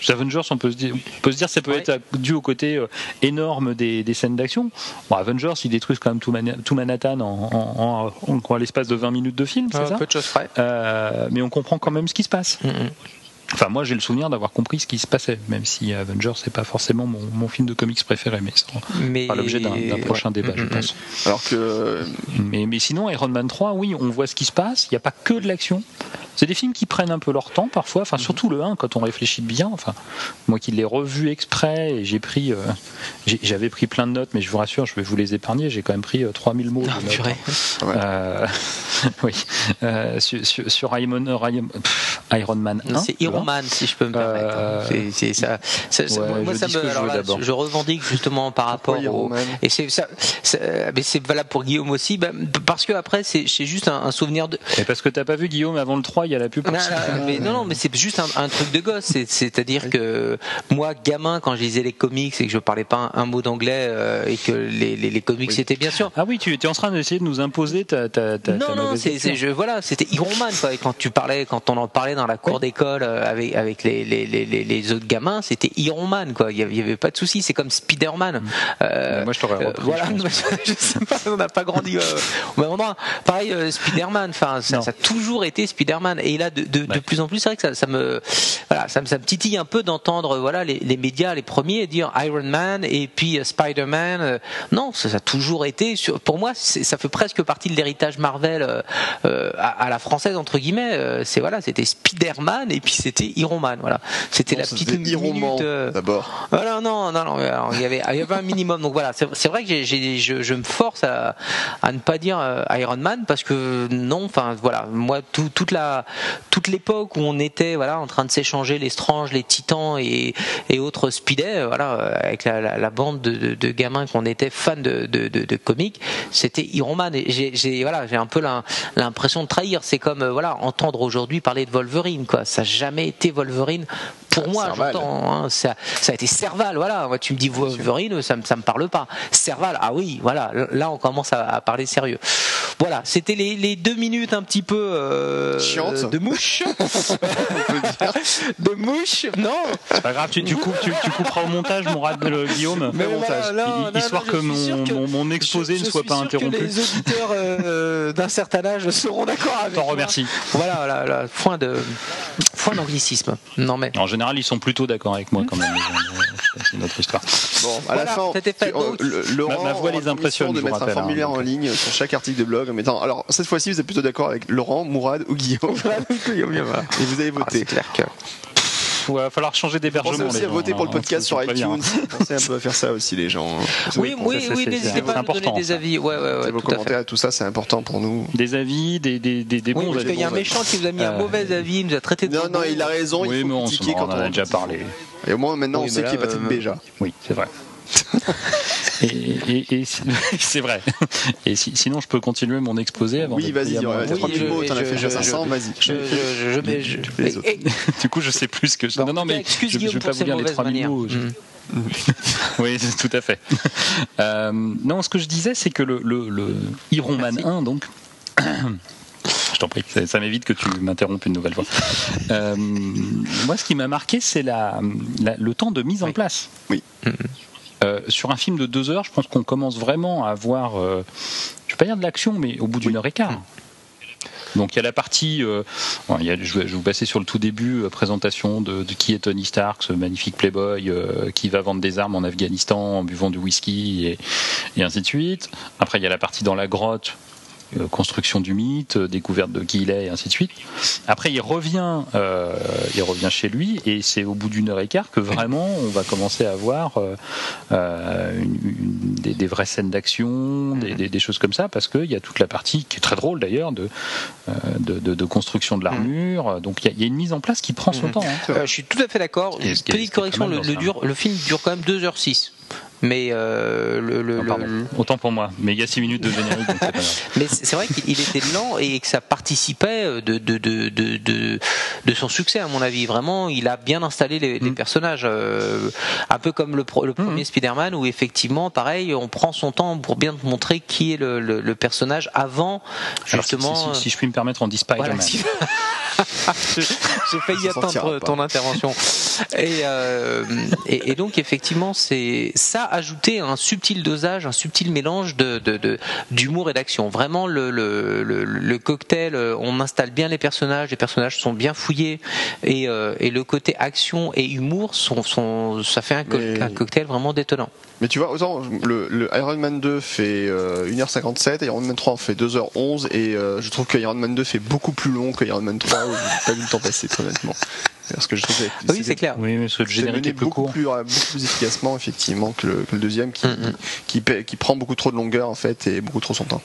[SPEAKER 2] Avengers, on peut se dire, on peut se dire que ça peut
[SPEAKER 3] Ouais.
[SPEAKER 2] être dû au côté énorme des, des scènes d'action. Bon, Avengers, ils détruisent quand même tout, Manhattan en, en, en- en- en l'espace de 20 minutes de film, c'est ça
[SPEAKER 3] peu de choses près.
[SPEAKER 2] Euh, Mais on comprend quand même ce qui se passe.
[SPEAKER 3] Mm, mm.
[SPEAKER 2] Enfin, moi, j'ai le souvenir d'avoir compris ce qui se passait, même si Avengers, c'est pas forcément mon, mon film de comics préféré, mais ça
[SPEAKER 3] Mais
[SPEAKER 2] l'objet d'un prochain
[SPEAKER 3] ouais.
[SPEAKER 2] débat, je
[SPEAKER 3] Mm, mm,
[SPEAKER 2] pense.
[SPEAKER 1] Alors que
[SPEAKER 2] Mais, mais sinon, Iron Man 3, oui, on voit ce qui se passe. Il n'y a pas que de l'action. C'est des films qui prennent un peu leur temps parfois.
[SPEAKER 3] Mhm.
[SPEAKER 2] Enfin, surtout le 1, quand on réfléchit bien. Enfin, moi qui l'ai revu exprès et j'ai pris, euh, j'avais pris plein de notes, mais je vous rassure, je vais vous les épargner. J'ai quand même pris euh, 3000 mots.
[SPEAKER 3] Ah,
[SPEAKER 2] de notes.
[SPEAKER 3] purée.
[SPEAKER 1] Ouais.
[SPEAKER 2] Euh, oui, Euh, sur, sur, sur Iron, Iron- pff, Iron Man 1.
[SPEAKER 3] C'est Iron Man, si je peux me permettre.
[SPEAKER 2] Euh,
[SPEAKER 3] C'est- ça. ça- ça-
[SPEAKER 2] ouais,
[SPEAKER 3] moi,
[SPEAKER 2] je
[SPEAKER 3] ça me, alors
[SPEAKER 2] veux
[SPEAKER 3] là, je revendique justement par rapport
[SPEAKER 1] Pourquoi
[SPEAKER 3] au. Et c'est ça, mais c'est valable pour Guillaume aussi, bah, parce que après c'est c'est juste un, un souvenir de.
[SPEAKER 2] Et parce que t'as pas vu Guillaume avant le 3, il y a la pub. pour
[SPEAKER 3] Non, non, mais non, non, mais c'est juste un, un truc de gosse. C'est- C'est-à-dire que moi, gamin, quand je lisais les comics et que je parlais pas un, un mot d'anglais euh, et que les, les, les comics
[SPEAKER 1] Oui.
[SPEAKER 3] c'était bien sûr.
[SPEAKER 2] Ah oui, tu es en train d'essayer de nous imposer ta, ta, ta, ta
[SPEAKER 3] Non, non, c'est, je, voilà, c'était Iron Man, quoi. Et quand tu parlais, quand on en parlait dans la cour d'école euh, avec, avec les, les, les, les- les autres gamins, c'était Iron Man, quoi. Il y avait, il y avait pas de souci. C'est comme Spider-Man. Euh,
[SPEAKER 2] Mais moi, je t'aurais
[SPEAKER 3] euh, voilà,
[SPEAKER 2] je
[SPEAKER 3] je sais pas, on n'a pas grandi euh, au même endroit. Pareil, euh, Spider-Man, enfin, ça, ça a toujours été Spider-Man. Et là, de, de, plus en plus, c'est vrai que ça, ça me, voilà, ça me, ça me titille un peu d'entendre, voilà, les, les médias, les premiers dire Iron Man et puis euh, Spider-Man. euh, non, ça, ça a toujours été. sur- Pour moi, ça fait presque partie de l'héritage Marvel euh, à, à la française entre guillemets. c'est voilà, c'était Spider-Man et puis c'était Iron Man. Voilà, c'était la petite
[SPEAKER 1] C'était Iron Man,
[SPEAKER 3] minute. euh,
[SPEAKER 1] d'abord.
[SPEAKER 3] voilà, non, non, non. alors, il y avait, il y avait un minimum. Donc voilà, c'est vrai que je, je me force à, à ne pas dire Iron Man parce que non. Enfin voilà, moi tout- toute la toute l'époque où on était voilà en train de s'échanger les Strange, les Titans et, et autres Speeday, euh, voilà, avec la, la- la bande de, de- de gamins qu'on était fans de, de, de, de comics, c'était Iron Man. J'ai voilà, j'ai un peu l'im- l'impression de trahir. C'est comme euh, voilà entendre aujourd'hui parler de Wolverine, quoi. Ça n'a jamais été Wolverine. Pour moi,
[SPEAKER 1] Serval.
[SPEAKER 3] j'entends hein, ça, ça a été Serval, voilà. Moi, tu me dis Wolverine, ça me, ça me parle pas. Serval, ah oui, voilà. Là, on commence à, à parler sérieux. Voilà, c'était les, les deux minutes un petit peu euh, De mouche, de mouche. Non,
[SPEAKER 2] C'est pas grave, tu, tu, coupes, tu, tu couperas au montage, mon rat le Guillaume.
[SPEAKER 3] Mais
[SPEAKER 1] montage.
[SPEAKER 3] non,
[SPEAKER 2] Hi-
[SPEAKER 3] non,
[SPEAKER 2] histoire que mon,
[SPEAKER 3] que-
[SPEAKER 2] mon, mon exposé
[SPEAKER 3] je-
[SPEAKER 2] ne
[SPEAKER 3] je
[SPEAKER 2] soit pas
[SPEAKER 3] sûr
[SPEAKER 2] interrompu.
[SPEAKER 3] Que les auditeurs euh, d'un certain âge seront d'accord avec
[SPEAKER 2] T'en remercie.
[SPEAKER 3] Voilà, voilà, voilà, point de point d'anglicisme. Non mais
[SPEAKER 2] En général, ils sont plutôt d'accord avec moi quand même. mais C'est autre histoire.
[SPEAKER 1] Bon, à la fin, tu- euh, le- Laurent
[SPEAKER 2] Ma- ma voix les impressionne,
[SPEAKER 1] de
[SPEAKER 2] je
[SPEAKER 1] mettre un
[SPEAKER 2] rappelle, hein,
[SPEAKER 1] formulaire en ligne sur chaque article de blog en mettant. Alors cette fois-ci, vous êtes plutôt d'accord avec Laurent, Mourad ou Guillaume Et vous avez
[SPEAKER 3] Ah,
[SPEAKER 1] voté.
[SPEAKER 3] c'est clair que
[SPEAKER 2] Il va falloir changer d'hébergement.
[SPEAKER 1] Pensez aussi à voter pour le
[SPEAKER 2] hein,
[SPEAKER 1] podcast sur iTunes. Pensez un peu à faire ça aussi, les gens.
[SPEAKER 3] oui,
[SPEAKER 1] Vous
[SPEAKER 3] oui, oui,
[SPEAKER 2] c'est-
[SPEAKER 3] n'hésitez pas à nous donner des avis. Ouais, ouais, ouais,
[SPEAKER 1] vos commentaires, tout ça, c'est important pour nous.
[SPEAKER 2] Des avis, des, des, des, des
[SPEAKER 3] Oui,
[SPEAKER 2] bons
[SPEAKER 3] parce qu'il y a un méchant qui vous a mis un
[SPEAKER 2] Euh,
[SPEAKER 3] mauvais avis, il nous a traité de
[SPEAKER 1] Non, non, il a raison.
[SPEAKER 2] Oui,
[SPEAKER 1] il
[SPEAKER 2] mais
[SPEAKER 1] faut
[SPEAKER 2] on,
[SPEAKER 1] critiquer
[SPEAKER 2] on
[SPEAKER 1] quand
[SPEAKER 2] en a déjà parlé.
[SPEAKER 1] Et au moins, maintenant,
[SPEAKER 3] Oui,
[SPEAKER 1] on sait qui est Patrick
[SPEAKER 3] euh,
[SPEAKER 1] Béja.
[SPEAKER 2] Oui, c'est vrai. et et, et c'est vrai. Et si- sinon, je peux continuer mon exposé avant
[SPEAKER 1] Oui,
[SPEAKER 2] de
[SPEAKER 1] vas-y,
[SPEAKER 2] à mon
[SPEAKER 3] Oui,
[SPEAKER 1] 3000
[SPEAKER 3] je-
[SPEAKER 1] mots, t'en as
[SPEAKER 3] je-
[SPEAKER 1] fait déjà
[SPEAKER 3] je-
[SPEAKER 1] 500, vas-y.
[SPEAKER 2] Du coup, je sais plus ce que je. Non, non, mais
[SPEAKER 3] excuse
[SPEAKER 2] je, je
[SPEAKER 3] Guillaume
[SPEAKER 2] vais
[SPEAKER 3] pour
[SPEAKER 2] pas vous lire les
[SPEAKER 3] mauvaises
[SPEAKER 2] 3000
[SPEAKER 3] manières.
[SPEAKER 2] mots. je-
[SPEAKER 3] Mm.
[SPEAKER 2] oui, tout à fait. Euh, non, ce que je disais, c'est que le, le, le Iron Man 1, donc. Je t'en prie, ça, ça m'évite que tu m'interrompes une nouvelle fois. Euh, moi, ce qui m'a marqué, c'est la, la- le temps de mise en place.
[SPEAKER 1] Oui.
[SPEAKER 2] Euh, sur un film de deux heures, je pense qu'on commence vraiment à avoir, euh, je vais pas dire de l'action, mais au bout d'une heure et quart. Donc il y a la partie, euh, bon, il y a- je, vais, vous passer sur le tout début, euh, présentation de, de qui est Tony Stark, ce magnifique playboy euh, qui va vendre des armes en Afghanistan en buvant du whisky et, et ainsi de suite. Après il y a la partie dans la grotte, construction du mythe, euh, découverte de qui il est et ainsi de suite. Après il revient, euh, il revient chez lui et c'est au bout d'une heure et quart que vraiment on va commencer à voir euh, euh, une- une- des, des vraies scènes d'action, des, des- des choses comme ça, parce qu'il y a toute la partie qui est très drôle d'ailleurs de, euh, de, de- de construction de l'armure. Donc il y, a- il y a une mise en place qui prend son
[SPEAKER 3] Mhm.
[SPEAKER 2] temps. hein.
[SPEAKER 3] Euh, je suis tout à fait d'accord. Petite correction, le, dur- le film dure quand même 2h06. Mais euh, le, le-
[SPEAKER 2] pardon.
[SPEAKER 3] le-
[SPEAKER 2] Autant pour moi, mais il y a 6 minutes de générique, donc c'est pas grave.
[SPEAKER 3] mais c'est vrai qu'il était lent et que ça participait de, de, de, de, de, de son succès à mon avis. Vraiment, il a bien installé les, les
[SPEAKER 2] Mm.
[SPEAKER 3] personnages, euh, un peu comme le, pro- premier Spider-Man où effectivement, pareil, on prend son temps pour bien te montrer qui est le, le, le personnage avant
[SPEAKER 2] Alors, si-
[SPEAKER 3] justement.
[SPEAKER 2] si, si- si je puis me permettre, on dit
[SPEAKER 3] Voilà,
[SPEAKER 2] Spider-Man.
[SPEAKER 3] si- Je- J'ai failli attendre
[SPEAKER 1] pas.
[SPEAKER 3] ton intervention. Et, euh, et, et donc effectivement, c'est ça ajouté un subtil dosage, un subtil mélange de d'humour et d'action. Vraiment le, le, le, le cocktail, euh, on installe bien les personnages, les personnages sont bien fouillés et, euh, et le côté action et humour sont, sont ça fait un, co-
[SPEAKER 1] Mais-
[SPEAKER 3] un cocktail vraiment détonnant.
[SPEAKER 1] Mais tu vois, autant le, le Iron Man 2 fait euh, 1h57, Iron Man 3 en fait 2h11, et euh, je trouve que Iron Man 2 fait beaucoup plus long que Iron Man 3, où j'ai pas vu le temps passer, très honnêtement. Parce que je trouve que
[SPEAKER 3] Oui, c'est clair.
[SPEAKER 2] Oui, mais
[SPEAKER 1] C'est
[SPEAKER 2] générique
[SPEAKER 1] mené
[SPEAKER 2] est plus
[SPEAKER 1] beaucoup
[SPEAKER 2] court.
[SPEAKER 1] plus, euh, beaucoup plus efficacement, effectivement, que le, que le deuxième qui,
[SPEAKER 3] Mm, mm.
[SPEAKER 1] qui, prend beaucoup trop de longueur, en fait, et beaucoup trop son temps.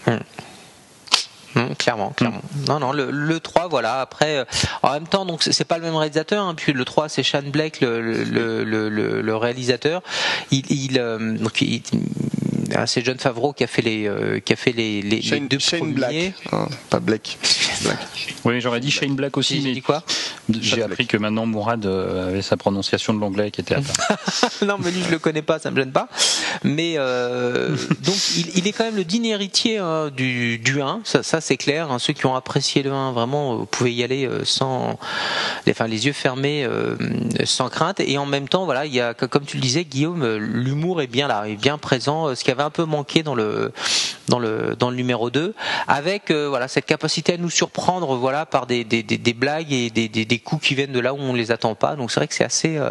[SPEAKER 3] Hum, clairement, clairement. Non, non, le, le 3, voilà. Après, euh, en même temps, donc c'est pas le même réalisateur. Hein, puis le 3, c'est Sean Blake, le, le, le, le- le réalisateur. Il, il, euh, donc, il- ah, c'est John Favreau qui a fait les, euh, qui a fait les, les, les
[SPEAKER 1] Shane,
[SPEAKER 3] deux
[SPEAKER 1] Shane
[SPEAKER 3] premiers.
[SPEAKER 1] Black, hein, pas Black. Black.
[SPEAKER 2] Oui, j'aurais dit Shane Black aussi,
[SPEAKER 3] J'ai
[SPEAKER 2] mais
[SPEAKER 3] dit quoi?
[SPEAKER 2] j'ai
[SPEAKER 1] Black.
[SPEAKER 2] appris que maintenant Mourad euh, avait sa prononciation de l'anglais qui était à
[SPEAKER 3] non, mais lui, je le connais pas, ça me gêne pas. Mais euh, donc, il, il est quand même le digne héritier hein, du, du 1, ça, ça c'est clair. hein. Ceux qui ont apprécié le 1, vraiment, vous pouvez y aller sans, enfin, les yeux fermés, euh, sans crainte. Et en même temps, voilà, il y a, comme tu le disais, Guillaume, l'humour est bien là, est bien présent. Ce qui avait un peu manqué dans le dans le dans le numéro 2, avec euh, voilà cette capacité à nous surprendre, voilà, par des des, des, des blagues et des, des, des coups qui viennent de là où on les attend pas. Donc c'est vrai que c'est assez euh,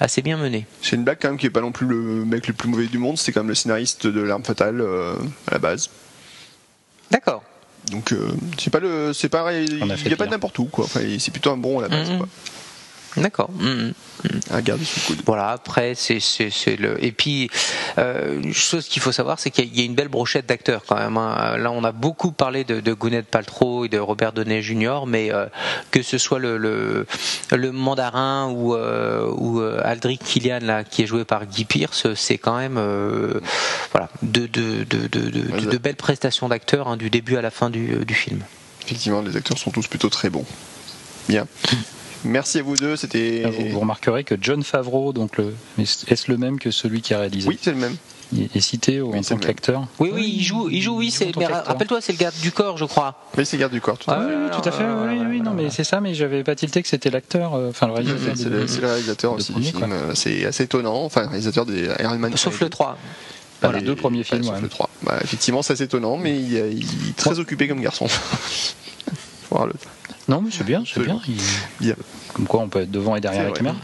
[SPEAKER 3] assez bien mené.
[SPEAKER 1] Shane Black, quand même, qui est pas non plus le mec le plus mauvais du monde, c'était quand même le scénariste de L'arme fatale euh, à la base.
[SPEAKER 3] D'accord.
[SPEAKER 1] Donc, euh, c'est pas le, c'est pas, il
[SPEAKER 2] On a
[SPEAKER 1] n'y
[SPEAKER 2] fait
[SPEAKER 1] a pas n'importe où, quoi. Enfin, c'est plutôt un bon à la base,
[SPEAKER 3] Mhm.
[SPEAKER 1] quoi.
[SPEAKER 3] D'accord. Mhm.
[SPEAKER 1] À garder sous le coude.
[SPEAKER 3] Voilà. Après, c'est le. Et puis, euh, une chose qu'il faut savoir, c'est qu'il y a- une belle brochette d'acteurs quand même. hein. Là, on a beaucoup parlé de, de Gwyneth Paltrow et de Robert Downey Jr., mais euh, que ce soit le le, le mandarin ou euh, ou euh, Aldrich Killian là, qui est joué par Guy Pearce, c'est quand même euh, voilà de de de de, de, de- de belles prestations d'acteurs hein, du début à la fin du, du film.
[SPEAKER 1] Effectivement, les acteurs sont tous plutôt très bons. Bien. Merci à vous deux, c'était.
[SPEAKER 2] Vous, vous remarquerez que John Favreau, donc le, est-ce le même que celui qui a réalisé
[SPEAKER 1] Oui, c'est le même.
[SPEAKER 2] Il est cité au-
[SPEAKER 1] Oui,
[SPEAKER 2] en
[SPEAKER 1] c'est
[SPEAKER 2] tant
[SPEAKER 1] le
[SPEAKER 2] qu'acteur
[SPEAKER 3] Oui, oui, il joue, il joue, oui, c'est. Mais rappelle-toi, c'est le garde du corps, je crois.
[SPEAKER 1] Oui, c'est garde du corps, tout à
[SPEAKER 3] Ah,
[SPEAKER 1] fait.
[SPEAKER 2] Oui, oui, tout à fait. Oui, oui, oui, non, mais c'est ça, mais j'avais pas tilté que c'était l'acteur, euh, enfin le réalisateur.
[SPEAKER 1] C'est le, c'est le réalisateur
[SPEAKER 2] le
[SPEAKER 1] aussi euh, C'est assez étonnant. Enfin, le réalisateur des Iron Man.
[SPEAKER 3] Sauf le 3.
[SPEAKER 2] Bah, les deux premiers films,
[SPEAKER 1] sauf
[SPEAKER 2] ouais.
[SPEAKER 1] le 3. Bah, effectivement, c'est assez étonnant, mais il, il est très occupé comme garçon. Faut voir le-
[SPEAKER 2] Non, mais c'est bien, c'est bien. Il-
[SPEAKER 1] Bien.
[SPEAKER 2] Comme quoi, on peut être devant et derrière la
[SPEAKER 1] vrai.
[SPEAKER 2] caméra.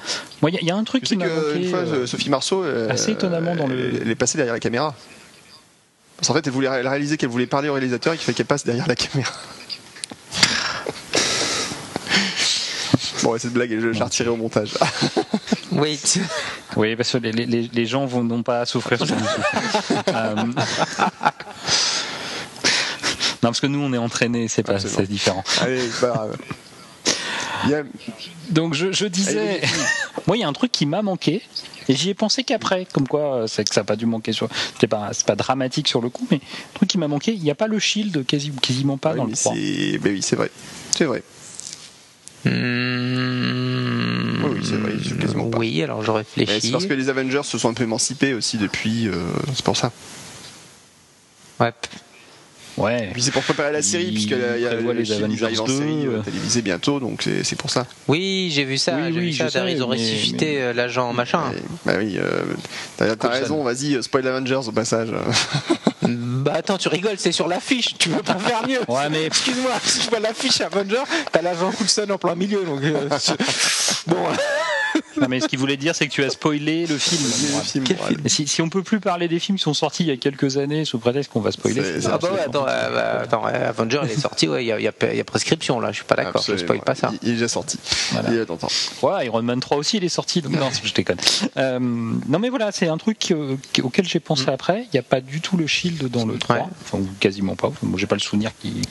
[SPEAKER 2] Moi, il y a- il y, a un truc
[SPEAKER 1] Je
[SPEAKER 2] qui m'a manqué.
[SPEAKER 1] fois,
[SPEAKER 2] euh,
[SPEAKER 1] Sophie Marceau, euh,
[SPEAKER 2] assez étonnamment dans le-
[SPEAKER 1] elle, est passée derrière la caméra. Parce qu'en fait, elle voulait réalisé qu'elle voulait parler au réalisateur et qu'il fallait qu'elle passe derrière la caméra. bon, ouais, cette blague, je l'ai retirée au montage.
[SPEAKER 3] Oui.
[SPEAKER 2] Oui, parce que les, les- les gens vont non pas souffrir. Euh, parce que nous, on est entraînés, c'est pas, c'est différent.
[SPEAKER 1] Allez, c'est pas grave. Il y a-
[SPEAKER 2] Donc, je, je disais, moi, il y a un truc qui m'a manqué, et j'y ai pensé qu'après, comme quoi, euh, c'est que ça n'a pas dû manquer sur. C'était pas, c'est pas dramatique sur le coup, mais un truc qui m'a manqué, il n'y a pas le shield, quasi, quasiment pas
[SPEAKER 1] Ouais,
[SPEAKER 2] dans
[SPEAKER 1] mais
[SPEAKER 2] le 3.
[SPEAKER 1] c'est ben oui, c'est vrai. C'est vrai.
[SPEAKER 3] Hmm,
[SPEAKER 1] Oui, oui, c'est vrai, c'est quasiment pas.
[SPEAKER 3] Oui, alors je
[SPEAKER 1] Mais
[SPEAKER 3] réfléchis.
[SPEAKER 1] C'est parce que les Avengers se sont un peu émancipés aussi depuis. euh, c'est pour ça.
[SPEAKER 3] Ouais.
[SPEAKER 2] Ouais.
[SPEAKER 1] Et puis c'est pour préparer la série, puisque là, il y a le
[SPEAKER 2] les
[SPEAKER 1] Shield, ils
[SPEAKER 2] Avengers
[SPEAKER 1] arrivent en
[SPEAKER 2] 2,
[SPEAKER 1] série euh, télévisée bientôt, donc c'est c'est pour ça.
[SPEAKER 3] Oui, j'ai vu ça.
[SPEAKER 2] Oui, oui,
[SPEAKER 3] vu ça.
[SPEAKER 2] je sais,
[SPEAKER 3] D'ailleurs, ils ont
[SPEAKER 2] mais-
[SPEAKER 3] ressuscité
[SPEAKER 2] mais-
[SPEAKER 3] euh, l'agent machin.
[SPEAKER 1] Bah oui, euh, t'as raison, vas-y, euh, spoil Avengers au passage.
[SPEAKER 3] Bah attends, tu rigoles, c'est sur l'affiche. Tu peux pas faire mieux.
[SPEAKER 2] Ouais, mais-
[SPEAKER 3] excuse-moi, si je vois l'affiche Avenger, t'as l'agent Coulson en plein milieu. Donc euh, bon.
[SPEAKER 2] Non, mais ce qu'il voulait dire, c'est que tu as spoilé le film.
[SPEAKER 1] Le voilà.
[SPEAKER 2] Si, si on peut plus parler des films qui sont sortis il y a quelques années sous prétexte qu'on va spoiler,
[SPEAKER 1] C'est-
[SPEAKER 2] c'est-
[SPEAKER 3] Ah bah ouais, attends, euh, bah, attends, ouais, Avenger il est sorti, ouais, il y a, il y y a prescription là, je suis pas d'accord, je spoil pas ça.
[SPEAKER 1] Il, il est déjà sorti.
[SPEAKER 2] Voilà.
[SPEAKER 1] Il est temps.
[SPEAKER 2] Ouais, Iron Man 3 aussi, il est sorti. Donc non, je déconne. Euh, non, mais voilà, c'est un truc euh, auquel j'ai pensé après. Il n'y a pas du tout le shield dans le 3,
[SPEAKER 3] Ouais.
[SPEAKER 2] enfin, quasiment pas. Moi, j'ai pas le souvenir qu'ils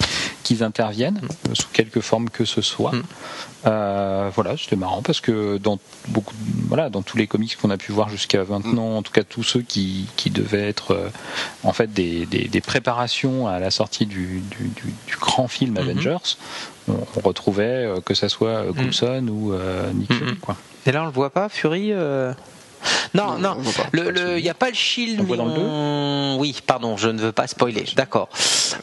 [SPEAKER 2] qu'ils interviennent euh, sous quelque forme que ce soit.
[SPEAKER 3] Mm.
[SPEAKER 2] Euh, voilà, c'était marrant parce que dans beaucoup, voilà, dans tous les comics qu'on a pu voir jusqu'à maintenant, en tout cas tous ceux qui, qui devaient être euh, en fait des, des, des préparations à la sortie du, du, du- du grand film
[SPEAKER 3] Mhm.
[SPEAKER 2] Avengers, on, on retrouvait euh, que ça soit euh, Coulson ou euh, Nick Fury,
[SPEAKER 3] Mhm.
[SPEAKER 2] quoi.
[SPEAKER 3] Et là on le voit pas, Fury euh Non, non, il n'y a pas le shield.
[SPEAKER 2] On voit dans le
[SPEAKER 3] on- Oui, pardon, je ne veux pas spoiler. D'accord.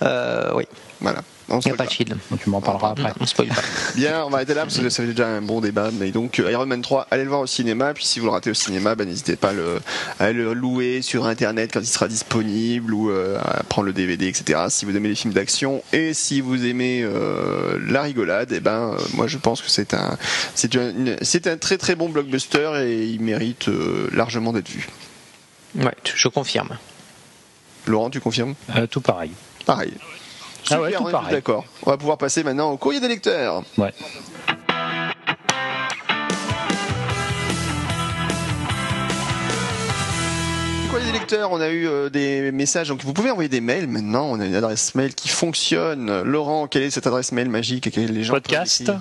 [SPEAKER 3] Euh, oui,
[SPEAKER 1] Voilà. On
[SPEAKER 3] il n'y a pas de shield.
[SPEAKER 2] Donc tu m'en parleras après.
[SPEAKER 3] On spoil pas.
[SPEAKER 1] Bien, on va arrêter là parce que ça fait déjà un bon débat. Mais donc euh, Iron Man 3, allez le voir au cinéma. Puis si vous le ratez au cinéma, bah, n'hésitez pas à le, à le louer sur internet quand il sera disponible ou euh, à prendre le DVD, etc. Si vous aimez les films d'action et si vous aimez euh, la rigolade, et ben euh, moi je pense que c'est un, c'est un, un très très bon blockbuster et il mérite euh, largement d'être vu.
[SPEAKER 3] Ouais, je confirme.
[SPEAKER 1] Laurent, tu confirmes?
[SPEAKER 2] Euh, tout pareil.
[SPEAKER 1] Pareil.
[SPEAKER 2] Ah ouais, tout
[SPEAKER 1] on est tous
[SPEAKER 2] pareil.
[SPEAKER 1] D'accord. On va pouvoir passer maintenant au courrier des lecteurs.
[SPEAKER 2] Ouais.
[SPEAKER 1] Le courrier des lecteurs, on a eu euh, des messages. Donc vous pouvez envoyer des mails maintenant. On a une adresse mail qui fonctionne. Laurent, quelle est cette adresse mail magique et les gens
[SPEAKER 2] Podcast.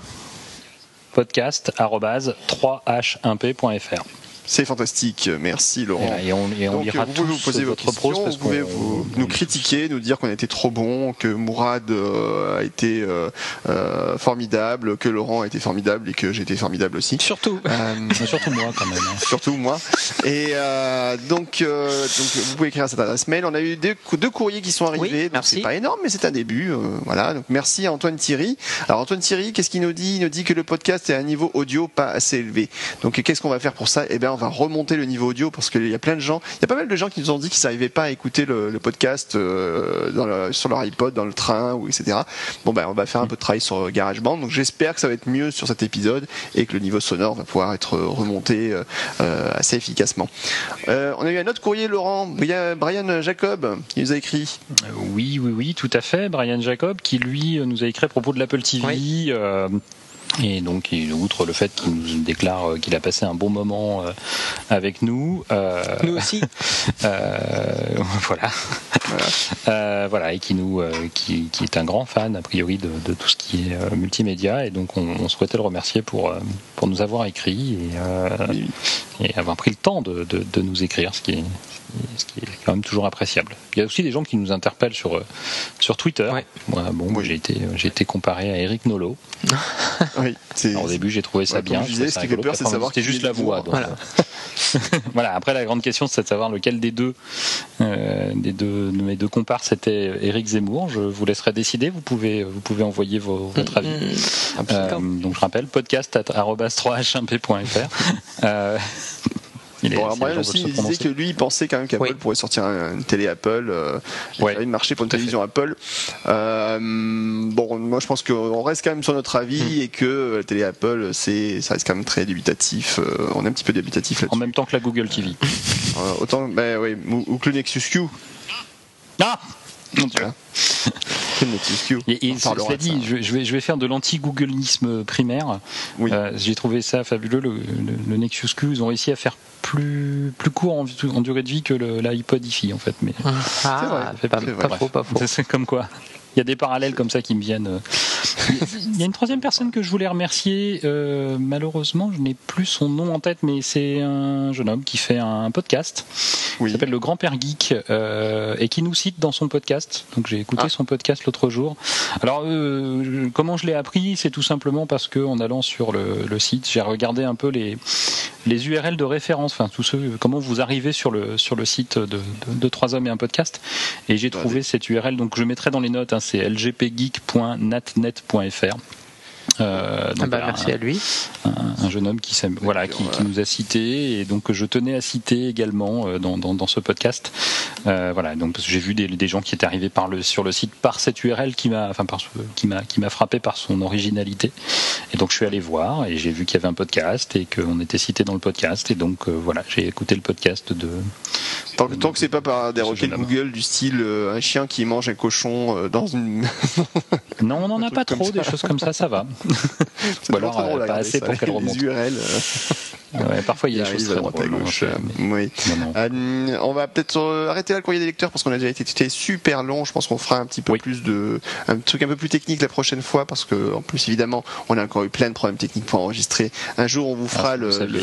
[SPEAKER 2] Podcast 3h1p.fr.
[SPEAKER 1] C'est fantastique, merci Laurent.
[SPEAKER 2] Et, on, et on
[SPEAKER 1] Donc,
[SPEAKER 2] lira
[SPEAKER 1] vous pouvez
[SPEAKER 2] tous
[SPEAKER 1] vous poser
[SPEAKER 2] votre prose
[SPEAKER 1] vous pouvez vous, nous critiquer, nous dire qu'on était trop bon, que Mourad euh, a été euh, euh, formidable, que Laurent a été formidable et que j'étais formidable aussi.
[SPEAKER 3] Surtout.
[SPEAKER 1] Euh,
[SPEAKER 2] surtout moi quand même. hein.
[SPEAKER 1] surtout moi. Et euh, donc, euh, donc, vous pouvez écrire à cette adresse mail. On a eu deux, deux courriers qui sont arrivés.
[SPEAKER 3] Oui, merci.
[SPEAKER 1] C'est pas énorme, mais c'est un début. euh, voilà. Donc merci à Antoine Thierry. Alors Antoine Thierry, qu'est-ce qu'il nous dit? Il nous dit que le podcast est à un niveau audio pas assez élevé. Donc qu'est-ce qu'on va faire pour ça? Eh bien, on va remonter le niveau audio parce qu'il y a plein de gens. Il y a pas mal de gens qui nous ont dit qu'ils n'arrivaient pas à écouter le, le podcast euh, dans le- sur leur iPod, dans le train ou etc. Bon ben, on va faire un peu de travail sur GarageBand. Donc j'espère que ça va être mieux sur cet épisode et que le niveau sonore va pouvoir être remonté euh, euh, assez efficacement. Euh, on a eu un autre courrier, Laurent, Brian Brian Jacob, qui nous a écrit.
[SPEAKER 2] Oui, oui, oui, tout à fait. Brian Jacob, qui lui nous a écrit à propos de l'Apple TV.
[SPEAKER 3] Oui.
[SPEAKER 2] Et donc, outre le fait qu'il nous déclare euh, qu'il a passé un bon moment euh, avec nous, euh,
[SPEAKER 3] Nous aussi.
[SPEAKER 2] euh, voilà, Euh, voilà, et qui nous, euh, qui, qui est un grand fan a priori de, de tout ce qui est multimédia, et donc on, on souhaitait le remercier pour pour nous avoir écrit et, euh, et avoir pris le temps de, de, de nous écrire, ce qui est ce qui est quand même toujours appréciable. Il y a aussi des gens qui nous interpellent sur euh, sur Twitter.
[SPEAKER 3] Ouais.
[SPEAKER 2] Moi, bon,
[SPEAKER 1] Oui.
[SPEAKER 2] j'ai été j'ai été comparé à Eric Nolot.
[SPEAKER 1] oui, c'est.
[SPEAKER 2] Alors, au début, j'ai trouvé ça
[SPEAKER 1] Ouais,
[SPEAKER 2] bien.
[SPEAKER 1] disais, ce qui fait peur, c'est
[SPEAKER 2] Après,
[SPEAKER 1] savoir
[SPEAKER 2] C'était
[SPEAKER 1] qui
[SPEAKER 2] juste la voix. donc, euh, voilà. Après, la grande question, c'est de savoir lequel des deux, euh, des deux, de mes deux compars, c'était Eric Zemmour. Je vous laisserai décider. Vous pouvez, vous pouvez envoyer vos- votre avis. Euh, donc je rappelle podcast 3h1p.fr. Euh, il est-
[SPEAKER 1] Bon, alors Brian aussi, il disait que lui, il pensait quand même qu'Apple
[SPEAKER 3] Oui.
[SPEAKER 1] pourrait sortir un- une télé Apple, euh,
[SPEAKER 2] Ouais.
[SPEAKER 1] marché pour une
[SPEAKER 2] Tout
[SPEAKER 1] télévision Apple. Euh, bon, moi, je pense qu'on reste quand même sur notre avis
[SPEAKER 2] Hmm.
[SPEAKER 1] et que la télé Apple, c'est, ça reste quand même très dubitatif. euh, on est un petit peu dubitatif
[SPEAKER 2] en
[SPEAKER 1] là-dessus.
[SPEAKER 2] même temps que la Google TV.
[SPEAKER 1] Euh, autant, ben oui, ou, ou que le Nexus Q.
[SPEAKER 2] Ah Mon Dieu.
[SPEAKER 1] Voilà. Que le Nexus Q.
[SPEAKER 2] Et, et cela dit,
[SPEAKER 1] ça.
[SPEAKER 2] je, je vais, je vais faire de l'anti-googleisme primaire.
[SPEAKER 1] Oui.
[SPEAKER 2] Euh, J'ai trouvé ça fabuleux. Le, le- le Nexus Q, ils ont réussi à faire plus, plus court en, en durée de vie que l'iPod IFI, en fait. Mais
[SPEAKER 3] Ah,
[SPEAKER 1] c'est
[SPEAKER 3] pas,
[SPEAKER 1] vrai.
[SPEAKER 3] pas
[SPEAKER 2] Bref.
[SPEAKER 3] faux, pas faux.
[SPEAKER 2] C'est- C'est comme quoi. Il y a des parallèles comme ça qui me viennent. euh. Il y a une troisième personne que je voulais remercier. euh, malheureusement, je n'ai plus son nom en tête, mais c'est un jeune homme qui fait un podcast.
[SPEAKER 1] Oui.
[SPEAKER 2] qui s'appelle le Grand Père Geek euh, et qui nous cite dans son podcast. Donc j'ai écouté
[SPEAKER 1] Ah.
[SPEAKER 2] son podcast l'autre jour. Alors euh, comment je l'ai appris? C'est tout simplement parce que en allant sur le, le site, j'ai regardé un peu les les URL de référence, enfin tous ceux comment vous arrivez sur le sur le site de, de, de trois hommes et un podcast. Et j'ai trouvé cette URL. Donc je mettrai dans les notes. hein, c'est lgpgeek.natnet.fr. Euh, donc
[SPEAKER 3] Ah bah,
[SPEAKER 2] voilà,
[SPEAKER 3] merci à lui.
[SPEAKER 2] un, un jeune homme qui, s'aime- voilà, qui, qui
[SPEAKER 1] voilà.
[SPEAKER 2] nous a cité et donc je tenais à citer également euh, dans, dans, dans ce podcast. Euh, voilà, donc j'ai vu des, des gens qui étaient arrivés par le, sur le site par cette URL qui m'a, enfin par qui m'a, qui m'a frappé par son originalité. Et donc je suis allé voir et j'ai vu qu'il y avait un podcast et qu'on était cité dans le podcast et donc euh, voilà, j'ai écouté le podcast de.
[SPEAKER 1] Tant, que- tant que c'est pas par des requêtes. Google du style euh, un chien qui mange un cochon euh, dans une.
[SPEAKER 2] Non, on n'en a pas trop,
[SPEAKER 1] ça.
[SPEAKER 2] des choses comme ça, ça va.
[SPEAKER 1] C'est
[SPEAKER 2] Ou alors, euh, pas
[SPEAKER 1] regarder
[SPEAKER 2] assez
[SPEAKER 1] ça,
[SPEAKER 2] pour qu'elle remonte.
[SPEAKER 1] URL. euh,
[SPEAKER 2] Ouais, parfois il y a des choses très
[SPEAKER 1] droite à gauche.
[SPEAKER 2] hein,
[SPEAKER 1] euh, Oui. Euh, on va peut-être euh, arrêter là le courrier des lecteurs parce qu'on a déjà été super long. Je pense qu'on fera un petit peu
[SPEAKER 2] Oui.
[SPEAKER 1] plus de un truc un peu plus technique la prochaine fois parce que en plus évidemment on a encore eu plein de problèmes techniques pour enregistrer. Un jour on vous fera
[SPEAKER 2] Ah, vous
[SPEAKER 1] le,
[SPEAKER 2] saviez.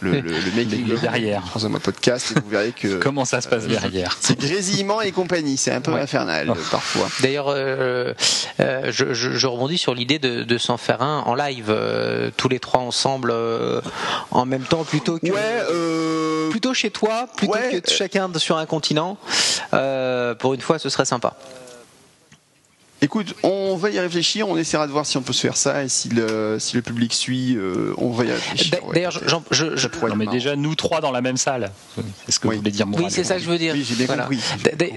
[SPEAKER 1] le, le, le, le making of
[SPEAKER 2] derrière.
[SPEAKER 1] troisième podcast et vous verrez que
[SPEAKER 2] Comment ça se passe derrière
[SPEAKER 1] c'est grésillement et compagnie. C'est un peu
[SPEAKER 2] Ouais.
[SPEAKER 1] infernal
[SPEAKER 2] Oh.
[SPEAKER 1] euh, parfois.
[SPEAKER 3] D'ailleurs, euh, euh, je, je- je rebondis sur l'idée de, de s'en faire un en live, euh, tous les trois ensemble, euh, en même temps, plutôt que
[SPEAKER 1] Ouais. Euh...
[SPEAKER 3] plutôt chez toi, plutôt
[SPEAKER 1] Ouais.
[SPEAKER 3] que chacun sur un continent. Pour une fois, ce serait sympa.
[SPEAKER 1] Écoute, on va y réfléchir, on essaiera de voir si on peut se faire ça et si le, si le public suit, euh, on va y réfléchir.
[SPEAKER 3] D'a-
[SPEAKER 1] ouais.
[SPEAKER 3] D'ailleurs, j'en- je, je-
[SPEAKER 2] Non mais déjà nous trois dans la même salle. C'est ce que
[SPEAKER 1] Oui.
[SPEAKER 2] vous voulez dire
[SPEAKER 3] oui, c'est ça que je veux dire.
[SPEAKER 1] Oui,
[SPEAKER 3] Voilà.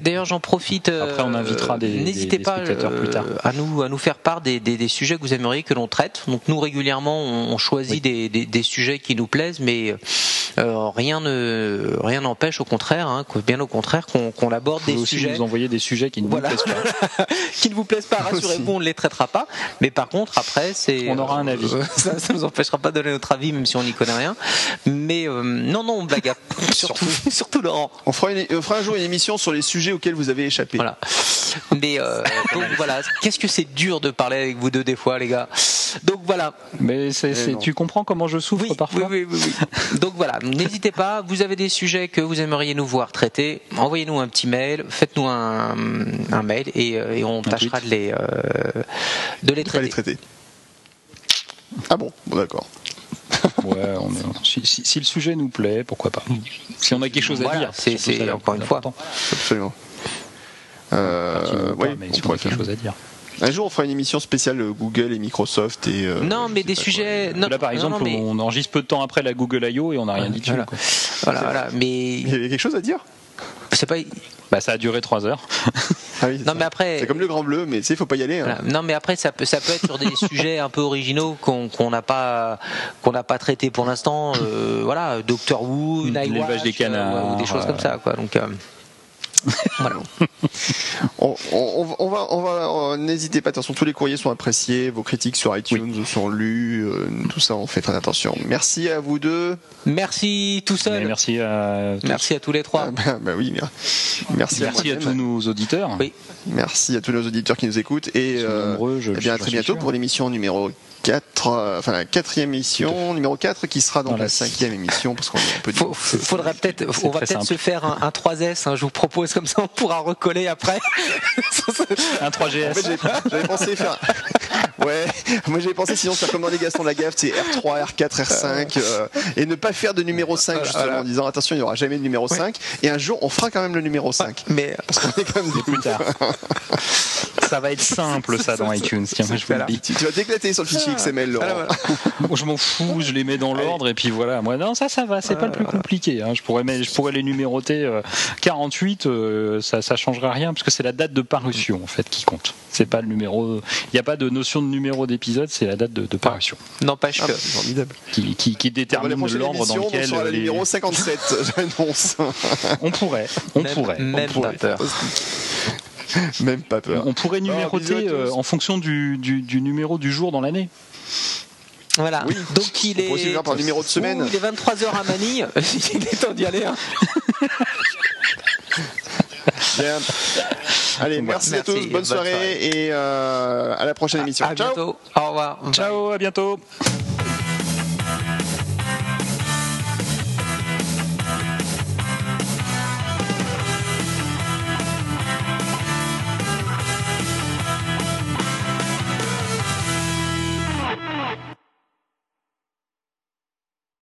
[SPEAKER 3] D'ailleurs, j'en profite. euh,
[SPEAKER 2] Après, on invitera des-
[SPEAKER 3] N'hésitez
[SPEAKER 2] des- des
[SPEAKER 3] pas
[SPEAKER 2] spectateurs plus tard.
[SPEAKER 3] euh, à nous à nous faire part des, des- sujets que vous aimeriez que l'on traite. Donc nous régulièrement, on, choisit
[SPEAKER 2] Oui.
[SPEAKER 3] des, sujets qui nous plaisent, mais euh, rien ne rien n'empêche, au contraire, hein, bien au contraire, qu'on qu'on aborde
[SPEAKER 2] Vous
[SPEAKER 3] des
[SPEAKER 2] aussi
[SPEAKER 3] sujets
[SPEAKER 2] nous envoyer des sujets qui ne
[SPEAKER 3] Voilà.
[SPEAKER 2] nous plaisent pas.
[SPEAKER 3] qui ne vous plaisent pas Rassurez-vous, on ne les traitera pas. Mais par contre, après, c'est.
[SPEAKER 2] On aura un avis.
[SPEAKER 3] ça, ça nous empêchera pas de donner notre avis, même si on n'y connaît rien. Mais euh, non, non, blague. à- surtout, surtout Laurent.
[SPEAKER 1] On fera, une- on fera un jour une émission sur les sujets auxquels vous avez échappé.
[SPEAKER 3] Voilà. Mais euh, donc voilà, qu'est-ce que c'est dur de parler avec vous deux des fois, les gars? Donc voilà.
[SPEAKER 2] Mais
[SPEAKER 1] non.
[SPEAKER 2] tu comprends comment je souffre
[SPEAKER 3] Oui,
[SPEAKER 2] parfois
[SPEAKER 3] oui, oui, oui, oui. Donc voilà, n'hésitez pas. Vous avez des sujets que vous aimeriez nous voir traiter. Envoyez-nous un petit mail, faites-nous un, un mail et, euh, et on tâchera de les, euh, de les
[SPEAKER 1] Pas les
[SPEAKER 3] traiter.
[SPEAKER 1] traiter. Ah bon, bon d'accord.
[SPEAKER 2] Ouais, on est- si, si- si le sujet nous plaît, pourquoi pas. Si on a quelque chose à
[SPEAKER 3] Voilà,
[SPEAKER 2] dire.
[SPEAKER 3] c'est- encore une fois.
[SPEAKER 2] important.
[SPEAKER 1] Absolument.
[SPEAKER 2] Parti
[SPEAKER 1] Euh,
[SPEAKER 2] ou pas,
[SPEAKER 1] ouais,
[SPEAKER 2] mais
[SPEAKER 1] on
[SPEAKER 2] si on
[SPEAKER 1] pourrait
[SPEAKER 2] a quelque chose à dire.
[SPEAKER 1] Un jour, on fera une émission spéciale euh, Google et Microsoft et. euh,
[SPEAKER 3] Non, mais des sujets. Non,
[SPEAKER 2] Là, par
[SPEAKER 3] non,
[SPEAKER 2] exemple,
[SPEAKER 3] non, mais-
[SPEAKER 2] on enregistre peu de temps après la Google I.O. et on n'a rien dit dessus.
[SPEAKER 3] voilà.
[SPEAKER 2] quoi.
[SPEAKER 3] Voilà, voilà, mais
[SPEAKER 1] Il y avait quelque chose à dire?
[SPEAKER 3] C'est pas.
[SPEAKER 2] Bah, ça a duré 3 heures.
[SPEAKER 1] Ah oui,
[SPEAKER 3] Non,
[SPEAKER 1] ça.
[SPEAKER 3] mais après.
[SPEAKER 1] C'est comme le grand bleu, mais tu sais, faut pas y aller. hein.
[SPEAKER 3] Voilà. Non, mais après, ça peut, ça peut être sur des sujets un peu originaux qu'on n'a pas, qu'on n'a pas traités pour l'instant. euh, voilà, Doctor Who,
[SPEAKER 2] des canards,
[SPEAKER 3] euh, ou des choses comme ça, quoi. Donc, euh, voilà.
[SPEAKER 1] On, on- on va, on va, euh, n'hésitez pas. Façon, tous les courriers sont appréciés. Vos critiques sur iTunes sont lues. euh, tout ça, on fait très attention. Merci à vous deux.
[SPEAKER 3] Merci tout seul.
[SPEAKER 2] merci à tous.
[SPEAKER 3] Merci à tous les
[SPEAKER 1] Ah,
[SPEAKER 3] trois.
[SPEAKER 1] bah, bah oui, mer- merci,
[SPEAKER 2] Merci à tous nos auditeurs.
[SPEAKER 3] Oui.
[SPEAKER 1] Merci à tous nos auditeurs qui nous écoutent et euh,
[SPEAKER 2] nombreux, je-
[SPEAKER 1] eh bien, à très bientôt
[SPEAKER 2] sûr.
[SPEAKER 1] pour l'émission numéro 4, euh, enfin la quatrième émission, numéro 4 qui sera donc
[SPEAKER 2] Dans la-
[SPEAKER 1] la cinquième émission parce qu'on est un peu
[SPEAKER 3] Faut- faudrait peut-être, on va peut-être
[SPEAKER 2] simple.
[SPEAKER 3] se faire un, un 3S. hein, je vous propose comme ça, on pourra recoller après.
[SPEAKER 2] Un 3GS.
[SPEAKER 1] En fait, j'avais- pensé faire. Ouais, moi j'avais pensé sinon faire comme dans les Gastons Lagaffe, c'est R3, R4, R5 euh, et ne pas faire de numéro 5 justement
[SPEAKER 3] Voilà.
[SPEAKER 1] en disant attention, il n'y aura jamais de numéro 5 et un jour on fera quand même le numéro 5
[SPEAKER 3] mais
[SPEAKER 1] parce qu'on est quand même des
[SPEAKER 2] plus tard. Ça va être simple ça dans iTunes. Tiens, moi, je vous le dis.
[SPEAKER 1] Tu, tu vas t'éclater sur le fichier XML, Laurent.
[SPEAKER 3] voilà, voilà.
[SPEAKER 2] Moi, je m'en fous, je les mets dans l'ordre et puis voilà. Moi, non, ça, ça va, c'est pas le plus compliqué. hein. Je pourrais, mettre- je pourrais les numéroter euh, 48, euh, ça, ça changera rien parce que c'est la date de parution en fait qui compte. C'est pas le numéro. Il n'y a pas de notion de numéro d'épisode, c'est la date de, de parution
[SPEAKER 3] n'empêche
[SPEAKER 1] Ah,
[SPEAKER 3] que.
[SPEAKER 1] bah, formidable.
[SPEAKER 2] qui, qui, qui
[SPEAKER 1] Bon, la
[SPEAKER 2] détermine l'ordre dans
[SPEAKER 1] émission, on
[SPEAKER 2] lequel
[SPEAKER 1] sera la
[SPEAKER 2] les-
[SPEAKER 1] numéro 57, j'annonce.
[SPEAKER 2] on pourrait, on
[SPEAKER 3] Même-
[SPEAKER 2] pourrait,
[SPEAKER 3] même
[SPEAKER 2] on pourrait.
[SPEAKER 1] Même pas peur.
[SPEAKER 2] On pourrait
[SPEAKER 1] à
[SPEAKER 2] numéroter euh, en fonction du, du, du numéro du jour dans l'année.
[SPEAKER 3] Voilà.
[SPEAKER 1] Oui.
[SPEAKER 3] Donc il
[SPEAKER 1] On
[SPEAKER 3] est.
[SPEAKER 1] par numéro de semaine.
[SPEAKER 3] Ouh, il est 23h à Manille. il est temps d'y aller. hein.
[SPEAKER 1] Bien. Allez, merci, à tous, bonne
[SPEAKER 3] bonne
[SPEAKER 1] soirée,
[SPEAKER 3] soirée.
[SPEAKER 1] et euh, à la prochaine émission.
[SPEAKER 3] À
[SPEAKER 1] Ciao.
[SPEAKER 3] bientôt. Au revoir.
[SPEAKER 2] Ciao, à bientôt.